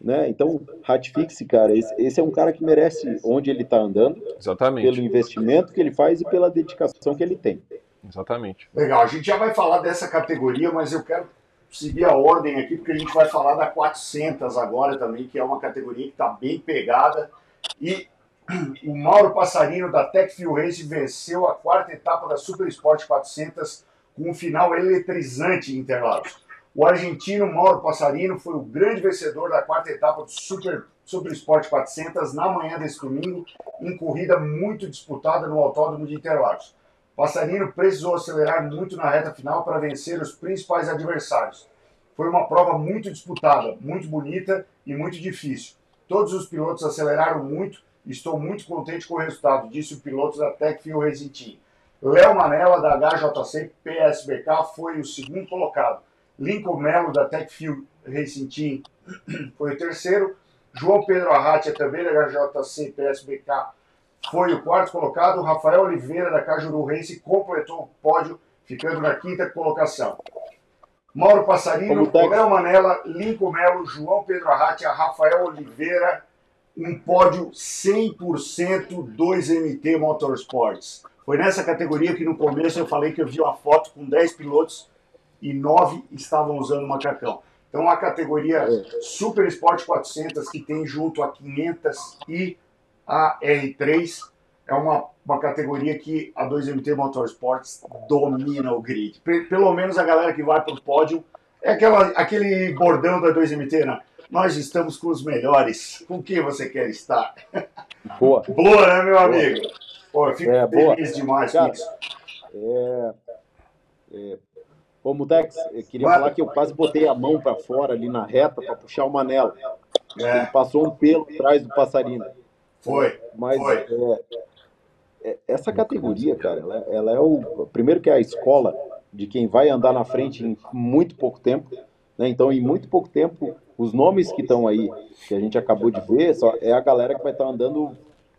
né? Então, ratifique-se, cara. Esse, esse é um cara que merece onde ele está andando, pelo Exatamente. investimento que ele faz e pela dedicação que ele tem. Exatamente. legal, a gente já vai falar dessa categoria, mas eu quero seguir a ordem aqui, porque a gente vai falar da 400 agora também, que é uma categoria que está bem pegada. E o Mauro Passarino, da Techfield Race, venceu a quarta etapa da Super Sport 400 com um final eletrizante em Interlagos. O argentino Mauro Passarino foi o grande vencedor da quarta etapa do Super, Super Sport 400 na manhã desse domingo, em corrida muito disputada no Autódromo de Interlagos. Passarino precisou acelerar muito na reta final para vencer os principais adversários. Foi uma prova muito disputada, muito bonita e muito difícil. Todos os pilotos aceleraram muito estou muito contente com o resultado, disse o piloto da Techfield Racing Team. Léo Manella, da HJC PSBK, foi o segundo colocado. Lincoln Melo, da Techfield Racing Team, foi o terceiro. João Pedro Arratia, também da HJC PSBK, foi o quarto colocado. Rafael Oliveira, da Cajuru Race, completou o pódio, ficando na quinta colocação. Mauro Passarino. Léo Manella, Lincoln Melo, João Pedro Arratia, Rafael Oliveira, um pódio 100% 2MT Motorsports. Foi nessa categoria que no começo eu falei que eu vi uma foto com 10 pilotos e 9 estavam usando macacão. Então a categoria Super Sport 400 que tem junto a 500 e a R3 é uma, uma categoria que a 2MT Motorsports domina o grid. Pe- Pelo menos a galera que vai para o pódio é aquela, aquele bordão da 2MT, né? Nós estamos com os melhores. Com quem você quer estar? Boa. Boa, né, meu amigo? Pô, eu fico É, boa. feliz demais com Cara, isso. É, é, Ô, Mutex, eu queria Vai. falar que eu quase botei a mão para fora ali na reta para puxar o Manela. Ele É, passou um pelo atrás do passarinho. foi. Mas Foi. é, é- essa categoria, cara, ela, ela é o. Primeiro que é a escola de quem vai andar na frente em muito pouco tempo. Né? Então, em muito pouco tempo, os nomes que estão aí, que a gente acabou de ver, só é a galera que vai estar andando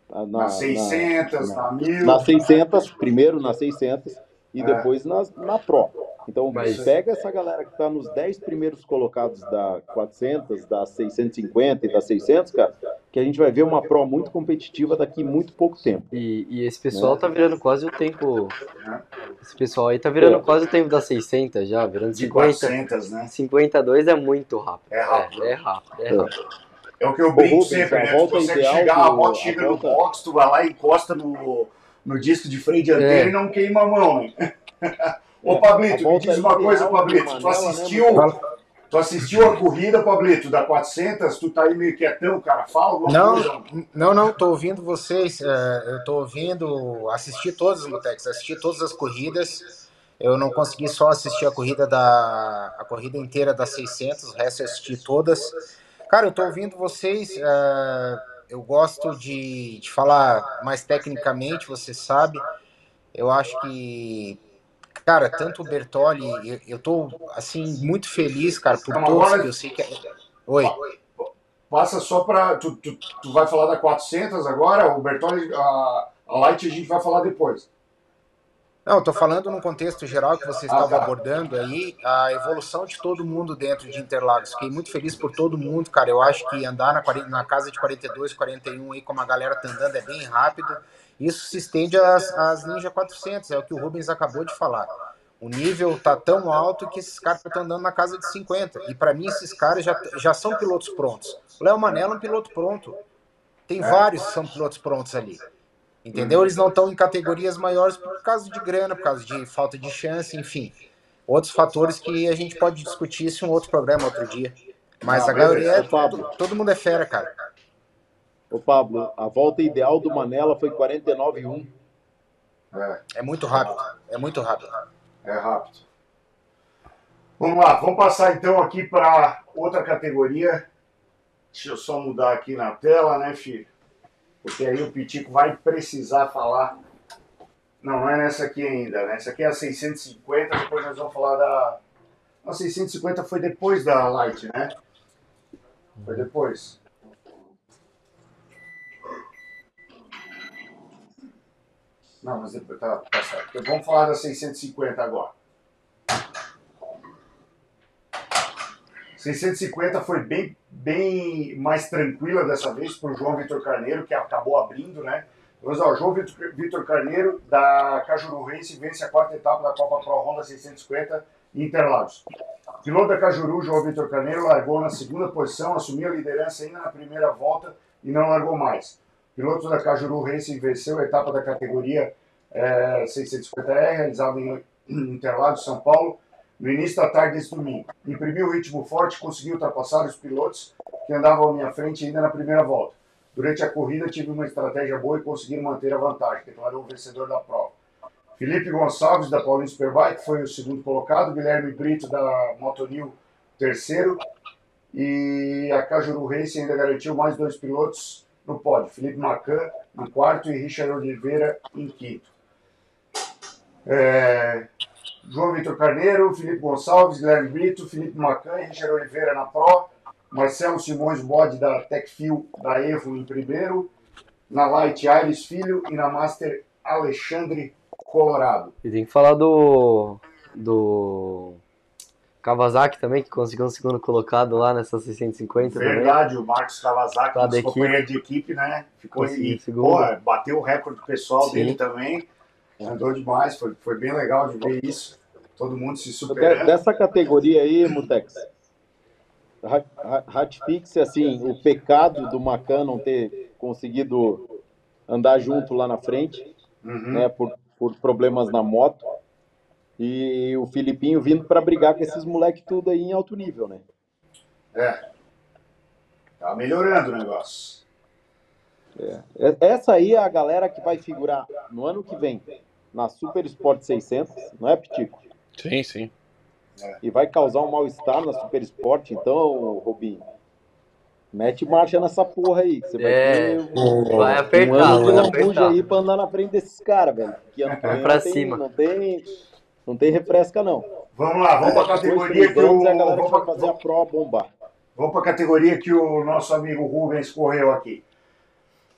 na, Na, na- 600, na, 1000. na 600, primeiro na 600 e É. depois nas, na Pro. Então, Mas- pega essa galera que está nos 10 primeiros colocados da 400, da 650 e da 600, cara, que a gente vai ver uma Pro muito competitiva daqui muito pouco tempo. E, e esse pessoal tá virando quase o tempo. É. Esse pessoal aí tá virando É. quase o tempo das 600 já, virando de 50. 400, né? 52 é muito rápido. É rápido. É, é rápido, é rápido. É o que eu brinco sempre, né? Tu volta consegue ideal chegar, a moto chega no box, tu vai lá e encosta no, no disco de freio dianteiro É. e não queima a mão, né? Ô, Pablito, A me diz uma ideal coisa, Pablito. Tu né, assistiu, tu assistiu a corrida, Pablito, da 400? Tu tá aí meio quietão, cara. Fala alguma Não, coisa. não, não, tô ouvindo vocês. é, eu tô ouvindo, assisti todos os Mutex, assisti todas as corridas. Eu não consegui só assistir a corrida da a corrida inteira das 600, o resto eu assisti todas. Cara, eu tô ouvindo vocês. é, eu gosto de, de falar mais tecnicamente, você sabe. Eu acho que, cara, tanto o Bertoli, eu, eu tô assim muito feliz, cara, por todos que eu sei que. Oi. Passa só pra. Tu, tu, tu vai falar da 400 agora? O Bertoli, a, a Light a gente vai falar depois. Não, tô falando num contexto geral que você estava abordando aí, a evolução de todo mundo dentro de Interlagos. Fiquei muito feliz por todo mundo, cara. Eu acho que andar na, 40 na casa de 42, 41 aí, como a galera tá andando, é bem rápido. Isso se estende às, às Ninja 400, é o que o Rubens acabou de falar. O nível tá tão alto que esses caras estão andando na casa de 50. E para mim, esses caras já, já são pilotos prontos. O Léo Manella é um piloto pronto. Tem vários que são pilotos prontos ali. Entendeu? Eles não estão em categorias maiores por causa de grana, por causa de falta de chance, enfim. Outros fatores que a gente pode discutir isso em um outro programa, outro dia. Mas Ah, a maioria, é, todo, todo mundo é fera, cara. Ô Pablo, a volta ideal do Manela foi 49,1. É, É muito rápido. É muito rápido. é rápido. Vamos lá, vamos passar então aqui para outra categoria. Deixa eu só mudar aqui na tela, né, filho? Porque aí o Pitico vai precisar falar. Não, não é nessa aqui ainda, né? Essa aqui é a 650, depois nós vamos falar da. A 650 foi depois da Light, né? Foi depois. Não, mas depois tá, tá certo. Então, vamos falar da 650 agora. 650 foi bem, bem mais tranquila dessa vez para o João Vitor Carneiro, que acabou abrindo, né? Mas, ó, João Vitor, Vitor Carneiro, da Cajuru Race, vence a quarta etapa da Copa Pro Honda 650 em Interlagos. Piloto da Cajuru, João Vitor Carneiro, largou na segunda posição, assumiu a liderança ainda na primeira volta e não largou mais. Piloto da Cajuru Race venceu a etapa da categoria eh, 650R, realizada em Interlagos, São Paulo, no início da tarde desse domingo. Imprimiu um ritmo forte e conseguiu ultrapassar os pilotos que andavam à minha frente ainda na primeira volta. Durante a corrida tive uma estratégia boa e consegui manter a vantagem, declarou o vencedor da prova. Felipe Gonçalves, da Paulinho Superbike, foi o segundo colocado, Guilherme Brito, da Motonil, terceiro, e a Cajuru Race ainda garantiu mais dois pilotos no pódio, Felipe Macan em quarto e Richard Oliveira em quinto. É, João Vitor Carneiro, Felipe Gonçalves, Guilherme Brito, Felipe Macan Richard Oliveira na Pro, Marcelo Simões Bode da Techfil da Evo em primeiro, na Light Aires Filho e na Master Alexandre Colorado. E tem que falar do. do. Kawasaki também, que conseguiu um segundo colocado lá nessa 650 também. Verdade, o Marcos Kawasaki, Tá nosso companheiro de equipe, né? Ficou Conseguiu e, pô, bateu o recorde pessoal Sim. dele também. Andou demais, foi, foi bem legal de ver isso. Todo mundo se superando. Dessa categoria aí, Mutex, ra- ra- ratifique-se assim, o pecado do Macan não ter conseguido andar junto lá na frente, Uhum. né, por, por problemas na moto, e o Filipinho vindo para brigar com esses moleque tudo aí em alto nível, né? É. Tá melhorando o negócio. É- Essa aí é a galera que vai figurar no ano que vem na Super Sport 600, não é, Pitico? Sim, sim. E vai causar um mal-estar na Super Sport, então, Robinho, mete marcha nessa porra aí, que você vai É, ter um, vai apertar, um ano vai apertar. aí pra andar na frente desses caras, velho. Que ano que Vai vem pra não tem, cima. Não tem, não tem refresca, não. Vamos lá, vamos para a Dois, categoria que o. é a galera que Vamos vai pra- fazer a pro bombar. Vamos para a categoria que o nosso amigo Rubens correu aqui.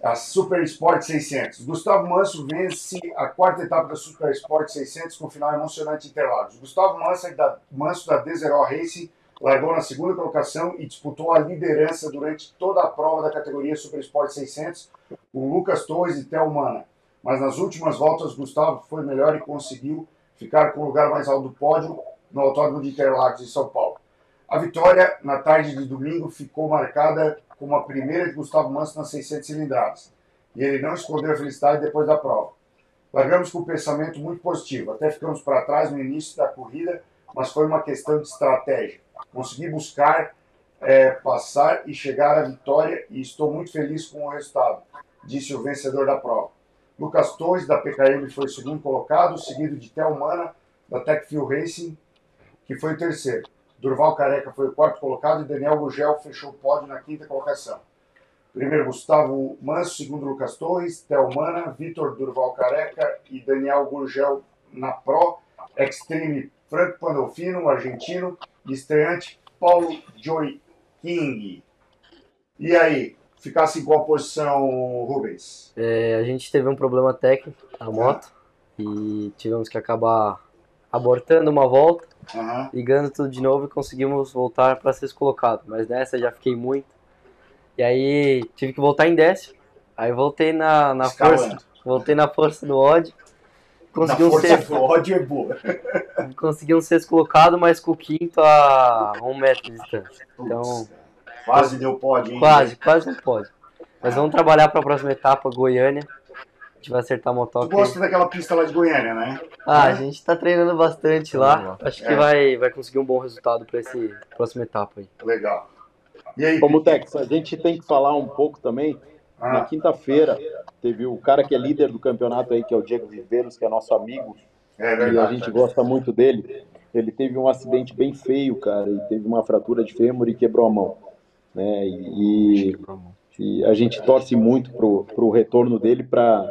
A Super Sport 600. Gustavo Manso vence a quarta etapa da Super Sport 600 com final emocionante em Interlagos. Gustavo Manso da, Manso da Desero Racing largou na segunda colocação e disputou a liderança durante toda a prova da categoria Super Sport 600 com Lucas Torres e Theo Mana. Mas nas últimas voltas, Gustavo foi melhor e conseguiu ficar com o lugar mais alto do pódio no Autódromo de Interlagos, em São Paulo. A vitória na tarde de domingo ficou marcada como a primeira de Gustavo Manso nas 600 cilindradas. E ele não escondeu a felicidade depois da prova. Largamos com um pensamento muito positivo. Até ficamos para trás no início da corrida, mas foi uma questão de estratégia. Consegui buscar, eh, passar e chegar à vitória e estou muito feliz com o resultado, disse o vencedor da prova. Lucas Torres, da PKM, foi o segundo colocado, seguido de Theo Mana, da Techfield Racing, que foi o terceiro. Durval Careca foi o quarto colocado e Daniel Gugel fechou o pódio na quinta colocação. Primeiro Gustavo Manso, segundo Lucas Torres, Theo Mana, Vitor Durval Careca e Daniel Gurgel na Pro, Extreme Franco Pandolfino, argentino, e estreante Paulo Joy King. E aí, ficasse em qual posição, Rubens? É, a gente teve um problema técnico, a moto, e tivemos que acabar abortando uma volta, Aham. ligando tudo de novo e conseguimos voltar para sexto colocado. Mas nessa já fiquei muito. E aí tive que voltar em décimo. Aí voltei na, na Escalando. força, voltei na força do ódio. Consegui Na um, força sexto, do ódio é boa. consegui um sexto colocado, mas com o quinto a um metro de distância. Então, quase deu pódio, hein? quase, quase não pode. Mas vamos trabalhar para a próxima etapa, Goiânia. A gente vai acertar a Tu motoca. gosta daquela pista lá de Goiânia, né? Ah, a gente tá treinando bastante lá. Acho que É. vai, vai conseguir um bom resultado para essa próxima etapa aí. Legal. E aí, Como Tex, a gente tem que falar um pouco também. Na Ah, quinta-feira, teve o cara que é líder do campeonato aí, que é o Diego Viveiros, que é nosso amigo, é e a verdade. gente gosta muito dele. Ele teve um acidente bem feio, cara, e teve uma fratura de fêmur e quebrou a mão. Né? E, e a gente torce muito pro, pro retorno dele para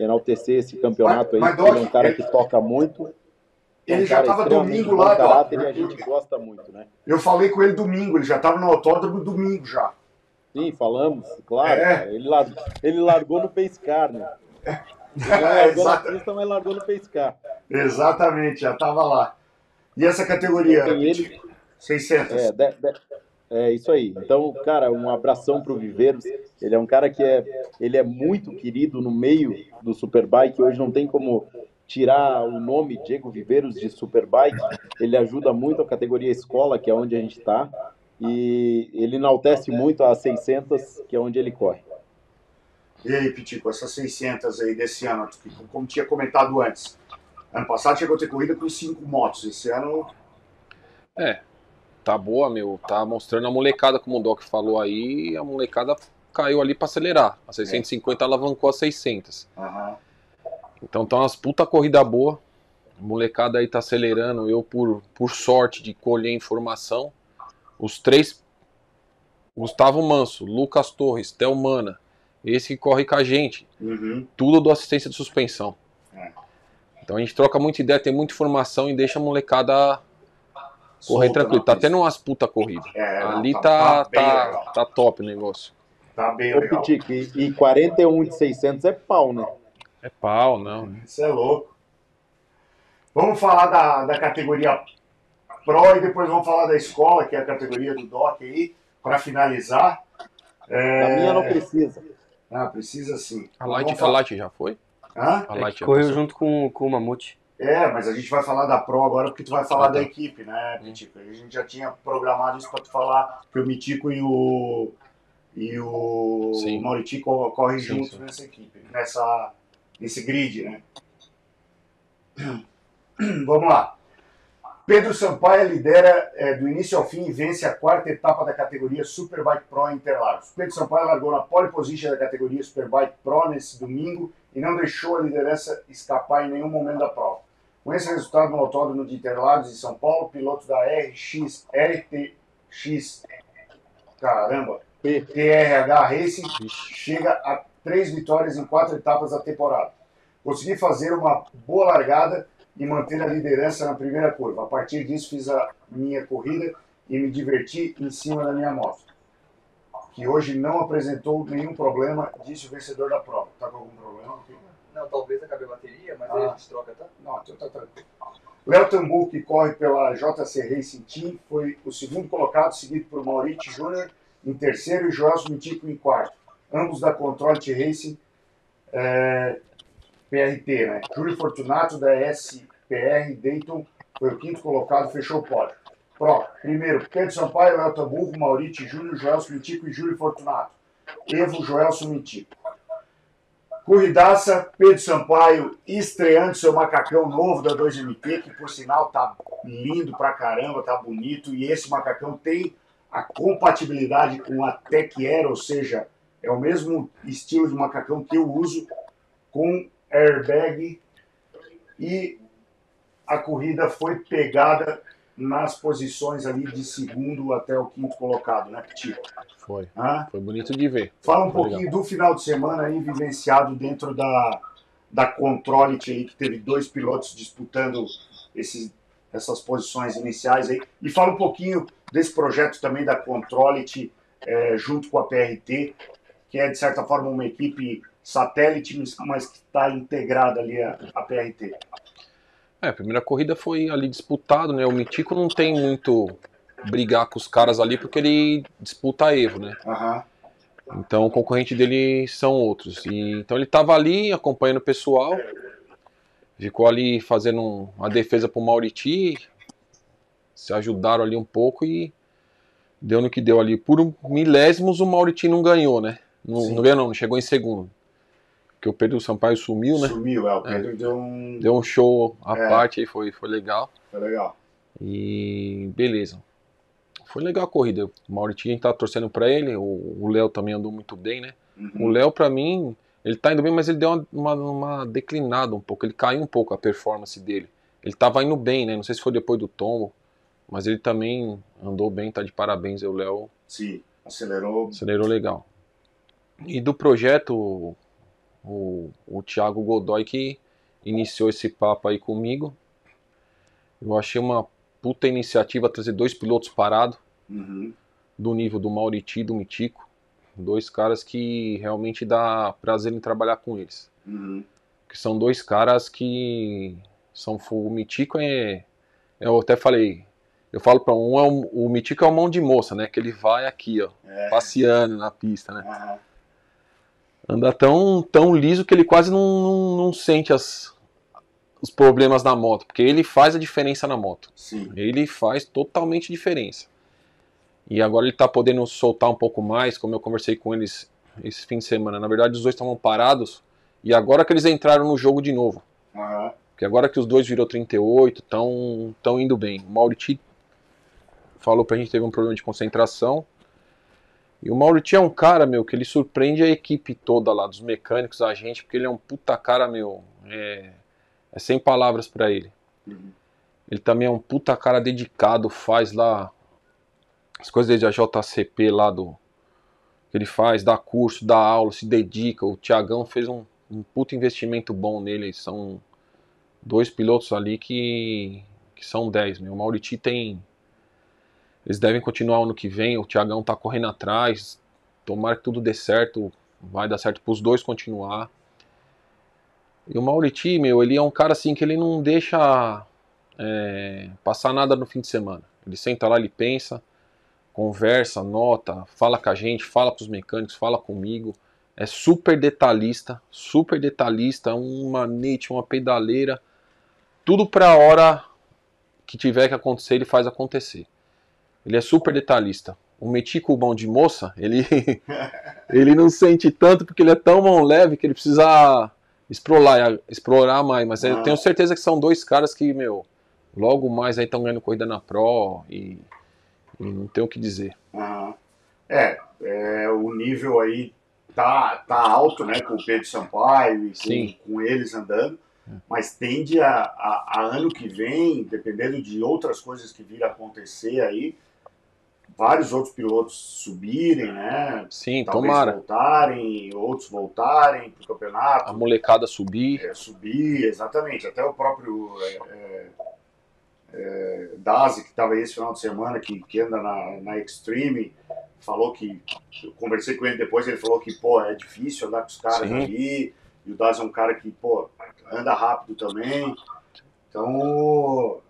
enaltecer esse campeonato aí, Mas- mas, porque ele é um cara ele- que toca muito. é um Ele já cara tava extremamente domingo lá, caráter e a gente gosta muito, né? Eu falei com ele domingo, ele já tava no autódromo domingo já. Sim, falamos, claro. É. Ele, largou, ele largou no pescar, né? Ele não largou na pista, mas largou no pescar. Exatamente, já tava lá. E essa categoria? Ele, 600. é, de- de- é isso aí. Então, cara, um abração pro Viveiros. Ele é um cara que é, ele é muito querido no meio do Superbike. Hoje não tem como tirar o nome Diego Viveiros de Superbike. Ele ajuda muito a categoria escola, que é onde a gente está. E ele enaltece muito a 600, que é onde ele corre. E aí, Pitico, essas 600 aí desse ano, como tinha comentado antes. Ano passado chegou a ter corrida com cinco motos. Esse ano, É, tá boa, meu. Tá mostrando a molecada, como o Doc falou aí, a molecada caiu ali pra acelerar. A 650 alavancou a 600. aham. Então tá umas puta corrida boa. A molecada aí tá acelerando. Eu, por, por sorte de colher informação, os três. Gustavo Manso, Lucas Torres, Thelmana, esse que corre com a gente, Uhum. tudo do assistência de suspensão. É. Então a gente troca muita ideia, tem muita informação e deixa a molecada correr tranquilo. Tá tendo umas puta corrida. É, Ali tá- tá, tá tá, tá top o negócio. Tá bem Ô, legal. Pitique, e, e 41 de 600 é pau, né? É pau, não. Isso é louco. Vamos falar da, da categoria Pro e depois vamos falar da escola, que é a categoria do DOC aí, para finalizar. É... A minha não precisa. Ah, precisa sim. A Light, a Light já foi? Hã? A Light já Correu passou. junto com, com o Mamute. É, mas a gente vai falar da Pro agora porque tu vai falar Ah, tá. da equipe, né, Mitico? A gente já tinha programado isso para tu falar que o Mitico e o e o Sim. Mauritico correm Sim, juntos sim. nessa equipe, nessa nesse grid, né? Vamos lá. Pedro Sampaio lidera é, do início ao fim e vence a quarta etapa da categoria Superbike Pro Interlagos. Pedro Sampaio largou na pole position da categoria Superbike Pro nesse domingo e não deixou a liderança escapar em nenhum momento da prova. Com esse resultado no autódromo de Interlagos em São Paulo, o piloto da RX, RTX, caramba. TRH Racing chega a três vitórias em quatro etapas da temporada. Consegui fazer uma boa largada e manter a liderança na primeira curva. A partir disso, fiz a minha corrida e me diverti em cima da minha moto, que hoje não apresentou nenhum problema, disse o vencedor da prova. Tá com algum problema? Não, talvez acabe a bateria, mas Ah. aí a gente troca, tá? Não, então tá tranquilo. Léo Tambu, que corre pela JC Racing Team, foi o segundo colocado, seguido por Maurício Júnior em terceiro e Joelson Mitico em quarto. Ambos da Controlite Racing é, PRT, né? Júlio Fortunato da SPR Dayton foi o quinto colocado, fechou o pódio. Pro, primeiro, Pedro Sampaio, Léo Tamburgo, Maurício Júnior, Joelson Mitico e Júlio Fortunato. Evo, Joelson Mitico. Corridaça, Pedro Sampaio estreando seu macacão novo da 2MT, que por sinal tá lindo pra caramba, tá bonito, e esse macacão tem a compatibilidade com a Tech Air, ou seja, é o mesmo estilo de macacão que eu uso, com airbag, e a corrida foi pegada nas posições ali de segundo até o quinto colocado, né, Tico? Foi. Hã? Foi bonito de ver. Fala um Foi pouquinho do final de semana aí vivenciado dentro da, da Controlite aí, que teve dois pilotos disputando esses, essas posições iniciais aí. E fala um pouquinho desse projeto também da Controlite eh, junto com a PRT, que é de certa forma uma equipe satélite, mas que está integrada ali a, a PRT? É, a primeira corrida foi ali disputado, né? O Mitico não tem muito brigar com os caras ali porque ele disputa a Evo, né? Aham. Então o concorrente dele são outros. E, então ele estava ali acompanhando o pessoal, ficou ali fazendo um- uma defesa pro Mauriti, se ajudaram ali um pouco e deu no que deu ali. Por um milésimos o Mauriti não ganhou, né? Não, não ganhou não, não chegou em segundo. Porque o Pedro Sampaio sumiu, né? Sumiu, é. O Pedro deu um. Deu um show à É. parte aí, foi, foi legal. Foi legal. E beleza. Foi legal a corrida. O Mauritinho a gente tá torcendo pra ele. O Léo também andou muito bem, né? Uhum. O Léo, pra mim, ele tá indo bem, mas ele deu uma, uma, declinada um pouco. Ele caiu um pouco a performance dele. Ele tava indo bem, né? Não sei se foi depois do tombo, mas ele também andou bem, tá de parabéns. O Léo Sim, acelerou. acelerou legal. E do projeto, o, o, Thiago Godoy que iniciou esse papo aí comigo. Eu achei uma puta iniciativa trazer dois pilotos parados Uhum. do nível do Mauriti e do Mitico. Dois caras que realmente dá prazer em trabalhar com eles. Uhum. Que são dois caras que são o Mitico é eu até falei, eu falo para um é o, o Mitico é o mão de moça, né? Que ele vai aqui, ó, É. passeando na pista, né? Aham. Anda tão, tão liso que ele quase não, não, não sente as, os problemas da moto, porque ele faz a diferença na moto. Sim. Ele faz totalmente diferença. E agora ele tá podendo soltar um pouco mais, como eu conversei com eles esse fim de semana. Na verdade, os dois estavam parados e agora que eles entraram no jogo de novo. Aham. Porque agora que os dois virou 38, estão tão indo bem. O Mauriti falou pra gente que teve um problema de concentração. E o Mauriti é um cara, meu, que ele surpreende a equipe toda lá, dos mecânicos, a gente, porque ele é um puta cara, meu. É, é sem palavras pra ele. Uhum. Ele também é um puta cara dedicado, faz lá as coisas da JCP lá do. que ele faz, dá curso, dá aula, se dedica. O Tiagão fez um, um puta investimento bom nele. São dois pilotos ali que, que são 10. Meu. O Mauriti tem. Eles devem continuar ano que vem. O Tiagão tá correndo atrás. Tomara que tudo dê certo. Vai dar certo pros dois continuar. E o Mauriti, meu, ele é um cara assim que ele não deixa é, passar nada no fim de semana. Ele senta lá, ele pensa, conversa, nota, fala com a gente, fala com os mecânicos, fala comigo. É super detalhista, super detalhista, um manete, uma pedaleira. Tudo pra a hora que tiver que acontecer, ele faz acontecer. Ele é super detalhista. O metico mão de moça, ele, ele não sente tanto porque ele é tão mão leve que ele precisa explorar, explorar mais. Mas eu Ah. tenho certeza que são dois caras que, meu, logo mais aí estão ganhando corrida na Pro e, e não tem o que dizer. Aham. É, é, o nível aí tá, tá alto, né, com o Pedro Sampaio e Sim. com, com eles andando, mas tende a, a, a ano que vem, dependendo de outras coisas que virem a acontecer aí, vários outros pilotos subirem, né? Sim, Talvez tomara. voltarem, outros voltarem para o campeonato. A molecada subir. É, subir, exatamente. Até o próprio é, é, é, Dazi, que estava aí esse final de semana, que, que anda na, na Extreme, falou que. Eu conversei com ele depois, ele falou que, pô, é difícil andar com os caras Sim. ali. E o Dazi é um cara que, pô, anda rápido também. Então.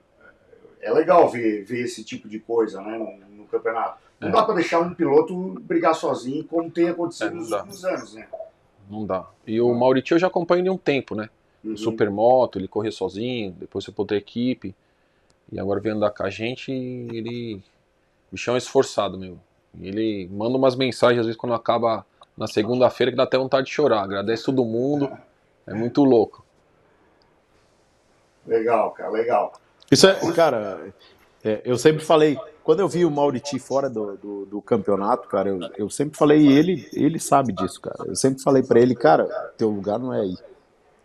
É legal ver, ver esse tipo de coisa, né, campeonato. Não É. dá para deixar um piloto brigar sozinho, como tem acontecido É, nos dá. últimos anos, né? Não dá. E o Mauriti eu já acompanho há um tempo, né? Uhum. Supermoto, ele corria sozinho, depois foi pra outra equipe. E agora vem andar com a gente ele. O bichão é esforçado, meu. Ele manda umas mensagens, às vezes, quando acaba na segunda-feira, que dá até vontade de chorar. Agradece todo mundo. É muito louco. Legal, cara, legal. Isso é, cara, é, eu sempre falei, quando eu vi o Mauriti fora do, do, do campeonato, cara, eu, eu sempre falei, e ele, ele sabe disso, cara. Eu sempre falei pra ele, cara, teu lugar não é aí.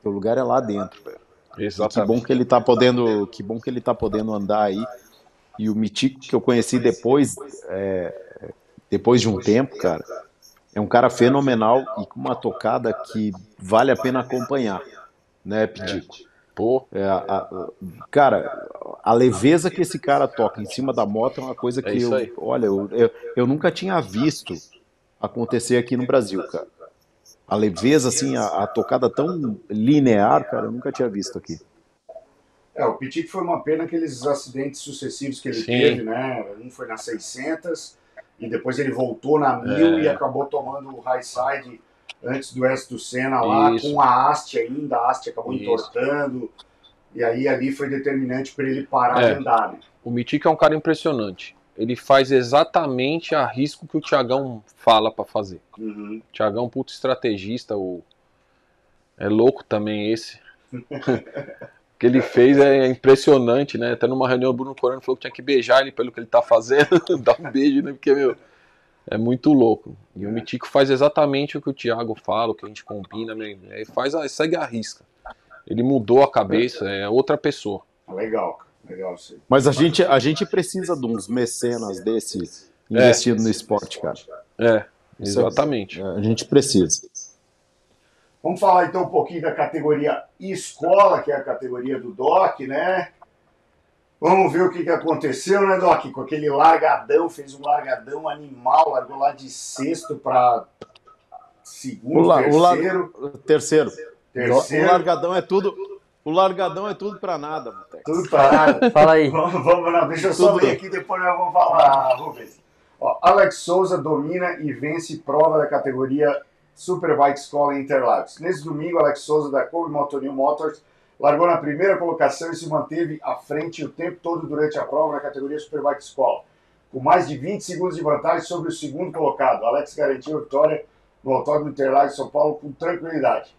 Teu lugar é lá dentro, velho. Que Exatamente. bom que ele tá podendo, que bom que ele tá podendo andar aí. E o Mitico que eu conheci depois, é, depois de um tempo, cara, é um cara fenomenal e com uma tocada que vale a pena acompanhar, né, Pitico? Pô, É, a- a- cara, a leveza que esse cara toca em cima da moto é uma coisa que isso eu, aí. olha, eu, eu, eu nunca tinha visto acontecer aqui no Brasil, cara. a leveza, assim, a, a tocada tão linear, cara, eu nunca tinha visto aqui. É, o Pitic foi uma pena aqueles acidentes sucessivos que ele Sim. teve, né? Um foi na 600 e depois ele voltou na 1000 É. e acabou tomando o high side antes do S do Senna lá, Isso. com a haste ainda, a haste acabou Isso. entortando. E aí ali foi determinante para ele parar É. de andar, né? O Mitic é um cara impressionante. Ele faz exatamente a risco que o Thiagão fala pra fazer. Uhum. O Thiagão é um puto estrategista, o... é louco também esse. O que ele fez é impressionante, né? Até numa reunião o Bruno Corano falou que tinha que beijar ele pelo que ele tá fazendo. Dá um beijo, né? Porque, meu, é muito louco. E o Mitico faz exatamente o que o Thiago fala, o que a gente combina, meu, ele faz a, segue a risca. Ele mudou a cabeça, é outra pessoa. Legal, cara. legal aí. Mas a gente, a gente precisa de uns mecenas desse investindo no esporte, cara. É, é- exatamente. A gente precisa. Vamos falar então um pouquinho da categoria escola, que é a categoria do DOC, né? Vamos ver o que, que aconteceu, né, Doc? Com aquele largadão, fez um largadão animal, largou lá de sexto para segundo, O, la- o la- terceiro. terceiro. Terceiro. O largadão é tudo. O largadão é tudo pra nada, Motex. Tudo parado. Fala aí. Vamos, vamos lá, deixa eu só Tudo bem. aqui, depois nós vamos falar, Rubens. Ó, Alex Souza domina e vence prova da categoria Superbike Escola em Interlagos. Nesse domingo, Alex Souza da Kobe Motonil Motors largou na primeira colocação e se manteve à frente o tempo todo durante a prova na categoria Superbike Escola, com mais de 20 segundos de vantagem sobre o segundo colocado. Alex garantiu a vitória no Autódromo Interlagos São Paulo com tranquilidade.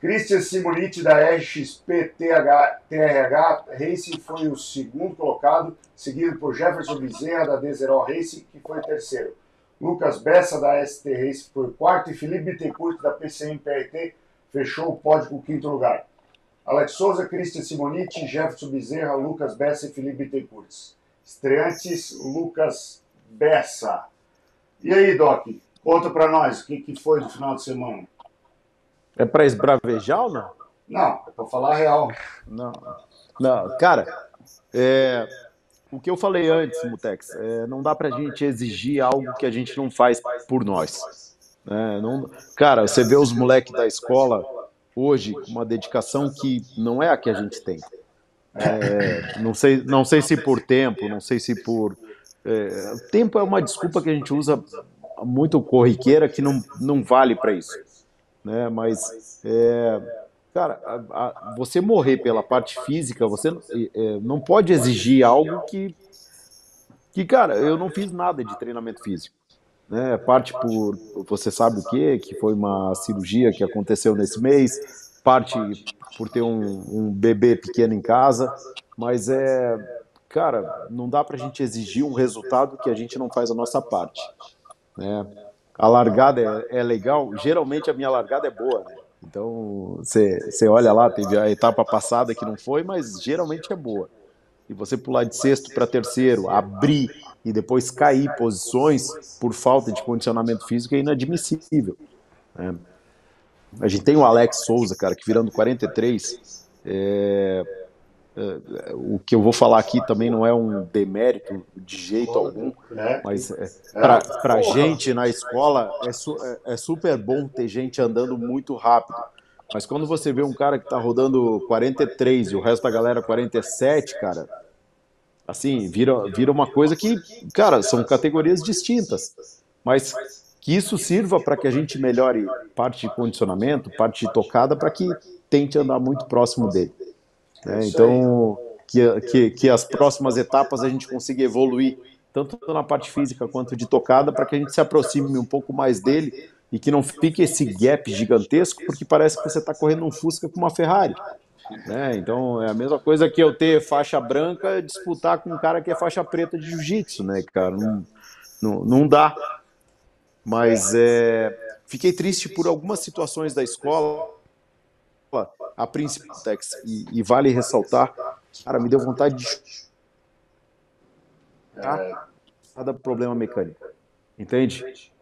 Christian Simoniti da RXP TH, TRH Racing foi o segundo colocado, seguido por Jefferson Bezerra da Deserol Racing, que foi o terceiro. Lucas Bessa da ST Racing foi o quarto e Felipe Bittencourt da PCM PRT fechou o pódio com o quinto lugar. Alex Souza, Christian Simoniti, Jefferson Bezerra, Lucas Bessa e Felipe Bittencourt. Estreantes, Lucas Bessa. E aí, Doc, conta pra nós o que, que foi do final de semana. É pra esbravejar ou não? Não, é pra falar a real. Não. Não, cara, é, o que eu falei antes, Mutex, é, não dá pra gente exigir algo que a gente não faz por nós. né? Não- cara, você vê os moleques da escola hoje uma dedicação que não é a que a gente tem. É, não, sei, não sei se por tempo, não sei se por. é, tempo é uma desculpa que a gente usa muito corriqueira que não, não vale para isso. Né? Mas, é, cara, a- a- você morrer pela parte física, você é, não pode exigir algo que, que, cara, eu não fiz nada de treinamento físico. Né? Parte por você sabe o que, que foi uma cirurgia que aconteceu nesse mês, parte por ter um, um bebê pequeno em casa, mas é, cara, não dá pra gente exigir um resultado que a gente não faz a nossa parte. Né? A largada é, é legal, geralmente a minha largada é boa, né? Então, você olha lá, teve a etapa passada que não foi, mas geralmente é boa. E você pular de sexto para terceiro, abrir e depois cair posições por falta de condicionamento físico é inadmissível. né? A gente tem o Alex Souza, cara, que virando 43, é, é, o que eu vou falar aqui também não é um demérito de jeito algum, mas é, pra gente na escola é, su- é- é super bom ter gente andando muito rápido. Mas quando você vê um cara que tá rodando 43 e o resto da galera 47, cara, assim, vira, vira uma coisa que, cara, são categorias distintas. Mas que isso sirva para que a gente melhore parte de condicionamento, parte de tocada, para que tente andar muito próximo dele. né? Então, que, que, que as próximas etapas a gente consiga evoluir, tanto na parte física quanto de tocada, para que a gente se aproxime um pouco mais dele e que não fique esse gap gigantesco, porque parece que você está correndo um Fusca com uma Ferrari. né? Então, é a mesma coisa que eu ter faixa branca disputar com um cara que é faixa preta de jiu-jitsu, né, cara? Não, não, não dá. Mas é, fiquei triste por algumas situações da escola, a princípio, Tex, e, e vale ressaltar, cara, me deu vontade de cada problema mecânico. Entende?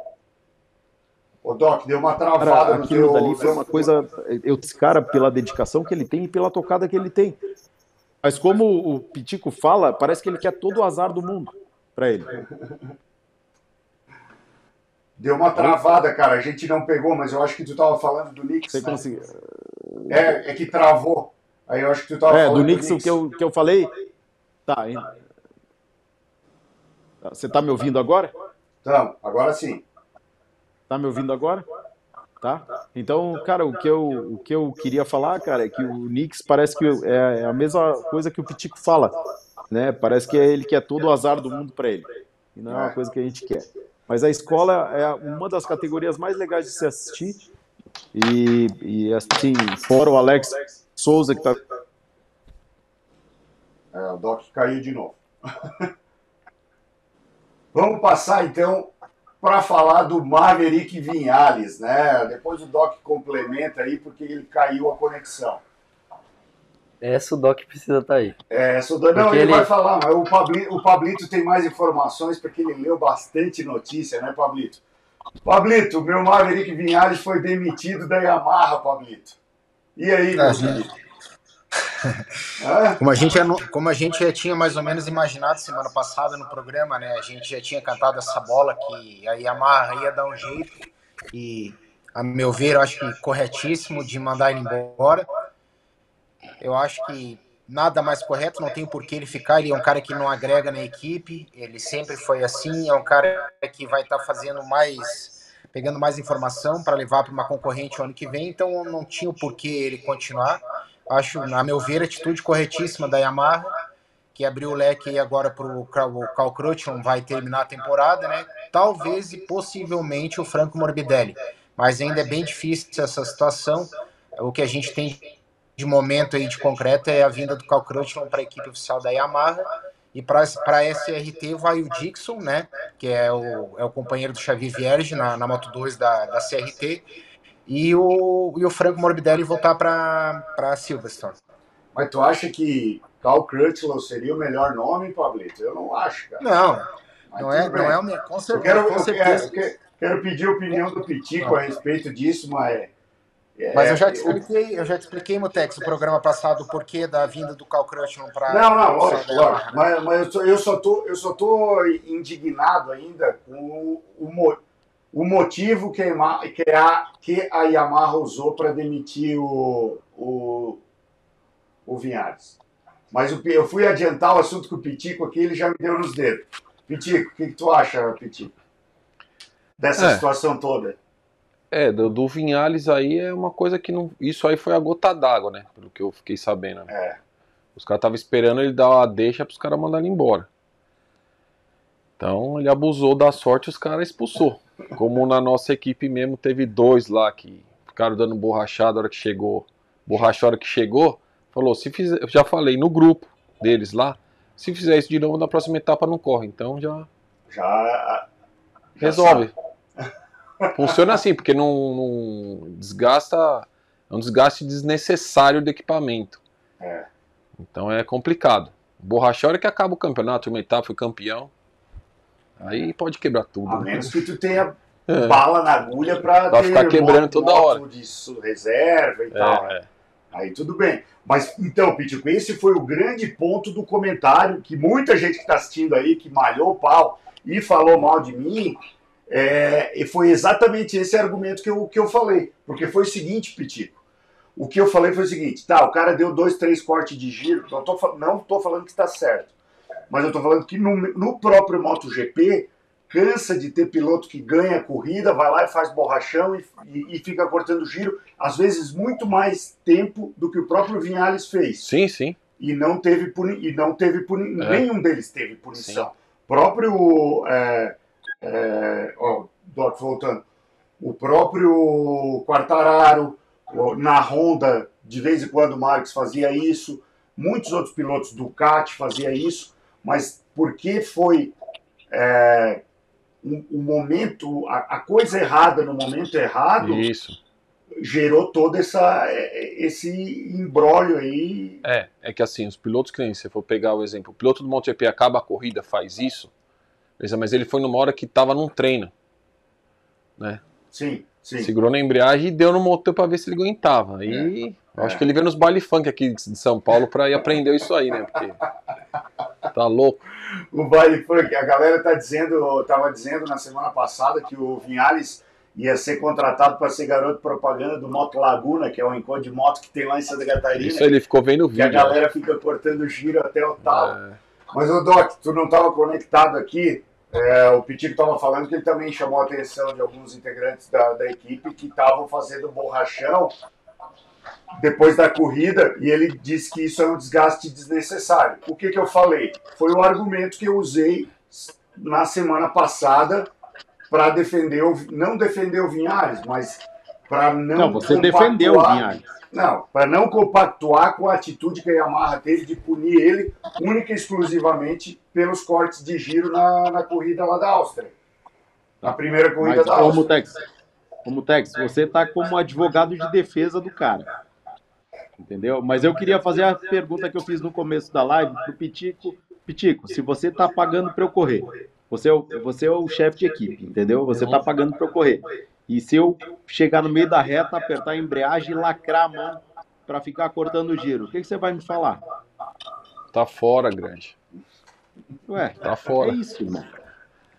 Ô, Doc, deu uma travada Cara, no aquilo teu... dali foi uma coisa. Eu, esse cara, pela dedicação que ele tem e pela tocada que ele tem. Mas como o Pitico fala, parece que ele quer todo o azar do mundo pra ele. Deu uma travada, cara. A gente não pegou, mas eu acho que tu tava falando do Knicks. Você né? conseguiu. É, é que travou. Aí eu acho que tu tava É, falando do Knicks, o que eu, que eu falei. Tá, hein? Você tá me ouvindo agora? Então, agora sim. Tá me ouvindo agora? Tá? Então, cara, o que eu, o que eu queria falar, cara, é que o Knicks parece que é, é a mesma coisa que o Pitico fala, né? Parece que é ele quer todo o azar do mundo para ele. E não é uma coisa que a gente quer. Mas a escola é uma das categorias mais legais de se assistir. E, e assim, fora o Alex Souza, que tá. É, o Doc caiu de novo. Vamos passar então para falar do Maverick Vinhales, né? Depois o Doc complementa aí porque ele caiu a conexão. Essa o Doc precisa estar aí. É, só não, Porque ele, ele- vai falar, mas o Pablito, o Pablito tem mais informações porque ele leu bastante notícia, né, Pablito? Pablito, meu Maverick Vinhales foi demitido da Yamaha, Pablito. E aí, meu É, querido? Como a, gente, já não- como a gente já tinha mais ou menos imaginado semana passada no programa, né? A gente já tinha cantado essa bola que a Yamaha ia dar um jeito e, a meu ver, eu acho que corretíssimo de mandar ele embora. Eu acho que nada mais correto, não tem por que ele ficar. Ele é um cara que não agrega na equipe, ele sempre foi assim. É um cara que vai estar fazendo mais, pegando mais informação para levar para uma concorrente o ano que vem. Então não tinha o porquê ele continuar. Acho, a meu ver, a atitude corretíssima da Yamaha, que abriu o leque aí agora para o Cal Crutchlow, vai terminar a temporada, né? Talvez e possivelmente o Franco Morbidelli. Mas ainda é bem difícil essa situação. O que a gente tem de momento aí de concreto é a vinda do Cal Crutchlow para a equipe oficial da Yamaha. E para a SRT vai o Dixon, né? Que é o, é o companheiro do Xavier Vierge na, na Moto 2 da, da CRT. E o, e o Franco Morbidelli voltar para Silverstone. Mas tu acha que Cal Crutchlow seria o melhor nome, Pablito? Eu não acho, cara. Não, Mas não é, não é o meu. Com Eu certeza. quero, eu certeza. quero, quero pedir a opinião do Pitico a respeito disso, mas. é, Mas eu já te expliquei, eu já te expliquei, Mutex, no programa passado, o porquê da vinda do Cal Crutchlow para Não, não, lógico, lógico. Mas, mas eu, só, eu, só tô, eu só tô indignado ainda com o, o, o motivo que a, Yamaha, que, a, que a Yamaha usou para demitir o, o, o Vinhares. Mas o eu fui adiantar o assunto com o Pitico aqui, ele já me deu nos dedos. Pitico, o que, que tu acha, Pitico? Dessa É. situação toda? É, do, do Vinhales aí é uma coisa que não. Isso aí foi a gota d'água, né? Pelo que eu fiquei sabendo. né? É. Os caras estavam esperando ele dar uma deixa pros caras mandarem embora. Então ele abusou da sorte e os caras expulsou. Como na nossa equipe mesmo teve dois lá que ficaram dando borrachada a hora que chegou. Borracha a hora que chegou. Falou, se fizer. Eu já falei no grupo deles lá. Se fizer isso de novo, na próxima etapa não corre. Então já Já. já resolve. Funciona assim, porque não, não desgasta. É um desgaste desnecessário do equipamento. É. Então é complicado. Hora que acaba o campeonato, uma etapa foi campeão. Aí pode quebrar tudo. A né? menos que tu tenha É. bala na agulha para Pra ficar quebrando toda hora. de reserva e tal. É, é. Aí tudo bem. Mas então, Pitico, esse foi o grande ponto do comentário que muita gente que está assistindo aí, que malhou o pau e falou mal de mim, é, e foi exatamente esse argumento que eu, que eu falei. Porque foi o seguinte, Pitico. O que eu falei foi o seguinte, tá, o cara deu dois, três cortes de giro, não tô, não tô falando que está certo, mas eu tô falando que no, no próprio MotoGP, cansa de ter piloto que ganha a corrida, vai lá e faz borrachão e, e- e fica cortando giro, às vezes muito mais tempo do que o próprio Vinhales fez. Sim, sim. E não teve puni e não teve puni É. nenhum deles teve punição. O próprio é, é, ó, Doc voltando, o próprio Quartararo na Honda de vez em quando o Marques fazia isso, muitos outros pilotos Ducati fazia isso, mas porque foi é, o, o momento, a, a coisa errada no momento errado, Isso. gerou todo essa, é, esse embrólio aí. É, é que assim, os pilotos que nem se for pegar o exemplo, o piloto do MotoGP acaba a corrida, faz isso, mas ele foi numa hora que tava num treino, né? Sim, sim. Segurou na embreagem e deu no motor pra ver se ele aguentava. Aí, eu acho É. que ele veio nos baile funk aqui de São Paulo pra ir aprender isso aí, né? Porque Tá louco. O baile funk, a galera tá dizendo, tava dizendo na semana passada que o Vinhales ia ser contratado para ser garoto propaganda do Moto Laguna, que é o encontro de moto que tem lá em Santa Catarina. Isso ele ficou vendo o que a vídeo. galera fica cortando giro até o tal. É. Mas o Doc, tu não estava conectado aqui. é, o Pitico estava falando que ele também chamou a atenção de alguns integrantes da, da equipe que estavam fazendo borrachão depois da corrida e ele disse que isso é um desgaste desnecessário. O que, que eu falei? Foi o argumento que eu usei na semana passada para defender, o, não defender o Vinhares, mas para não. Não, você defendeu o Vinhares. Não, para não compactuar com a atitude que a Yamaha teve de punir ele única e exclusivamente pelos cortes de giro na, na corrida lá da Áustria. Na primeira corrida Mas, da Áustria. Mutex, ô Mutex, você tá como advogado de defesa do cara. Entendeu? Mas eu queria fazer a pergunta que eu fiz no começo da live pro Pitico. Pitico, se você tá pagando para eu correr, você é o, você é o chefe de equipe, entendeu? Você tá pagando para eu correr. E se eu chegar no meio da reta, apertar a embreagem e lacrar a mão para ficar cortando o giro, o que, que você vai me falar? Tá fora, grande. Ué, Tá fora. é isso, irmão.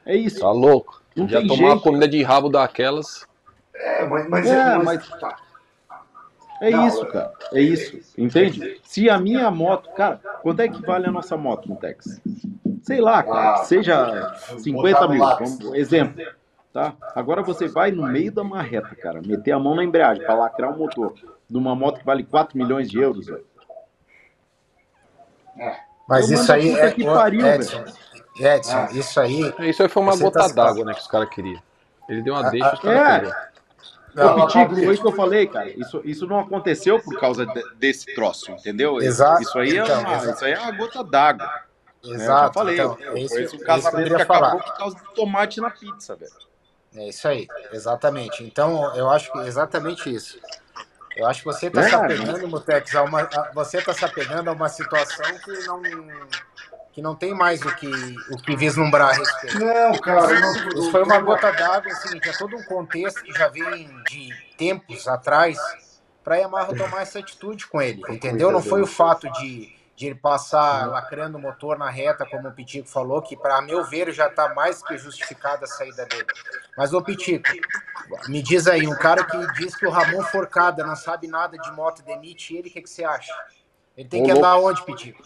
É isso. Tá louco. Não Já tomar uma comida de rabo daquelas. É, mas, mas, É, mas- mas- tá. É Não, isso, cara. É isso. Entende? Se a minha moto, cara, quanto é que vale a nossa moto, Mutex? Sei lá, cara, Ah, que seja 50 botar no mil, vamos- exemplo. Tá? Agora você vai no meio da marreta, cara, meter a mão na embreagem para lacrar o motor de uma moto que vale 4 milhões de euros, velho. Mas Eu isso aí é. que pariu, Edson, Edson, isso aí. Isso aí foi uma gota tá d'água, né, que os caras queriam. Ele deu uma Ah, deixa, ah, os caras é. Não, Fabrício. foi isso que eu falei, cara. Isso, isso não aconteceu por causa de- desse troço, entendeu? Exato. Isso aí é Então, uma, exato. isso aí é uma gota d'água. né? Eu Exato. falei, então, é é esse um casamento que eu que, acabou por causa do tomate na pizza, velho. É isso aí, exatamente. Então, eu acho que é exatamente isso. Eu acho que você está É, se apegando, Mutex, a uma, a- você está se apegando a uma situação que não, que não tem mais o que, o que vislumbrar a respeito. Não, cara, não, Isso foi uma gota d'água, assim, que é todo um contexto que já vem de tempos atrás para a Yamaha tomar essa atitude com ele, entendeu? Não foi o fato de, de ele passar lacrando o motor na reta, como o Pitico falou, que para meu ver já está mais que justificada a saída dele. Mas, ô Pitico, me diz aí, um cara que diz que o Ramon Forcada não sabe nada de moto, demite ele, o que, que você acha? Ele tem que andar onde, Pitico?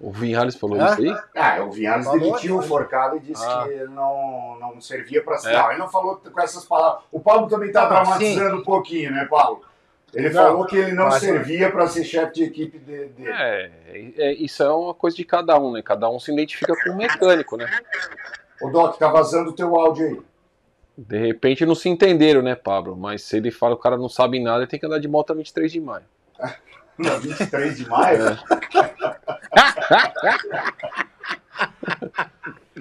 O Vinhales falou Hã? isso aí? Ah, o Vinhares Falou, demitiu o né? Forcado e disse Ah. que não, não servia para É. Não, ele não falou com essas palavras. O Pablo também está dramatizando um pouquinho, né, Paulo? Ele Não, falou que ele não servia para ser chefe de equipe de- dele. É, é, isso é uma coisa de cada um, né? Cada um se identifica com o mecânico, né? O Doc, tá vazando o teu áudio aí. De repente não se entenderam, né, Pablo? Mas se ele fala que o cara não sabe nada, ele tem que andar de moto a 23 de maio. Na 23 de maio. É.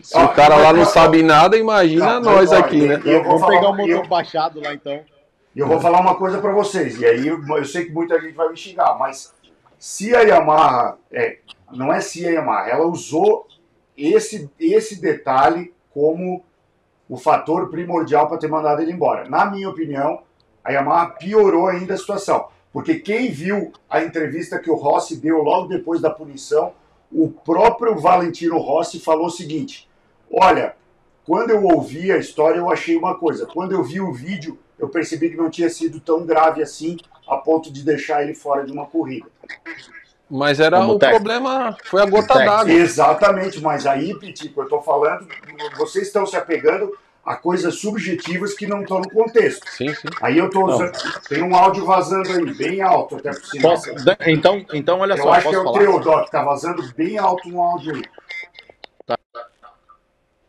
Se Ó, o cara lá não sabe nada, imagina Não, nós eu- aqui, né? eu vou Vamos falar- pegar o motor eu- baixado lá então. E eu vou falar uma coisa para vocês, e aí eu, eu sei que muita gente vai me xingar, mas se a Yamaha, é, não é se a Yamaha, ela usou esse, esse detalhe como o fator primordial para ter mandado ele embora. Na minha opinião, a Yamaha piorou ainda a situação, porque quem viu a entrevista que o Rossi deu logo depois da punição, o próprio Valentino Rossi falou o seguinte: olha, quando eu ouvi a história, eu achei uma coisa. Quando eu vi o vídeo, eu percebi que não tinha sido tão grave assim, a ponto de deixar ele fora de uma corrida. Mas era Como o técnico. problema, foi a gota d'água. Exatamente, mas aí, Pitico, eu estou falando, vocês estão se apegando a coisas subjetivas que não estão no contexto. Sim, sim. Aí eu estou Não. usando. Tem um áudio vazando aí, bem alto até por sinal. Posso- Então, então olha Eu só, acho que é o falar? teu, Doc, tá vazando bem alto um áudio aí.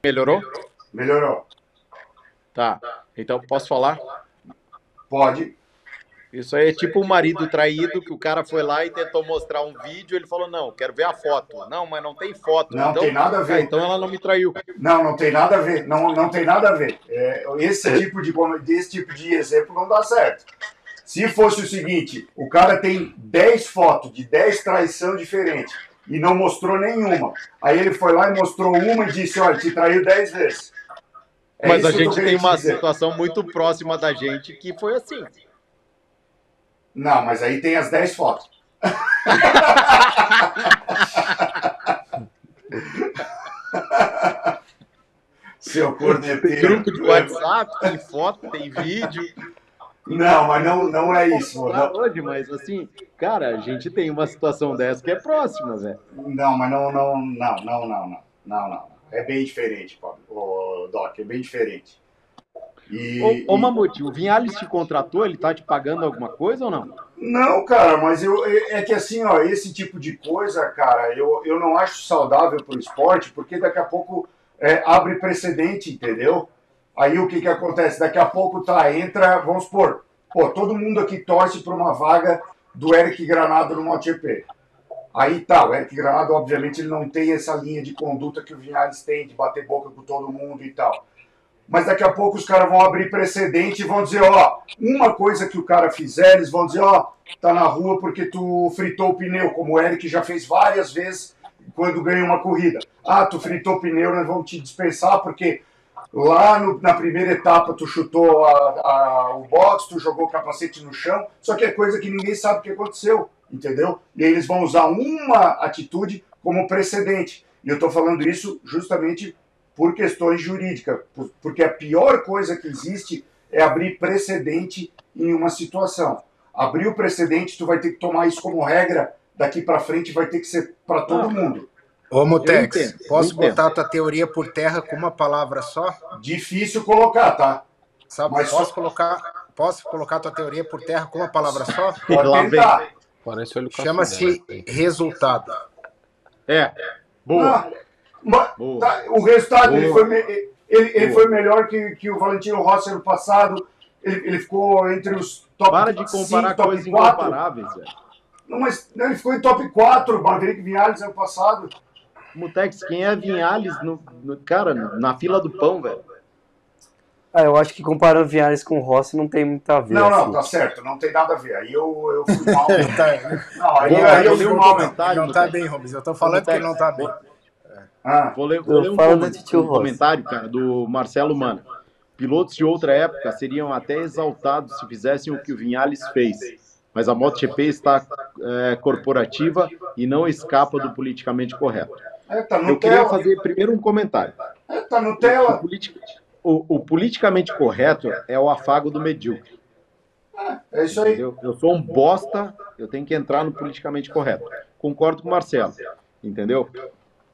Melhorou? Melhorou? Tá. Então posso falar? Pode. Isso aí é tipo o marido traído que o cara foi lá e tentou mostrar um vídeo, ele falou: "Não, quero ver a foto". Não, mas não tem foto. Não então, tem nada a ver. Ah, então ela não me traiu. Não, não tem nada a ver. Não, não tem nada a ver. É, esse, tipo de, esse tipo de exemplo não dá certo. Se fosse o seguinte, o cara tem 10 fotos de 10 traição diferentes e não mostrou nenhuma. Aí ele foi lá e mostrou uma e disse, olha, te traiu 10 vezes. É Mas a gente tem uma dizer. situação muito próxima da gente que foi assim. Não, mas aí tem as 10 fotos. Seu corneteiro. Grupo de WhatsApp, tem foto, tem vídeo. Não, mas não, não é isso. Tá não. Hoje, mas assim, cara, a gente tem uma situação dessa que é próxima, velho. Não, mas não, não, não, não, não, não, não, não. É bem diferente, Doc, é bem diferente. E, Ô, ô Mamute, o Vinhales te contratou, ele tá te pagando alguma coisa ou não? Não, cara, mas eu, é é que assim, ó, esse tipo de coisa, cara, eu, eu não acho saudável pro esporte, porque daqui a pouco é, abre precedente, entendeu? Aí o que que acontece? Daqui a pouco tá, entra, vamos supor, pô, todo mundo aqui torce por uma vaga do Eric Granado no MotoGP. Aí tá, o Eric Granado, obviamente, ele não tem essa linha de conduta que o Vinhales tem, de bater boca com todo mundo e tal. Mas daqui a pouco os caras vão abrir precedente e vão dizer, ó, uma coisa que o cara fizer, eles vão dizer, ó, tá na rua porque tu fritou o pneu, como o Eric já fez várias vezes quando ganha uma corrida. Ah, tu fritou o pneu, nós vamos te dispensar porque lá no- na primeira etapa tu chutou a- a- o box, tu jogou o capacete no chão, só que é coisa que ninguém sabe o que aconteceu, entendeu? E eles vão usar uma atitude como precedente. E eu estou falando isso justamente por questões jurídicas, por- porque a pior coisa que existe é abrir precedente em uma situação. Abrir o precedente, tu vai ter que tomar isso como regra daqui para frente, vai ter que ser para todo mundo. Ô, Mutex, posso botar a tua teoria por terra com uma palavra só? Difícil colocar, tá? Sabe, Mas posso só- colocar, posso colocar a tua teoria por terra com uma palavra só? Pode tentar. Parece olho Chama-se resultado. É, boa. Ah, mas, tá, o resultado, ele, foi, me- ele, ele foi melhor que, que o Valentino Rossi ano passado. Ele, ele ficou entre os top Para de 5, comparar top coisas 4. incomparáveis, velho. Não, mas não, ele ficou em top 4, Maverick Vinales ano passado. Mutex, quem é Vinhales, no, no- cara, na fila do pão, velho? Ah, eu acho que comparando Vinhares com Rossi não tem muito a ver. Não, não, assim. tá certo, não tem nada a ver. Aí eu, eu fui mal. Tá, Não, aí, Vou- aí eu vou fui um mal. não tá bem, Rubens. Eu tô falando que ele não tá bem. Ah, Vou ler, vou ler um, com- um comentário, cara, do Marcelo Mana. Pilotos de outra época seriam até exaltados se fizessem o que o Vinhales fez. Mas a MotoGP está é, corporativa e não escapa do politicamente correto. é, tá Eu queria fazer primeiro um comentário. É, tá O, Nutella. politi- o- o politicamente correto é o afago do medíocre. É isso aí. Entendeu? Eu sou um bosta, eu tenho que entrar no politicamente correto. Concordo com o Marcelo, entendeu?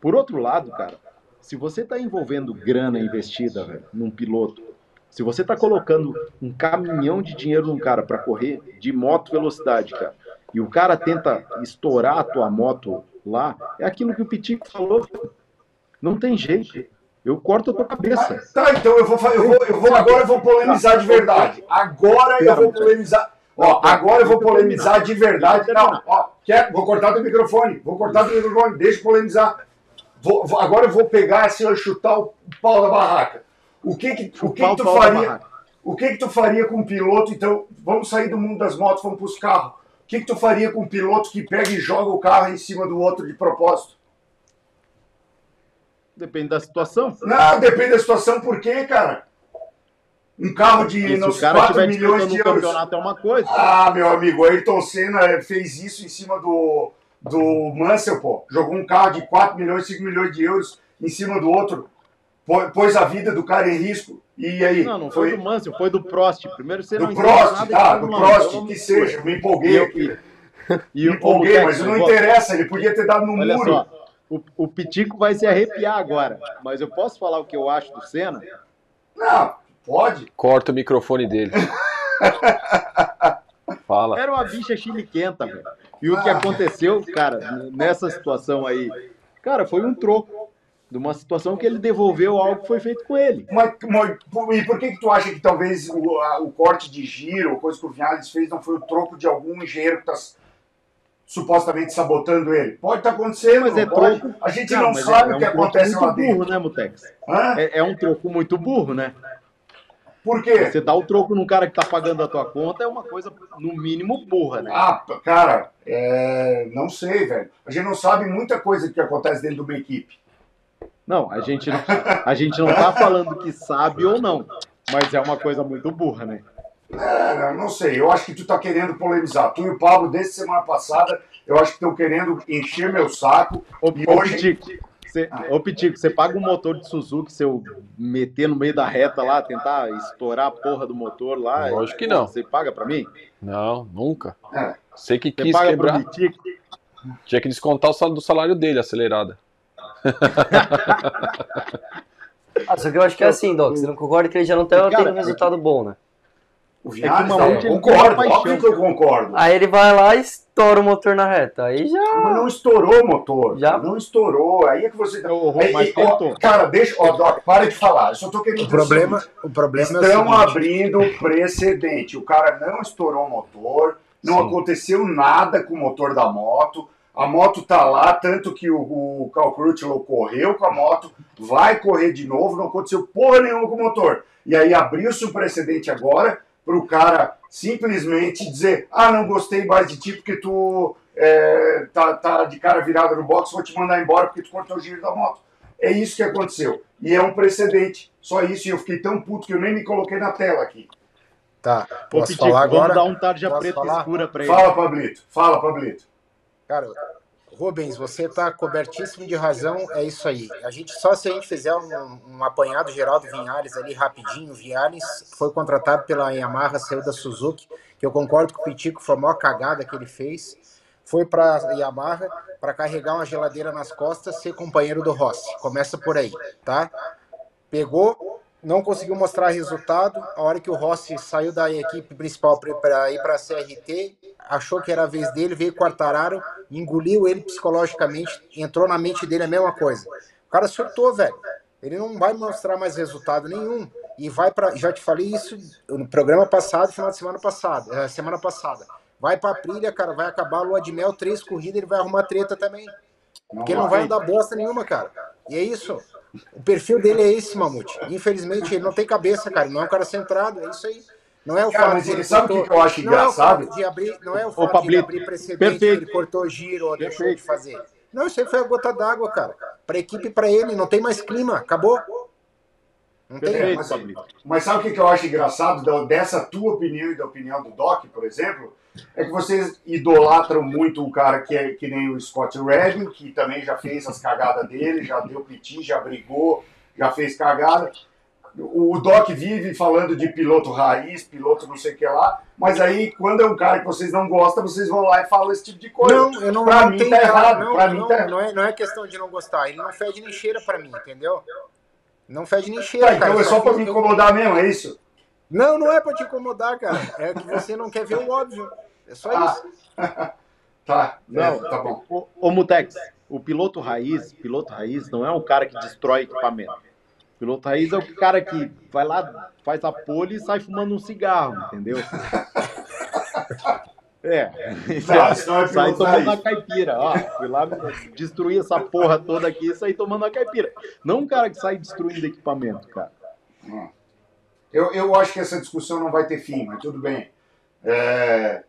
Por outro lado, cara, se você está envolvendo grana investida num piloto, se você está colocando um caminhão de dinheiro num cara para correr de moto velocidade, cara, e o cara tenta estourar a tua moto lá, é aquilo que o Pitico falou. Não tem jeito. Eu corto a tua cabeça. Tá, então eu vou, eu vou, eu vou agora eu vou polemizar de verdade. Agora eu vou polemizar. Ó, agora eu vou polemizar de verdade. Não, ó, quer, vou cortar teu microfone. Vou cortar teu microfone, deixa eu polemizar. Vou- agora eu vou pegar assim, e chutar o pau da barraca. O que que, o que, Chupar que o tu faria? O que que tu faria com um piloto? Então, vamos sair do mundo das motos, vamos para os carros. O que que tu faria com um piloto que pega e joga o carro em cima do outro de propósito? Depende da situação. Não, depende da situação, por quê, cara? Um carro de E se nos o cara 4 estiver milhões de euros. campeonato é uma coisa. Ah, meu amigo, o Ayrton Senna fez isso em cima do, do Mansell, pô. Jogou um carro de 4 milhões, 5 milhões de euros em cima do outro. Pô- Pôs a vida do cara em risco. E aí? Não, não foi, do Mansell, foi do Prost. Primeiro você não do entende Prost, tá, do Fórmula 1, Prost, então que não seja. Me empolguei aqui. E Me o empolguei, mas não interessa, ele podia ter dado no Olha muro. só, o, o Pitico vai se arrepiar agora, mas eu posso falar o que eu acho do Senna? Não, pode. Corta o microfone dele. Fala. Era uma bicha chiliquenta, velho. E o que aconteceu, cara, nessa situação aí, cara, foi um troco de uma situação que ele devolveu algo que foi feito com ele. Mas, mas, e por que, que tu acha que talvez o, a- o corte de giro, coisa que o Vinales fez, não foi o troco de algum engenheiro que está supostamente sabotando ele? Pode estar acontecendo, Mas é pode. troco. A gente não, mas sabe é- o que é um troco acontece muito lá dentro. burro, né, Mutex? Hã? É, é um troco muito burro, né? Por quê? Você dá o troco num cara que tá pagando a tua conta é uma coisa, no mínimo, burra, né? Ah, cara, é, não sei, velho. A gente não sabe muita coisa que acontece dentro de uma equipe. Não, a gente não, a gente não tá falando que sabe ou não, mas é uma coisa muito burra, né? É, não- não sei, eu acho que tu tá querendo polemizar. Tu e o Pablo, desde semana passada, eu acho que estão querendo encher meu saco. Ô, E ô, hoje- Pitico, você, ô Pitico, você paga um motor de Suzuki, se eu meter no meio da reta lá, tentar estourar a porra do motor lá. Lógico que não. Você paga pra mim? Não, nunca. É. Você que Você quis paga quebrar, pro Pitico? tinha que descontar o salário do salário dele, acelerada. Ah, só que eu acho que é assim, Doc. Você não concorda que ele já não tá Cara, tendo um resultado bom, né? O É que Vinales, o não, Mamute, ele concordo, paixão. óbvio que eu concordo. Aí ele vai lá e estoura o motor na reta. Aí já. Mas não estourou o motor. Já? Não estourou. Aí é que você. Rô, Aí, mas ó, cara, deixa. Ó, Doc, para de falar. Eu só tô querendo O dizer problema, o problema é o Estão seguinte. abrindo precedente. O cara não estourou o motor, não Sim. aconteceu nada com o motor da moto. A moto tá lá, tanto que o, o Cal Crutchlow correu com a moto, vai correr de novo, não aconteceu porra nenhuma com o motor. E aí abriu-se um precedente agora pro cara simplesmente dizer: Ah, não gostei mais de ti porque tu é, tá, tá de cara virada no box, vou te mandar embora porque tu cortou o giro da moto. É isso que aconteceu. E é um precedente. Só isso. E eu fiquei tão puto que eu nem me coloquei na tela aqui. Tá, Ô, posso Pitico, falar vamos agora? dar um tarja Posso preta falar? escura pra ele. Fala, Pablito. Fala, Pablito. Cara, Rubens, você tá cobertíssimo de razão, é isso aí. A gente só se a gente fizer um, um apanhado geral do Vinhares ali rapidinho, Vinhares foi contratado pela Yamaha, saiu da Suzuki, que eu concordo com o Pitico, foi a maior cagada que ele fez. Foi para Yamaha para carregar uma geladeira nas costas, ser companheiro do Rossi. Começa por aí, tá? Pegou, não conseguiu mostrar resultado. A hora que o Rossi saiu da equipe principal para ir para a CRT, achou que era a vez dele, veio Quartararo, engoliu ele psicologicamente, entrou na mente dele a mesma coisa. O cara surtou, velho. Ele não vai mostrar mais resultado nenhum. E vai para, já te falei isso no programa passado, final de semana passada, eh, semana passada. Vai pra Aprilia, cara, vai acabar a lua de mel, três corridas, ele vai arrumar treta também. Porque não vai andar bosta nenhuma, cara. E é isso. O perfil dele é esse, Mamute. Infelizmente, ele não tem cabeça, cara. Não é um cara centrado, é isso aí. Não é o Cara, fato mas de ele sabe o que eu acho não é engraçado? abrir, não é o Ô, fato de abrir precedente, perfeito. ele cortou giro ou deixou de fazer. Não, isso aí foi a gota d'água, cara. Pra equipe e pra ele, não tem mais clima, acabou. Não tem. Perfeito, mas- Pablito. Mas sabe o que eu acho engraçado dessa tua opinião e da opinião do Doc, por exemplo? É que vocês idolatram muito um cara que é que nem o Scott Redding, que também já fez as cagadas dele, já deu piti, já brigou, já fez cagada. O Doc vive falando de piloto raiz, piloto não sei o que lá, mas aí quando é um cara que vocês não gostam, vocês vão lá e falam esse tipo de coisa. Não, eu não, pra não mim tá errado, não, pra mim não, tá errado. não é, não é questão de não gostar. Ele não fede nem cheira pra mim, entendeu? Não fede nem Tá, cheira, cara. então é Eu só pra me eu- incomodar mesmo, é isso? Não, não é pra te incomodar, cara. É que você não quer ver o óbvio. É só Ah, isso. Tá, Não, é, tá bom. Ô Mutex, o piloto raiz, piloto raiz não é um cara que destrói equipamento. O piloto raiz é o cara que vai lá, faz a pole e sai fumando um cigarro, entendeu? É. Não, é sai tomando raiz. uma caipira. Ó, fui lá destruir essa porra toda aqui e sair tomando uma caipira. Não um cara que sai destruindo equipamento, cara. Eu, eu acho que essa discussão não vai ter fim, mas tudo bem. É,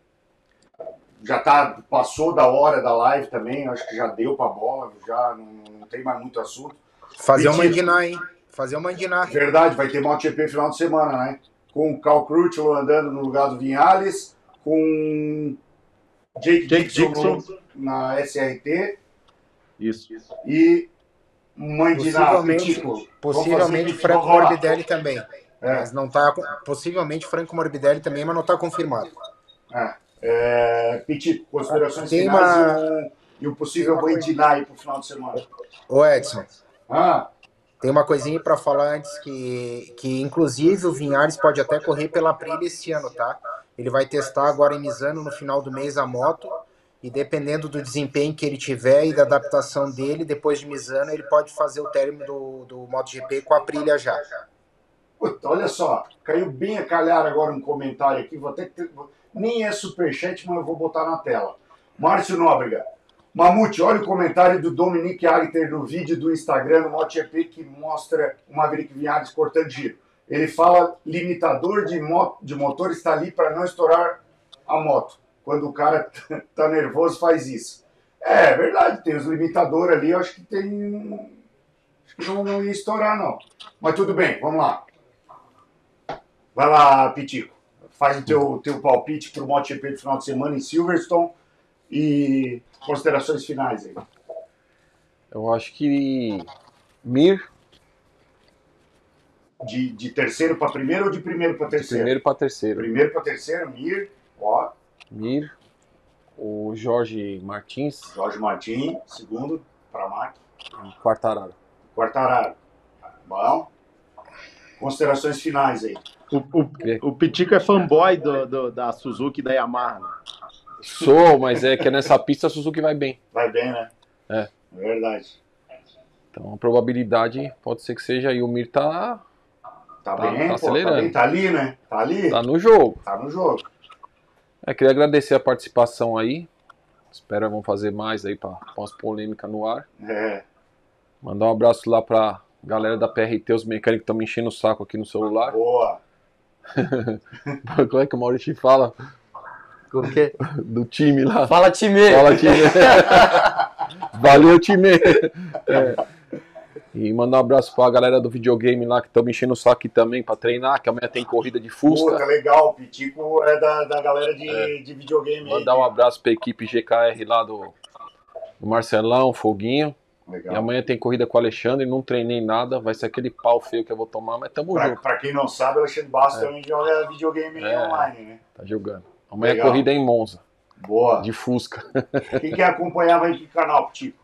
já tá, passou da hora da live também, acho que já deu pra bola, já não, não tem mais muito assunto. Fazer um Mentira. mandinar, hein? Fazer um mandinar. Verdade, vai ter MotoGP final de semana, né? Com o Cal Crutchlow andando no lugar do Vinhales, com Jake, Jake Dixon, Dixon. na SRT Isso. e Mandinar, Possivelmente. Vamos possivelmente fazer- Franco. Morbidelli também. É. Mas não tá. Possivelmente Franco Morbidelli também, mas não tá confirmado. É, é, Pitico, considerações Tem finais uma- e, um, e um possível uma Mandinar aí pro final de semana. Ô Edson, Ah, tem uma coisinha pra falar antes que, que inclusive o Vinhares pode até correr pela Aprilia esse ano, tá? Ele vai testar agora em Misano no final do mês a moto. E dependendo do desempenho que ele tiver e da adaptação dele, depois de Misano, ele pode fazer o término do, do MotoGP com a Aprilia já. Puta, olha só, caiu bem a calhar agora um comentário aqui, vou até nem é superchat, mas eu vou botar na tela. Márcio Nóbrega. Mamute, olha o comentário do Dominique Agter no vídeo do Instagram no MotoGP que mostra o Maverick Vinhares cortando giro. Ele fala limitador de, mo de motor está ali para não estourar a moto. Quando o cara tá nervoso faz isso. É, é verdade, tem os limitadores ali, eu acho que tem. Acho que não, não ia estourar, não. Mas tudo bem, vamos lá. Vai lá, Pitico. Faz o teu, teu palpite pro MotoGP do final de semana em Silverstone e considerações finais aí. Eu acho que. Mir, De, de terceiro para primeiro ou de primeiro para terceiro? primeiro pra terceiro. Primeiro para terceiro, Mir, ó, Mir, o Jorge Martins, Jorge Martins, segundo para Mac, Quartararo. Quartararo. Bom. Considerações finais aí. O, o, o Pitico é fanboy do, do- da Suzuki e da Yamaha. Sou, mas é que nessa pista a Suzuki vai bem. Vai bem, né? É. Verdade. Então a probabilidade pode ser que seja aí. O Mir tá, Tá, Tá- bem, tá pô, acelerando. Tá, bem, tá ali, né? Tá ali. tá no jogo. Tá no jogo. É, queria agradecer a participação aí. Espero que vão fazer mais aí pra pós-polêmica no ar. É. Mandar um abraço lá pra galera da PRT, os mecânicos que estão me enchendo o saco aqui no celular. Boa. Como é que o Maurício fala? Como que é? Do time lá. Fala, time! Fala, time. Valeu, time. É. E mandar um abraço pra galera do videogame lá que estão me enchendo o saco aqui também pra treinar, que amanhã tem corrida de Puta, Fusca. legal. O Pitico é da, da galera de, de videogame aí. Mandar um abraço pra equipe GKR lá do, do Marcelão, Foguinho. E Legal. amanhã tem corrida com o Alexandre, não treinei nada, vai ser aquele pau feio que eu vou tomar, mas tamo Pra, junto, pra quem não sabe, o Alexandre Bastos também joga videogame É. online, né? tá jogando. Amanhã Legal. a corrida é em Monza, Boa. de Fusca. Quem quer acompanhar vai em que canal, Pitico?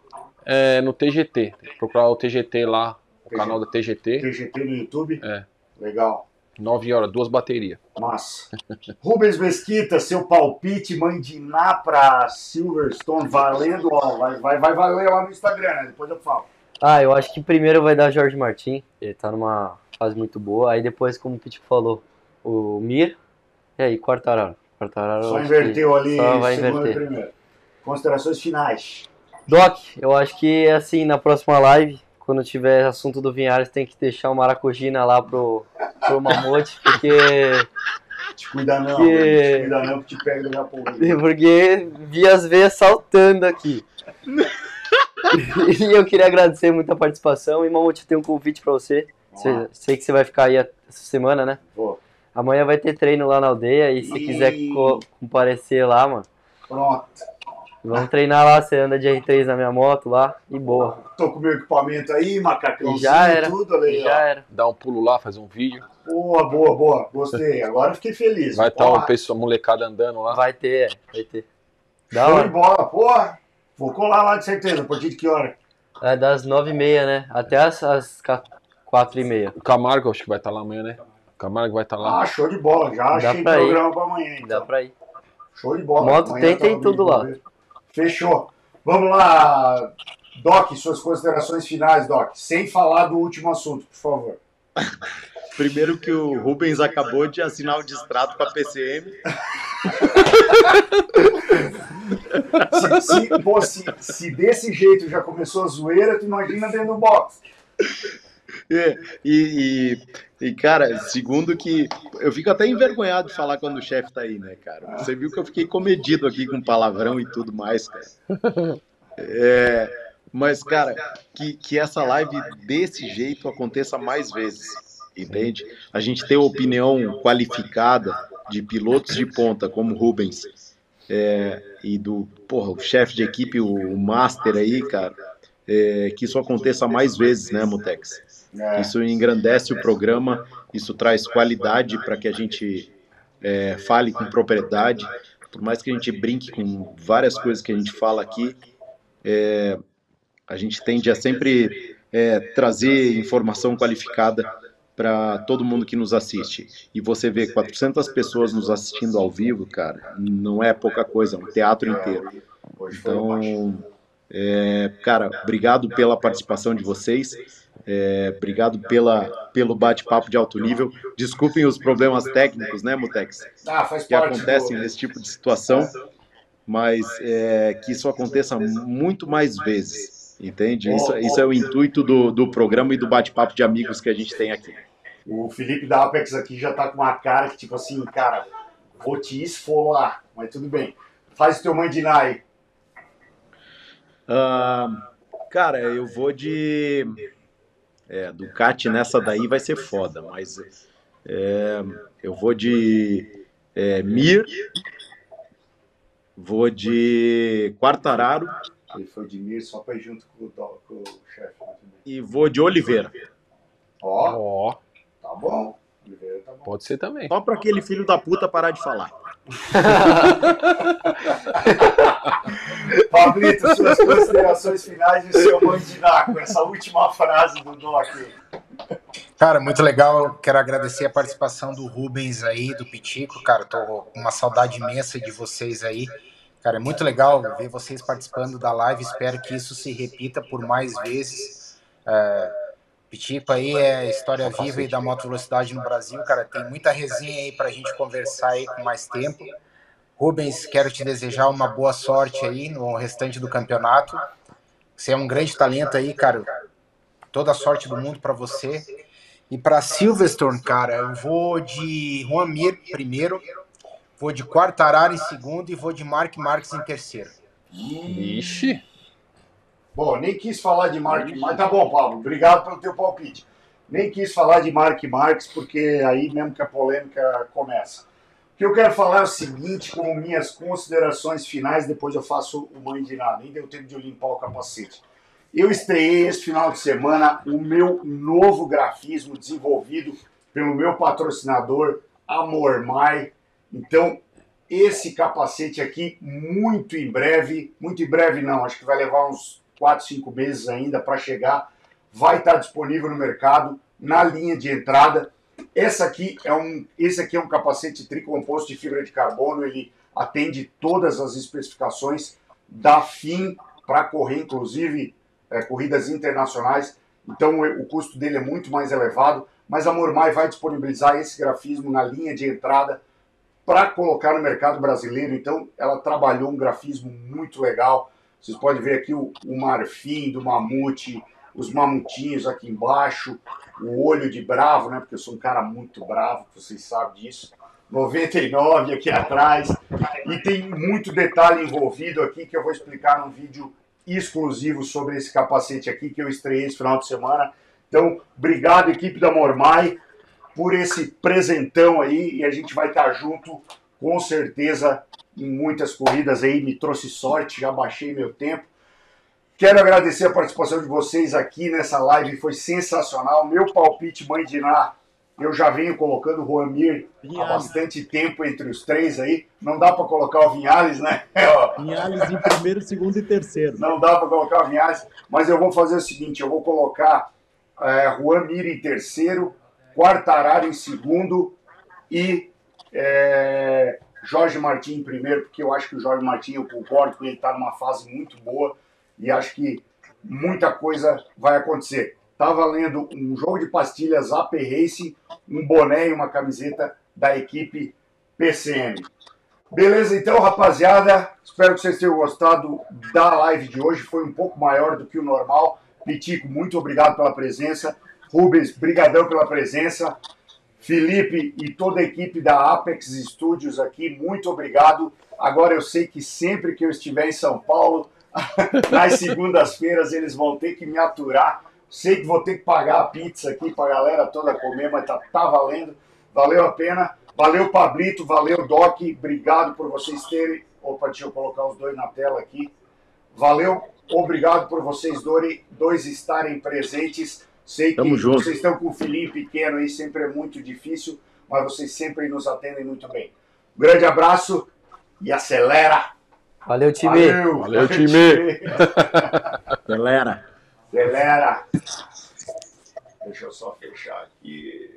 É no TGT, tem que procurar o TGT lá, o TGT. canal da TGT, TGT no YouTube? É. Legal. 9 horas, duas baterias. Massa. Rubens Mesquita, seu palpite Mandiná pra Silverstone, valendo, ó, vai, vai, vai valer lá no Instagram, né? Depois eu falo. Ah, eu acho que primeiro vai dar Jorge Martin. Ele tá numa fase muito boa. Aí depois, como o Pitico falou, o Mir. E aí, Quartararo. Quartararo Só inverteu ali, Só vai inverter. primeiro. Considerações finais. Doc, eu acho que assim, na próxima live, quando tiver assunto do Vinhares, tem que deixar o Maracujina lá pro, pro Mamute, porque, Te cuida não, Que- velho, te cuida não que te pega a pouco. porque vi as veias saltando aqui. e eu queria agradecer muito a participação. E Mamute, eu tenho um convite pra você. Você- Sei que você vai ficar aí essa semana, né? Vou. Amanhã vai ter treino lá na aldeia e se você quiser co- comparecer lá, mano, Pronto. vamos treinar lá. Você anda de R3 na minha moto lá e boa. Tô com meu equipamento aí, macacãozinho, E já era. tudo ali, E ó. já era. Dá um pulo lá, faz um vídeo. Boa, boa, boa. Gostei. Agora eu fiquei feliz. Vai estar Ó, o pessoal, a molecada andando lá. Vai ter, é, vai ter. Da Show de bola. Porra, vou colar lá de certeza. A partir de que hora? É das 9h30, né? Até as, as 4h30. O Camargo acho que vai estar lá amanhã, né? Camargo vai estar lá. Ah, show de bola. Já Dá achei pra ir. programa pra amanhã. Então. Dá pra ir. Show de bola. Moto Amanhã tem, tá tem tudo lá. ver. Fechou. Vamos lá, Doc, suas considerações finais, Doc. Sem falar do último assunto, por favor. Primeiro que o Rubens acabou de assinar o distrato com a PCM. Se, se, pô, se, se desse jeito já começou a zoeira, tu imagina dentro do box. E, e, e, cara, segundo que. Eu fico até envergonhado de falar quando o chefe tá aí, né, cara? Você viu que eu fiquei comedido aqui com palavrão e tudo mais, cara. É, mas, cara, que, que essa live desse jeito aconteça mais vezes, entende? A gente ter opinião qualificada de pilotos de ponta, como Rubens, é, e do, porra, o chefe de equipe, o, o Master aí, cara, é, que isso aconteça mais vezes, né, Mutex? É, Isso engrandece o programa, isso traz qualidade para que a gente é, fale com propriedade. Por mais que a gente brinque com várias coisas que a gente fala aqui, é, a gente tende a sempre é, trazer informação qualificada para todo mundo que nos assiste. E você vê 400 pessoas nos assistindo ao vivo, cara, não é pouca coisa, é um teatro inteiro. Então, é, cara, obrigado pela participação de vocês. É, obrigado pela, pelo bate-papo de alto nível. Desculpem os problemas técnicos, né, Mutex? Ah, Que acontecem nesse tipo de situação, mas é, que isso aconteça muito mais vezes, entende? Isso, isso é o intuito do, do programa e do bate-papo de amigos que a gente tem aqui. O Felipe da Apex aqui já tá com uma cara que, tipo assim, cara, vou te esfolar, mas tudo bem. Faz o teu mandiná aí. Ah, cara, eu vou de. É, Ducati nessa daí vai ser foda, mas é, eu vou de é, Mir, vou de Quartararo Ele foi de Mir só pra ir junto com o, com o chefe. também. E vou de Oliveira. Ó, Ó, tá bom. Oliveira tá bom. pode ser também. Só pra aquele filho da puta parar de falar. Pablito, suas considerações finais de seu mandinar com essa última frase do Doc. Cara, muito legal. Quero agradecer a participação do Rubens aí, do Pitico. Cara, tô com uma saudade imensa de vocês aí. Cara, é muito legal ver vocês participando da live. Espero que isso se repita por mais vezes. É, Pitico aí é história viva e da moto velocidade no Brasil. Cara, tem muita resenha aí pra gente conversar aí com mais tempo. Rubens, quero te desejar uma boa sorte aí no restante do campeonato. Você é um grande talento aí, cara. Toda a sorte do mundo pra você. E para Silverstone, cara, eu vou de Juan Mir primeiro, vou de Quartararo em segundo e vou de Mark Marques em terceiro. Ixi. Bom, nem quis falar de Mark Marques. Tá bom, Pablo. Obrigado pelo teu palpite. Nem quis falar de Mark Marques, porque aí mesmo que a polêmica começa. O que eu quero falar é o seguinte, como minhas considerações finais, depois eu faço o mãe de nada. Nem deu tempo de eu limpar o capacete. Eu estreiei esse final de semana o meu novo grafismo desenvolvido pelo meu patrocinador, Amor Mai. Então, esse capacete aqui, muito em breve, muito em breve não, acho que vai levar uns 4, 5 meses ainda para chegar, vai estar disponível no mercado, na linha de entrada. Essa aqui é um, esse aqui é um capacete tricomposto de fibra de carbono, ele atende todas as especificações da FIM para correr, inclusive, é, corridas internacionais. Então o, o custo dele é muito mais elevado, mas a Mormai vai disponibilizar esse grafismo na linha de entrada para colocar no mercado brasileiro. Então, ela trabalhou um grafismo muito legal. Vocês podem ver aqui o, o marfim do mamute, os mamutinhos aqui embaixo, o olho de bravo, né? Porque eu sou um cara muito bravo, vocês sabem disso. 99 aqui atrás. E tem muito detalhe envolvido aqui que eu vou explicar num vídeo exclusivo sobre esse capacete aqui que eu estreiei esse final de semana. Então, obrigado, equipe da Mormai, por esse presentão aí. E a gente vai estar junto, com certeza, em muitas corridas aí. Me trouxe sorte, já baixei meu tempo. Quero agradecer a participação de vocês aqui nessa live, foi sensacional. Meu palpite, mãe de Ná, eu já venho colocando o Juanmir há bastante tempo entre os três aí. Não dá para colocar o Vinhales, né? Vinhales em primeiro, segundo e terceiro. não dá para colocar o Vinhales, mas eu vou fazer o seguinte: eu vou colocar é, Juan Mir em terceiro, Quartararo em segundo e é, Jorge Martin primeiro, porque eu acho que o Jorge Martin, eu concordo que ele está numa fase muito boa e acho que muita coisa vai acontecer. Tá valendo um jogo de pastilhas AP Race, um boné e uma camiseta da equipe PCM. Beleza, então, rapaziada. Espero que vocês tenham gostado da live de hoje. Foi um pouco maior do que o normal. Pitico, muito obrigado pela presença. Rubens, brigadão pela presença. Felipe e toda a equipe da Apex Studios aqui, muito obrigado. Agora eu sei que sempre que eu estiver em São Paulo, nas segundas-feiras, eles vão ter que me aturar. Sei que vou ter que pagar a pizza aqui pra galera toda comer, mas tá, tá valendo. Valeu a pena. Valeu, Pablito. Valeu, Doc. Obrigado por vocês terem. Opa, deixa eu colocar os dois na tela aqui. Valeu. Obrigado por vocês dois estarem presentes. Sei que Tamo junto. vocês estão com um filhinho pequeno aí, sempre é muito difícil, mas vocês sempre nos atendem muito bem. Um grande abraço e acelera! Valeu, time. Valeu, Valeu, time. Galera. Acelera! Deixa eu só fechar aqui.